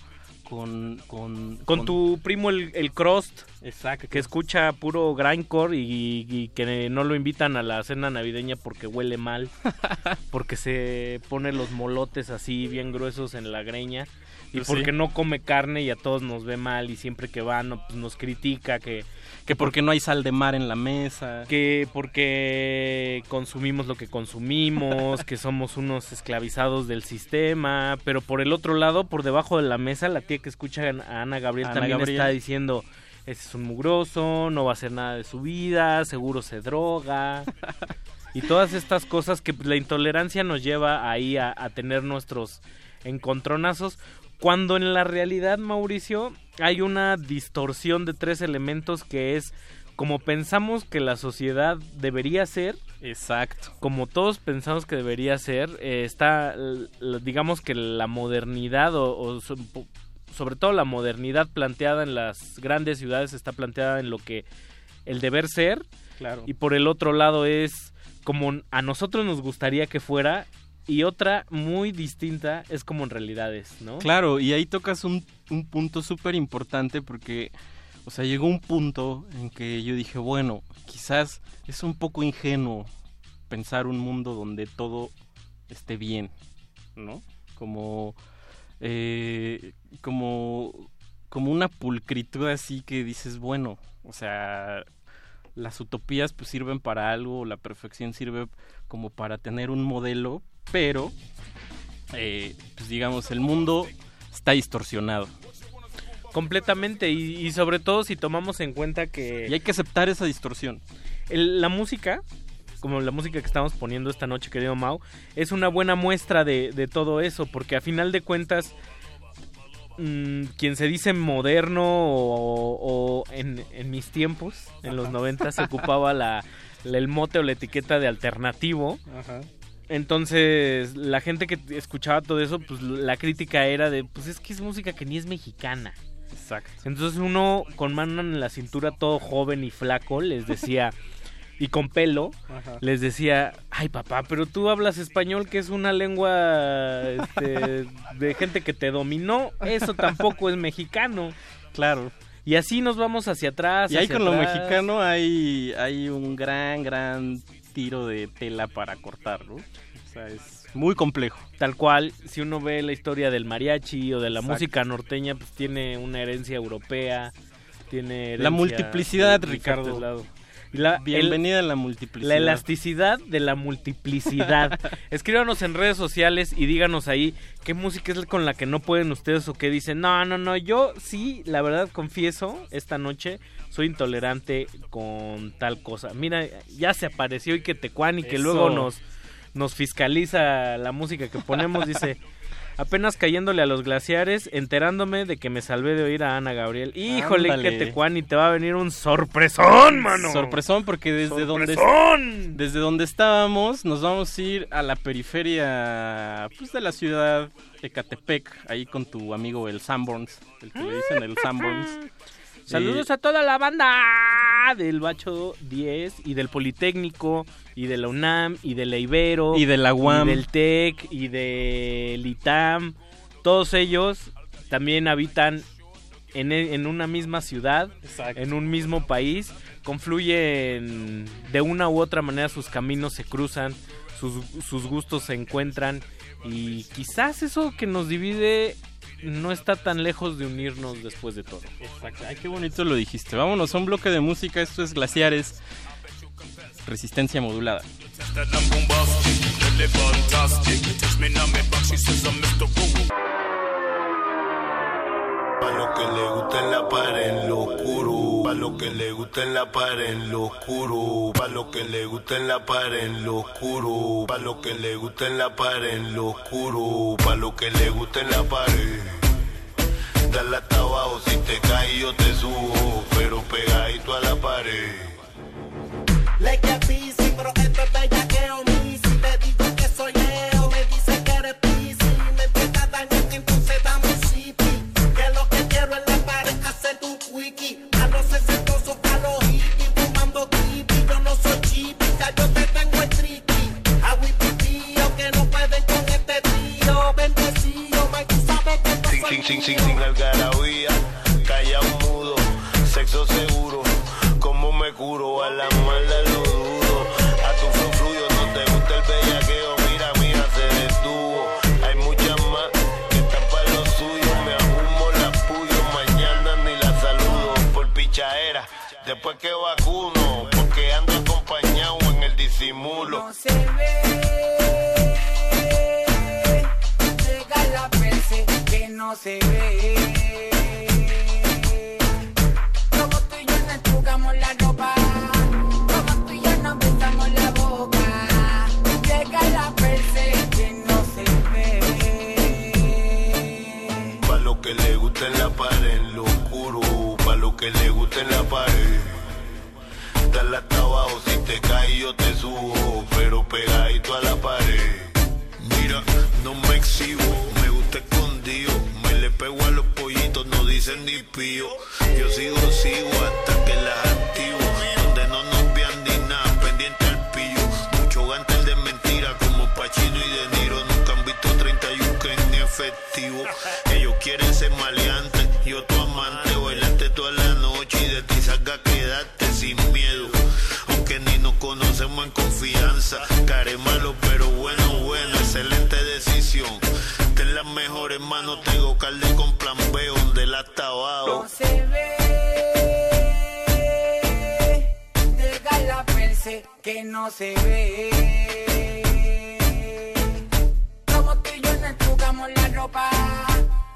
con... Con, Con tu primo el, el Crost, Exacto. que escucha puro grindcore y, y que no lo invitan a la cena navideña porque huele mal, porque se pone los molotes así bien gruesos en la greña y Pues porque sí. no come carne y a todos nos ve mal y siempre que va no, pues nos critica que Que porque no hay sal de mar en la mesa. que porque consumimos lo que consumimos, que somos unos esclavizados del sistema, pero por el otro lado, por debajo de la mesa, la tía que escucha a Ana Gabriel Ana también Gabriel. está diciendo, ese es un mugroso, no va a hacer nada de su vida, seguro se droga. y todas estas cosas que pues, la intolerancia nos lleva ahí a, a tener nuestros encontronazos, cuando en la realidad, Mauricio, hay una distorsión de tres elementos que es como pensamos que la sociedad debería ser. Exacto. Como todos pensamos que debería ser, eh, está, digamos que la modernidad o, o sobre todo la modernidad planteada en las grandes ciudades está planteada en lo que el deber ser. Claro. Y por el otro lado es como a nosotros nos gustaría que fuera y otra muy distinta es como en realidad es, ¿no? Claro, y ahí tocas un, un punto súper importante porque, o sea, llegó un punto en que yo dije, bueno, quizás es un poco ingenuo pensar un mundo donde todo esté bien, ¿no? Como, eh, como, como una pulcritud así que dices, bueno, o sea, las utopías pues sirven para algo, la perfección sirve como para tener un modelo, pero eh, pues digamos el mundo está distorsionado Completamente y, y sobre todo si tomamos en cuenta que... y hay que aceptar esa distorsión. el- la música, como la música que estamos poniendo esta noche, querido Mau, es una buena muestra de, de todo eso, porque a final de cuentas, mm, quien se dice moderno o, o en, en mis tiempos, en los 90, se ocupaba la, la- el mote o la etiqueta de alternativo. Entonces, la gente que escuchaba todo eso, pues la crítica era de, pues es que es música que ni es mexicana. Exacto. Entonces uno con mano en la cintura, todo joven y flaco, les decía, y con pelo, Ajá. les decía, ay papá, pero tú hablas español que es una lengua este, de gente que te dominó, eso tampoco es mexicano. Claro. Y así nos vamos hacia atrás. Y ahí con lo mexicano hay, hay un gran, gran tiro de tela para cortar, ¿no? O sea, es muy complejo. Tal cual, si uno ve la historia del mariachi o de la Exacto. música norteña, pues tiene una herencia europea, tiene herencia La multiplicidad, de Ricardo. la- Bienvenida a la La multiplicidad. elasticidad de la multiplicidad. Escríbanos en redes sociales y díganos ahí qué música es con la que no pueden ustedes o qué dicen. No, no, no, yo sí, la verdad confieso, esta noche soy intolerante con tal cosa. Mira, ya se apareció y que Tecuani, que Eso. luego nos, nos fiscaliza la música que ponemos, dice... Apenas cayéndole a los glaciares, enterándome de que me salvé de oír a Ana Gabriel. Híjole, Ándale. que Tecuani, te va a venir un sorpresón, mano. Sorpresón porque desde donde desde donde estábamos nos vamos a ir a la periferia pues de la ciudad Ecatepec, ahí con tu amigo el Sanborns, el que le dicen el Sanborns. Saludos a toda la banda del Bacho 10 y del Politécnico y de la UNAM y de la Ibero Y de la UAM. y del TEC y del ITAM. Todos ellos también habitan en, e- en una misma ciudad, en un mismo país, confluyen de una u otra manera, sus caminos se cruzan, sus, sus gustos se encuentran y quizás eso que nos divide no está tan lejos de unirnos después de todo. Ay, qué bonito lo dijiste. Vámonos a un bloque de música. Esto es Glaciares. Resistencia modulada. Mr. Google. que le gusta en la pared en lo oscuro. Pa' lo que le gusta en la pared en lo oscuro. Pa' lo que le gusta en la pared en lo oscuro. Pa' lo que le gusta en la pared en lo oscuro. Pa' lo que le gusta en la pared. Dale hasta abajo, si te caes yo te subo. Pero pegadito a la pared. Busy, pero Sin, sin, sin, sin, algarabía, callado mudo, sexo seguro. Como me curo a la no se ve. Como tú y yo nos jugamos la ropa, como tú y yo nos besamos la boca. Llega la perse que no se ve. Pa' lo que le gusta en la pared, lo oscuro. Pa' lo que le gusta en la pared. Dale hasta abajo, si te caes yo te subo. Pero pegadito a la pared. Mira, no me exhibo, me gusta escondido. Me le pego a los pollitos, no dicen ni pío. Yo sigo, sigo hasta que las activo. Donde no nos vean ni nada, pendiente al pillo. Mucho gantel de mentira como Pachino y De Niro. Nunca han visto 31 que es ni efectivo. Ellos quieren ser maleantes, yo tu amante. Bailarte toda la noche y de ti salga quedarte sin miedo. Conocemos en confianza. Care malo, pero bueno, bueno, excelente decisión. Ten las mejores manos, tengo calde con plan B, donde la hasta abajo. No se ve, llega la perse que no se ve. Como tú y yo nos jugamos la ropa,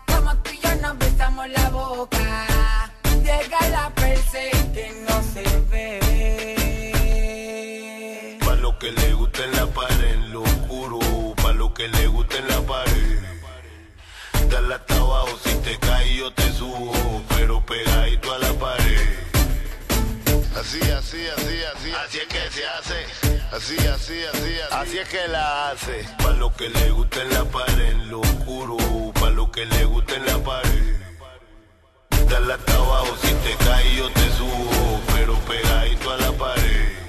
como tú y yo nos besamos la boca. Llega la perse que no se ve. Gusta en la pared, en lo oscuro. Pa' lo que le gusta en la pared. Dale hasta abajo, si te caes yo te subo. Pero pegadito a la pared. Así, así, así, así. Así es que se hace. Así, así, así, así. Así es que la hace. Pa' lo que le gusta en la pared, en lo oscuro. Pa' lo que le gusta en la pared. Dale hasta abajo, si te caes yo te subo. Pero pegadito a la pared.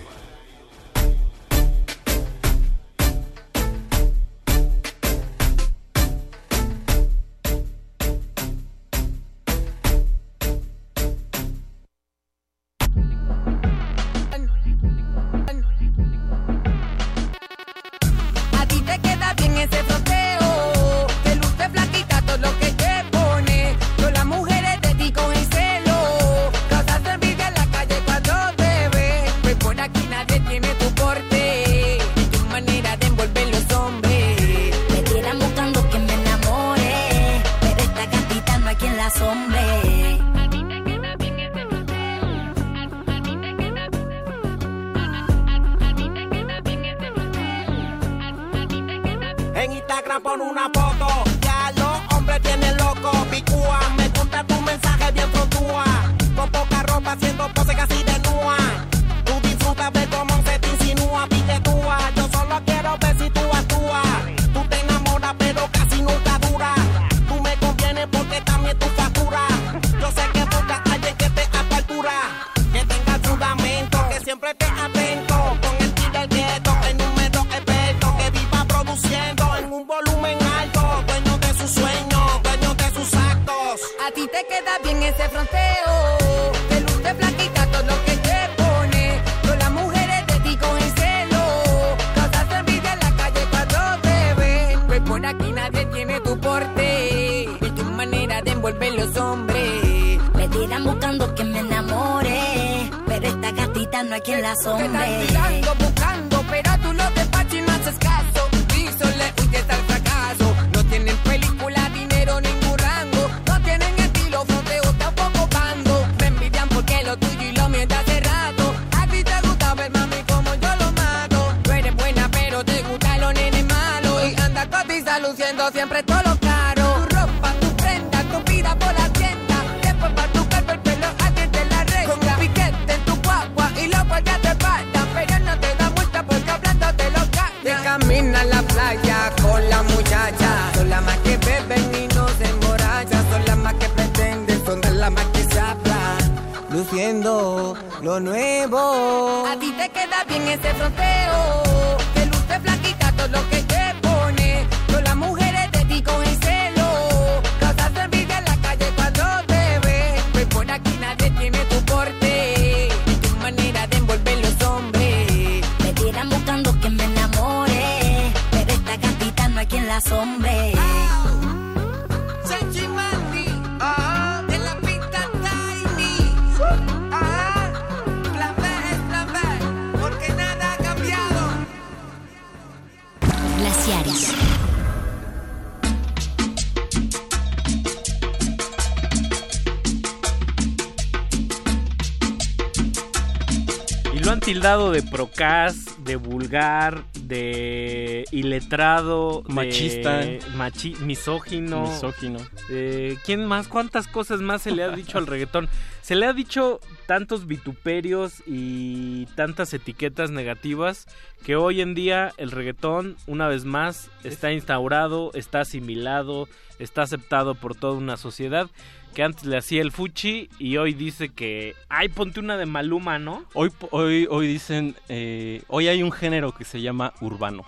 De procas, de vulgar, de iletrado, de Machista. machi- misógino. Misógino. Eh, ¿Quién más? ¿Cuántas cosas más se le ha dicho al reggaetón? Se le ha dicho tantos vituperios y tantas etiquetas negativas que hoy en día el reggaetón, una vez más, está instaurado, está asimilado, está aceptado por toda una sociedad que antes le hacía el fuchi y hoy dice que, ay, ponte una de Maluma, ¿no? Hoy, hoy, hoy dicen, eh, hoy hay un género que se llama urbano.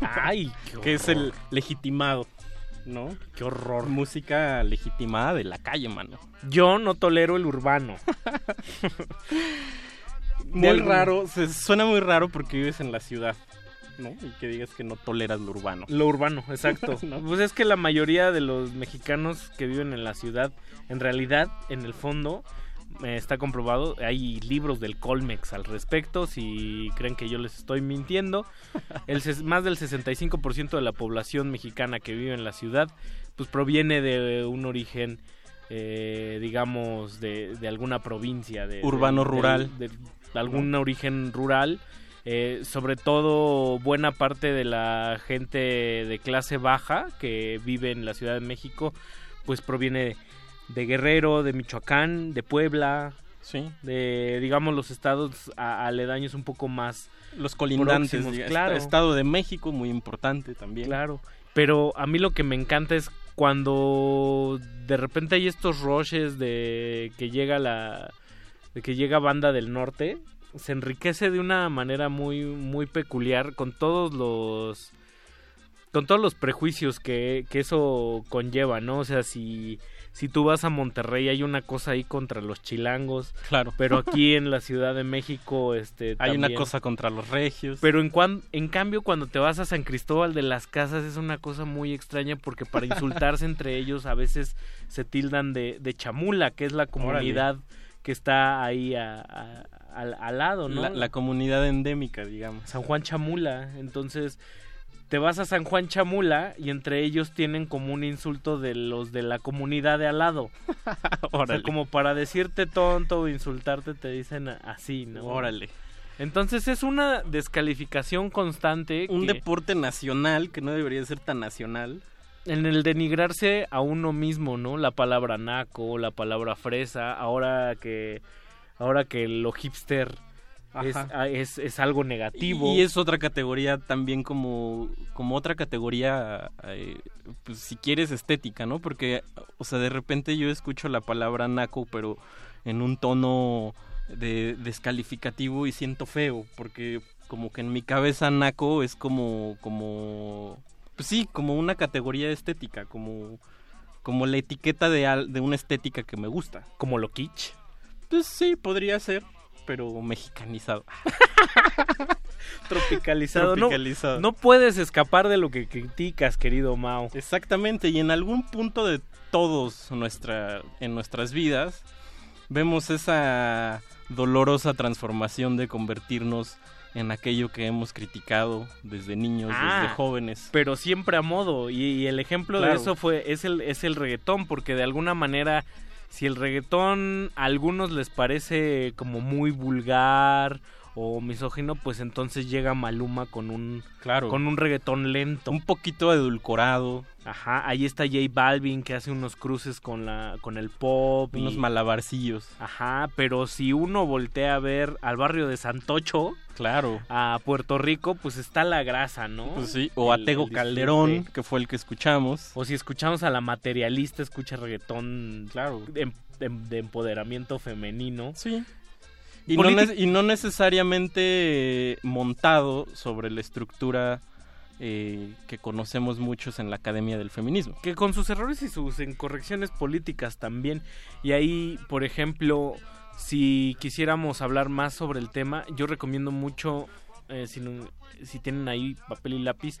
Ay, qué que es el legitimado, ¿no? Qué horror. Música legitimada de la calle, mano. Yo no tolero el urbano. Muy algún- raro, se, suena muy raro porque vives en la ciudad, ¿no? Y que digas que no toleras lo urbano. Lo urbano, exacto. ¿No? Pues es que la mayoría de los mexicanos que viven en la ciudad, en realidad, en el fondo, eh, está comprobado, hay libros del Colmex al respecto, si creen que yo les estoy mintiendo. El, ses- más del 65% de la población mexicana que vive en la ciudad, pues proviene de un origen, eh, digamos, de, de alguna provincia. De, Urbano algún origen rural. Eh, sobre todo buena parte de la gente de clase baja que vive en la Ciudad de México, pues proviene de Guerrero, de Michoacán, de Puebla, Sí. de digamos los estados aledaños un poco más Los colindantes, claro. Estado de México, muy importante también. Claro, pero a mí lo que me encanta es cuando de repente hay estos rushes de que llega la de que llega banda del norte, se enriquece de una manera muy muy peculiar con todos los con todos los prejuicios que, que eso conlleva, ¿no? O sea, si si tú vas a Monterrey hay una cosa ahí contra los chilangos, Claro. pero aquí en la Ciudad de México este Hay una cosa contra los regios. Pero en, cuan- en cambio, cuando te vas a San Cristóbal de las Casas es una cosa muy extraña porque para insultarse entre ellos a veces se tildan de, de chamula, que es la comunidad que está ahí a- a- al, al lado, ¿no? la, la comunidad endémica, digamos. San Juan Chamula. Entonces, te vas a San Juan Chamula y entre ellos tienen como un insulto de los de la comunidad de al lado. o sea, como para decirte tonto o insultarte te dicen así, ¿no? Órale. Entonces es una descalificación constante Un que- deporte nacional que no debería ser tan nacional. En el denigrarse a uno mismo, ¿no? La palabra naco, la palabra fresa, ahora que ahora que lo hipster es, ah, es, es algo negativo. Y es otra categoría también como, como otra categoría, eh, pues si quieres estética, ¿no? Porque, o sea, de repente yo escucho la palabra naco, pero en un tono de descalificativo y siento feo, porque como que en mi cabeza naco es como, como, pues sí, como una categoría estética, como, como la etiqueta de, de una estética que me gusta. Como lo kitsch. Pues sí, podría ser, pero mexicanizado. Tropicalizado. No- Tropicalizado. No, puedes escapar de lo que criticas, querido Mao. Exactamente, y en algún punto de todos nuestra, en nuestras vidas vemos esa dolorosa transformación de convertirnos en aquello que hemos criticado desde niños, Ah, desde jóvenes. Pero siempre a modo. Y, y el ejemplo de eso fue es el, es el reggaetón, porque de alguna manera, si el reggaetón a algunos les parece como muy vulgar o misógino, pues entonces llega Maluma con un Claro. con un reggaetón lento. Un poquito edulcorado. Ajá, ahí está J Balvin que hace unos cruces con la con el pop Unos y- malabarcillos. Ajá, pero si uno voltea a ver al barrio de Santocho, Claro. a Puerto Rico, pues está la grasa, ¿no? Pues sí, o a El- Tego el Calderón, disfrute. que fue el que escuchamos. O si escuchamos a la materialista, escucha reggaetón Claro. de, de- de empoderamiento femenino. Sí. Y no, y necesariamente montado sobre la estructura eh, que conocemos muchos en la Academia del Feminismo. que con sus errores y sus incorrecciones políticas también. Y ahí, por ejemplo, si quisiéramos hablar más sobre el tema, yo recomiendo mucho, eh, si, si tienen ahí papel y lápiz,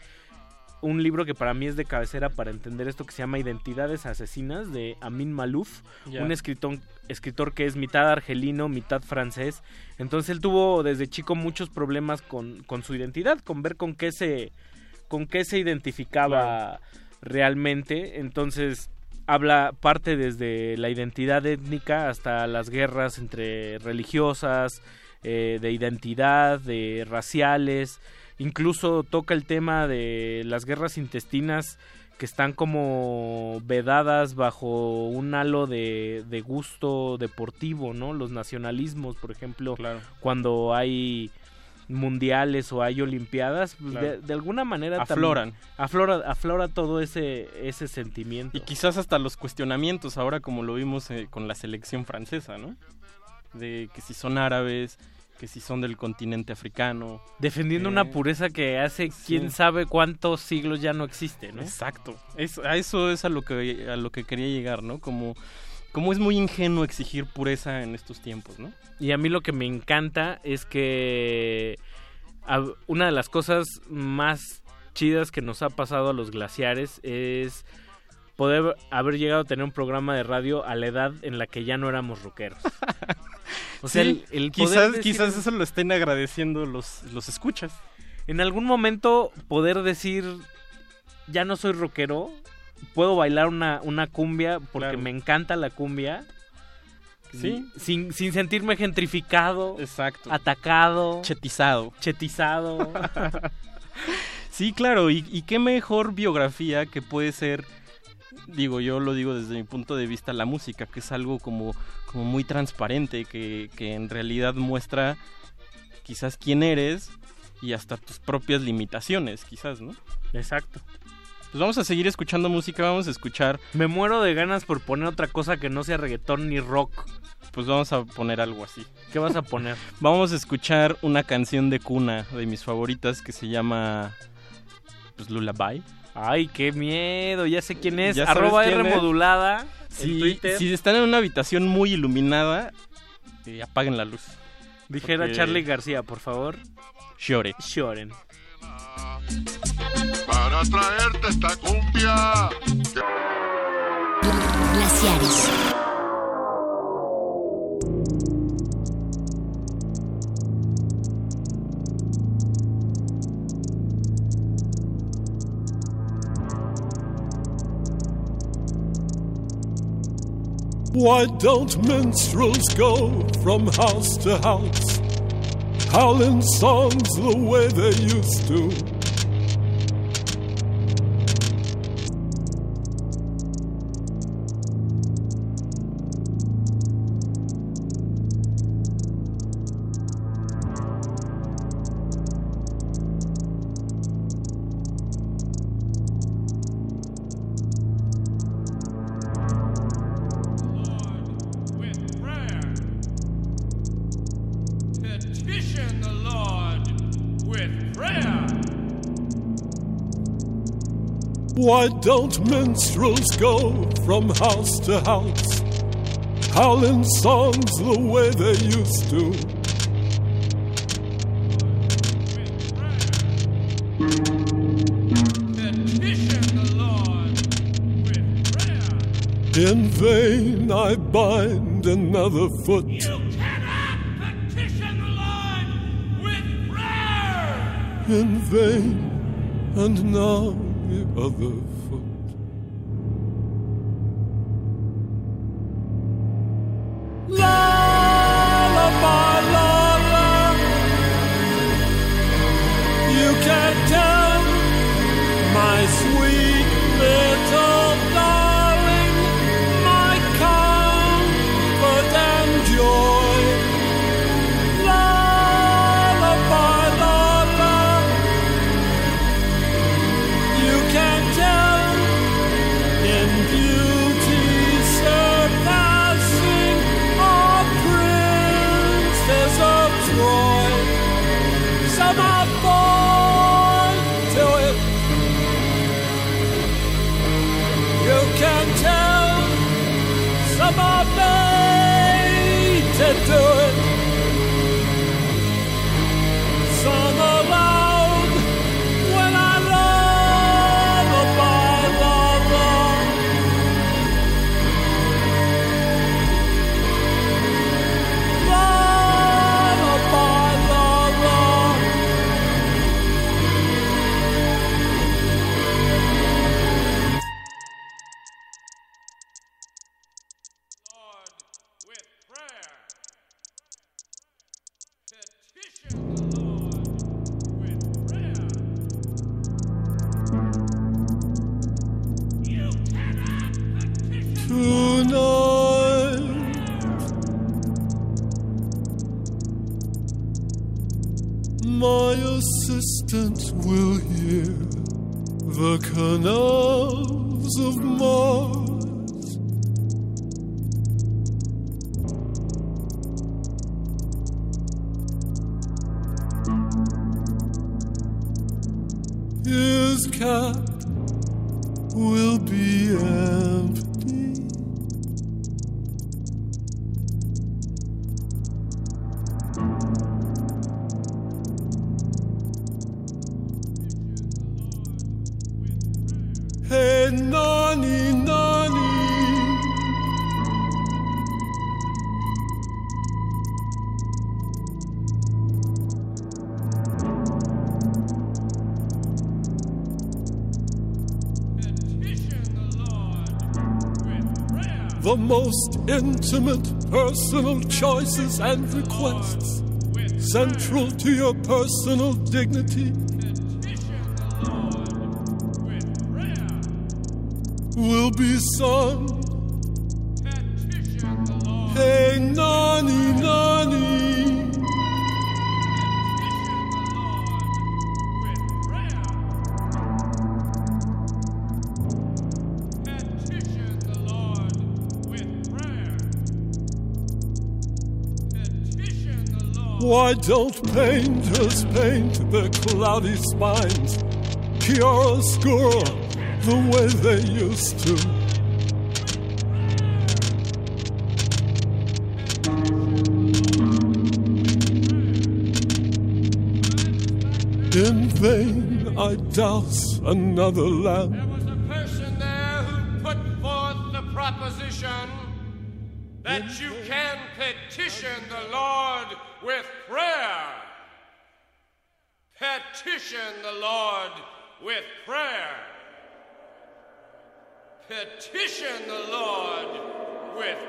un libro que para mí es de cabecera para entender esto que se llama Identidades Asesinas de Amin Malouf, un escritor, escritor que es mitad argelino, mitad francés. Entonces él tuvo desde chico muchos problemas con, con su identidad, con ver con qué se, con qué se identificaba realmente. Entonces habla parte desde la identidad étnica hasta las guerras entre religiosas, eh, de identidad, de raciales. Incluso toca el tema de las guerras intestinas que están como vedadas bajo un halo de, de gusto deportivo, ¿no? Los nacionalismos, por ejemplo, cuando hay mundiales o hay olimpiadas, pues, Claro. de, de alguna manera Afloran. aflora, aflora todo ese, ese sentimiento. Y quizás hasta los cuestionamientos, ahora como lo vimos eh, con la selección francesa, ¿no? De que si son árabes, que si son del continente africano. Defendiendo Eh, una pureza que hace quién sabe cuántos siglos ya no existe, ¿no? Exacto. Es, a eso es a lo que a lo que quería llegar, ¿no? Como como es muy ingenuo exigir pureza en estos tiempos, ¿no? Y a mí lo que me encanta es que una de las cosas más chidas que nos ha pasado a los glaciares es poder haber llegado a tener un programa de radio a la edad en la que ya no éramos rockeros. O sea, Sí, el, quizás decir- quizás eso lo estén agradeciendo los los escuchas. En algún momento poder decir ya no soy rockero, puedo bailar una, una cumbia porque me encanta la cumbia. Sí. Sin, sin sentirme gentrificado. Exacto. Atacado. Chetizado. Chetizado. Sí, claro, y, y qué mejor biografía que puede ser, digo, yo lo digo desde mi punto de vista, la música, que es algo como, como muy transparente, que, que en realidad muestra quizás quién eres y hasta tus propias limitaciones, quizás, ¿no? Exacto. Pues vamos a seguir escuchando música, vamos a escuchar... Me muero de ganas por poner otra cosa que no sea reggaetón ni rock. Pues vamos a poner algo así. ¿Qué vas a poner? Vamos a escuchar una canción de cuna de mis favoritas que se llama pues Lullaby. Ay, qué miedo, ya sé quién es. ¿Ya sabes Arroba quién R es? modulada Si, si están en una habitación muy iluminada, eh, apaguen la luz. Dijera Porque- Charlie García, por favor. Llore. Lloren. Para traerte esta cumbia. Glaciares. Why don't minstrels go from house to house, howling songs the way they used to? Why don't minstrels go from house to house, howling songs the way they used to? Petition the Lord with prayer. In vain I bind another foot. You cannot Petition the Lord with prayer. in vain, and now other most intimate personal choices and requests, central to your personal dignity. Will be sung Why don't painters paint the cloudy spines, chiaroscuro, the way they used to? In vain I douse another lamp Petition the Lord with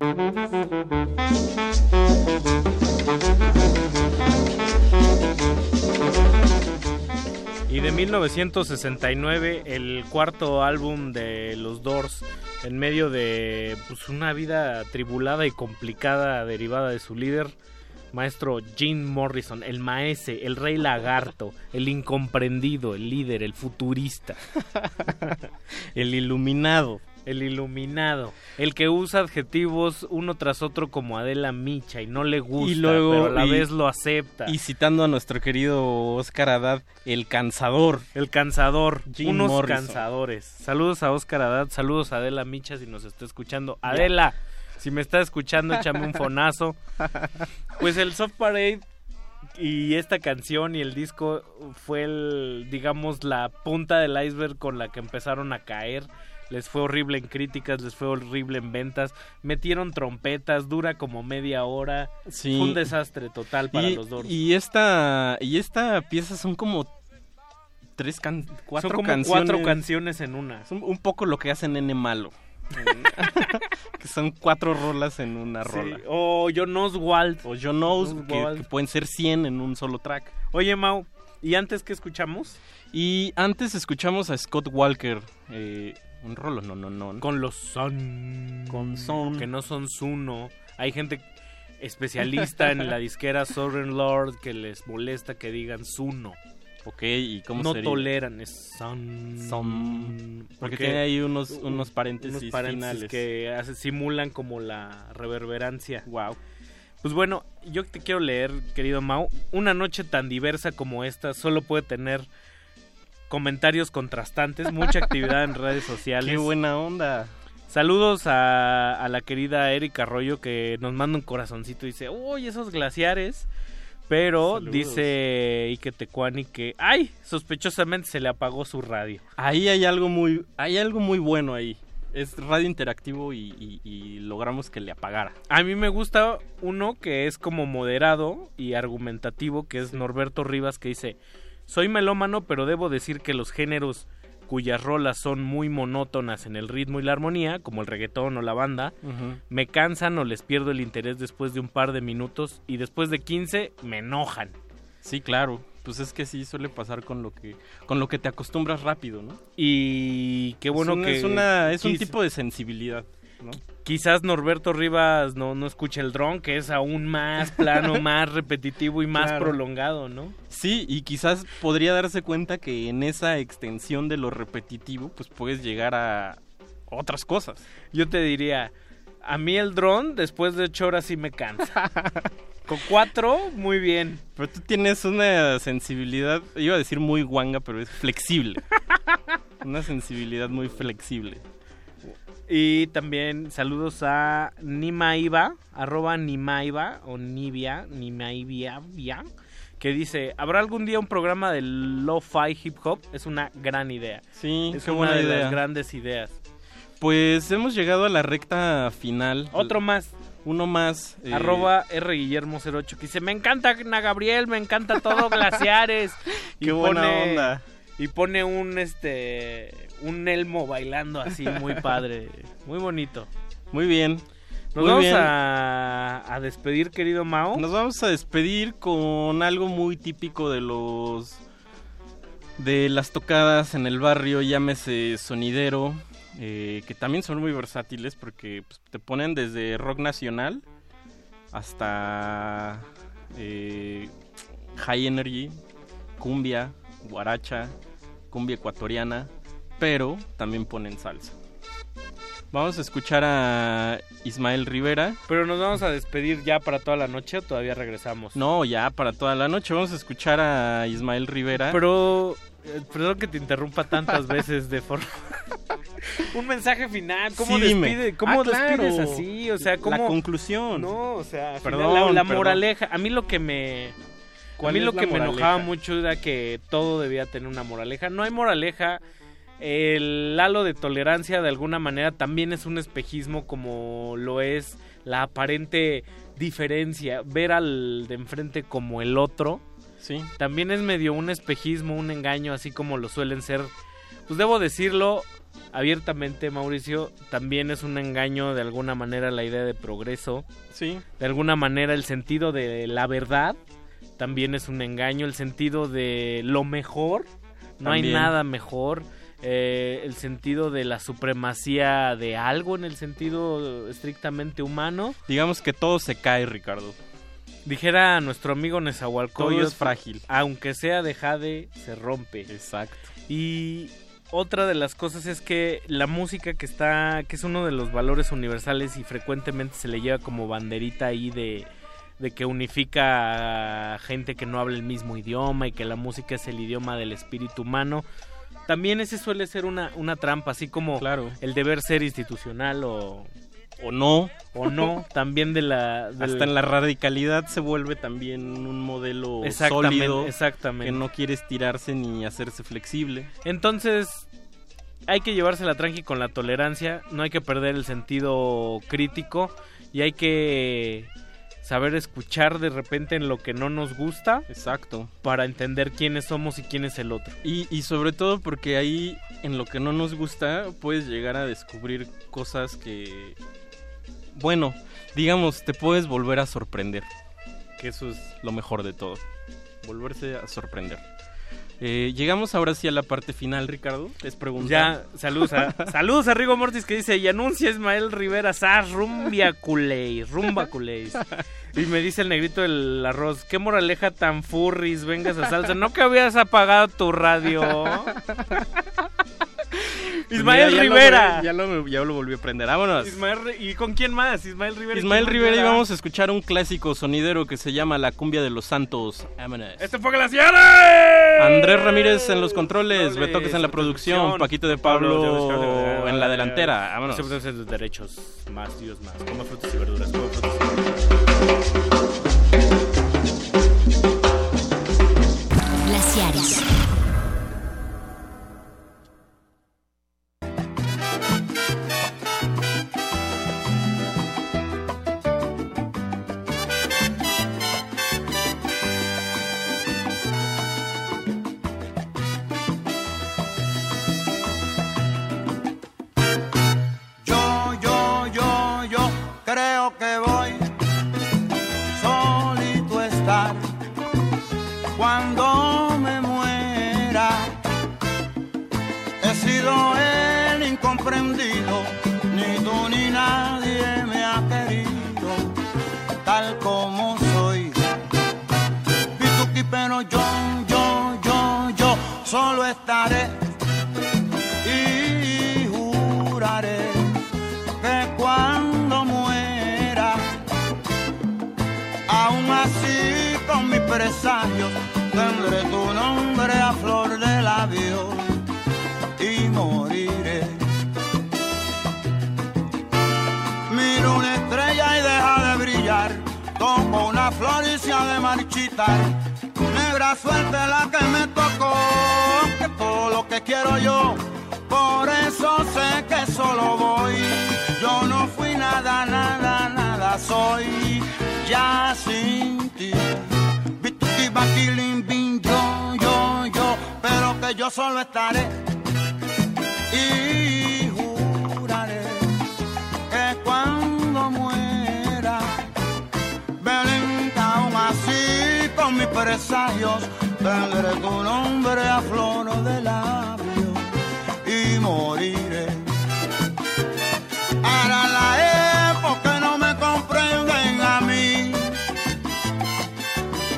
Y de 1969, el cuarto álbum de los Doors, en medio de pues, una vida tribulada y complicada derivada de su líder, maestro Jim Morrison, el maese, el rey lagarto, el incomprendido, el líder, el futurista. el iluminado. El iluminado. El que usa adjetivos uno tras otro como Adela Micha y no le gusta, y luego pero a la y- vez lo acepta. Y citando a nuestro querido Oscar Haddad, el cansador. El cansador, Jim unos Morrison. cansadores. Saludos a Oscar Haddad, saludos a Adela Micha si nos está escuchando. Adela, si me está escuchando, échame un fonazo. Pues el Soft Parade y esta canción y el disco fue el, digamos, la punta del iceberg con la que empezaron a caer. Les fue horrible en críticas, les fue horrible en ventas. Metieron trompetas, dura como media hora. Sí. Fue un desastre total para y, los Doors. y esta y esta pieza son como tres can cuatro Son como canciones. cuatro canciones en una. Son un poco lo que hacen N malo. que son cuatro rolas en una Sí, rola. O John Oswald. O John Oswald, que, que pueden ser 100 en un solo track. Oye, Mau, ¿y antes qué escuchamos? Y antes escuchamos a Scott Walker, eh, un rolo, no, no, no. Con los son. Con son. Que no son Zuno. Hay gente especialista en la disquera Southern Lord que les molesta que digan Zuno. Ok, ¿y cómo no sería? toleran, es son. Son. Porque tiene ahí unos, unos paréntesis, unos paréntesis finales. que hace- simulan como la reverberancia. Wow. Pues bueno, yo te quiero leer, querido Mau. Una noche tan diversa como esta solo puede tener comentarios contrastantes, mucha actividad en redes sociales. Qué buena onda. Saludos a, a la querida Erika Arroyo que nos manda un corazoncito y dice, uy, esos glaciares. Pero Saludos. dice Ike Tecuani que, ay, sospechosamente se le apagó su radio. Ahí hay algo muy, hay algo muy bueno ahí. Es radio interactivo y, y- y logramos que le apagara. A mí me gusta uno que es como moderado y argumentativo, que es Norberto Rivas, que dice, soy melómano, pero debo decir que los géneros cuyas rolas son muy monótonas en el ritmo y la armonía, como el reggaetón o la banda, me cansan o les pierdo el interés después de un par de minutos y después de 15 me enojan. Sí, claro. Pues es que sí suele pasar con lo que, con lo que te acostumbras rápido, ¿no? Y qué bueno es un, que... es, una, es un tipo de sensibilidad, ¿no? Quizás Norberto Rivas no, no escuche el dron, que es aún más plano, más repetitivo y más Claro. prolongado, ¿no? Sí, y quizás podría darse cuenta que en esa extensión de lo repetitivo, pues puedes llegar a otras cosas. Yo te diría, a mí el dron después de ocho horas sí me cansa. Con cuatro, muy bien. Pero tú tienes una sensibilidad, iba a decir muy guanga, pero es flexible. una sensibilidad muy flexible. Y también saludos a Nimaiva, arroba Nimaiva o Nivia, Nimaivia, via, que dice, ¿habrá algún día un programa de lo-fi hip hop? Es una gran idea. Sí, es qué una buena de idea. las grandes ideas. Pues hemos llegado a la recta final. Otro más. Uno más. eh, Arroba R Guillermo 08 que dice, me encanta Ana Gabriel, me encanta todo glaciares. Qué buena onda. Y pone un este un elmo bailando así muy padre, muy bonito. Muy bien. Nos Muy vamos bien. a, a despedir, querido Mao. Nos vamos a despedir con algo muy típico de los de las tocadas en el barrio, llámese sonidero, eh, que también son muy versátiles porque pues, te ponen desde rock nacional hasta eh, high energy, cumbia, guaracha, cumbia ecuatoriana, pero también ponen salsa. Vamos a escuchar a Ismael Rivera. Pero nos vamos a despedir ya para toda la noche o todavía regresamos. No, ya para toda la noche. Vamos a escuchar a Ismael Rivera. Pero eh, perdón que te interrumpa tantas veces de forma un mensaje final, ¿cómo Sí, despide, cómo Ah, claro. despides así? O sea, La ¿cómo conclusión. No, o sea, final Perdón, la, la perdón. moraleja, a mí lo que me a ¿Cuál mí es lo que me enojaba mucho era que todo debía tener una moraleja. No hay moraleja. El halo de tolerancia de alguna manera también es un espejismo como lo es la aparente diferencia, ver al de enfrente como el otro. Sí. También es medio un espejismo, un engaño, así como lo suelen ser. Pues debo decirlo abiertamente, Mauricio, también es un engaño de alguna manera la idea de progreso. Sí. De alguna manera el sentido de la verdad también es un engaño, el sentido de lo mejor, no hay nada mejor. eh, el sentido de la supremacía de algo en el sentido estrictamente humano. Digamos que todo se cae, Ricardo. Dijera nuestro amigo Nezahualcóyotl, Todo es frágil. Aunque sea de jade, se rompe. Exacto. Y otra de las cosas es que la música que está, que es uno de los valores universales y frecuentemente se le lleva como banderita ahí de, de que unifica a gente que no habla el mismo idioma y que la música es el idioma del espíritu humano. También ese suele ser una, una trampa, así como el deber ser institucional o, o no. O no, también de la... del- Hasta en la radicalidad se vuelve también un modelo Exactamente, sólido. exactamente. Que no quiere estirarse ni hacerse flexible. Entonces, hay que llevársela tranqui con la tolerancia, no hay que perder el sentido crítico y hay que saber escuchar de repente en lo que no nos gusta. Exacto. Para entender quiénes somos y quién es el otro. Y, y sobre todo porque ahí, en lo que no nos gusta, puedes llegar a descubrir cosas que, bueno, digamos, te puedes volver a sorprender. Que eso es lo mejor de todo. Volverse a sorprender. Eh, llegamos ahora sí a la parte final, Ricardo. Es preguntar. Ya, saludos a, saludos a Rigo Mortis que dice, y anuncia Ismael Rivera, Sas, rumbia culéis, rumba culéis. Y me dice el negrito del arroz, qué moraleja tan furris, vengas a salsa. ¿No que habías apagado tu radio? Ismael Mira, ya lo Rivera. ya, lo, ya lo volví a prender. Vámonos. Ismael ¿Y con quién más? Ismael Rivera. ¿y Ismael Rivera y vamos a escuchar un clásico sonidero que se llama La cumbia de los santos. Vámonos. ¡Este fue Glaciares! Andrés Ramírez en los controles, Betoques en la producción, Paquito de Pablo en la delantera. Vámonos. De derechos más, Dios más. Como frutas y verduras. Como frutas y Glaciares. Solo estaré y juraré que cuando muera, aún así con mis presagios, tendré tu nombre a flor de labios y moriré. Miro una estrella y deja de brillar, toco una flor y se ha de marchitar. Negra suerte la que me tocó, que todo lo que quiero yo, por eso sé que solo voy. Yo no fui nada, nada, nada, soy ya sin ti. Bituki, baquilín, bin, yo, yo, yo, pero que yo solo estaré y juraré que cuando muera, mis presagios, tendré tu nombre a flor de labio y moriré. Ahora la época no me comprenden a mí.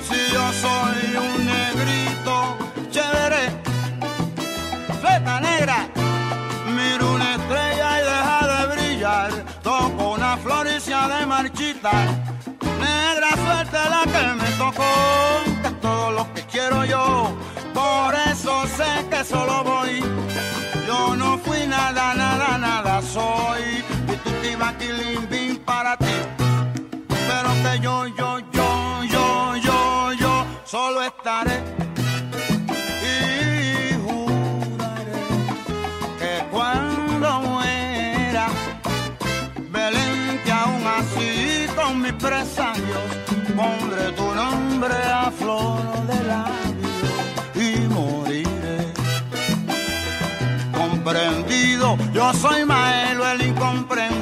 Si yo soy un negrito chévere, fleta negra, miro una estrella y deja de brillar. Toco una flor y se ha de marchitar. Es todo lo que quiero yo. Por eso sé que solo voy. Yo no fui nada, nada, nada soy. Bituti, baquilín, bin para ti. Pero que yo, yo, yo, yo, yo, yo solo estaré. Y juraré que cuando muera, Belén, que aún así con pondré tu nombre a flor de labio y moriré comprendido. Yo soy Maelo el incomprendido.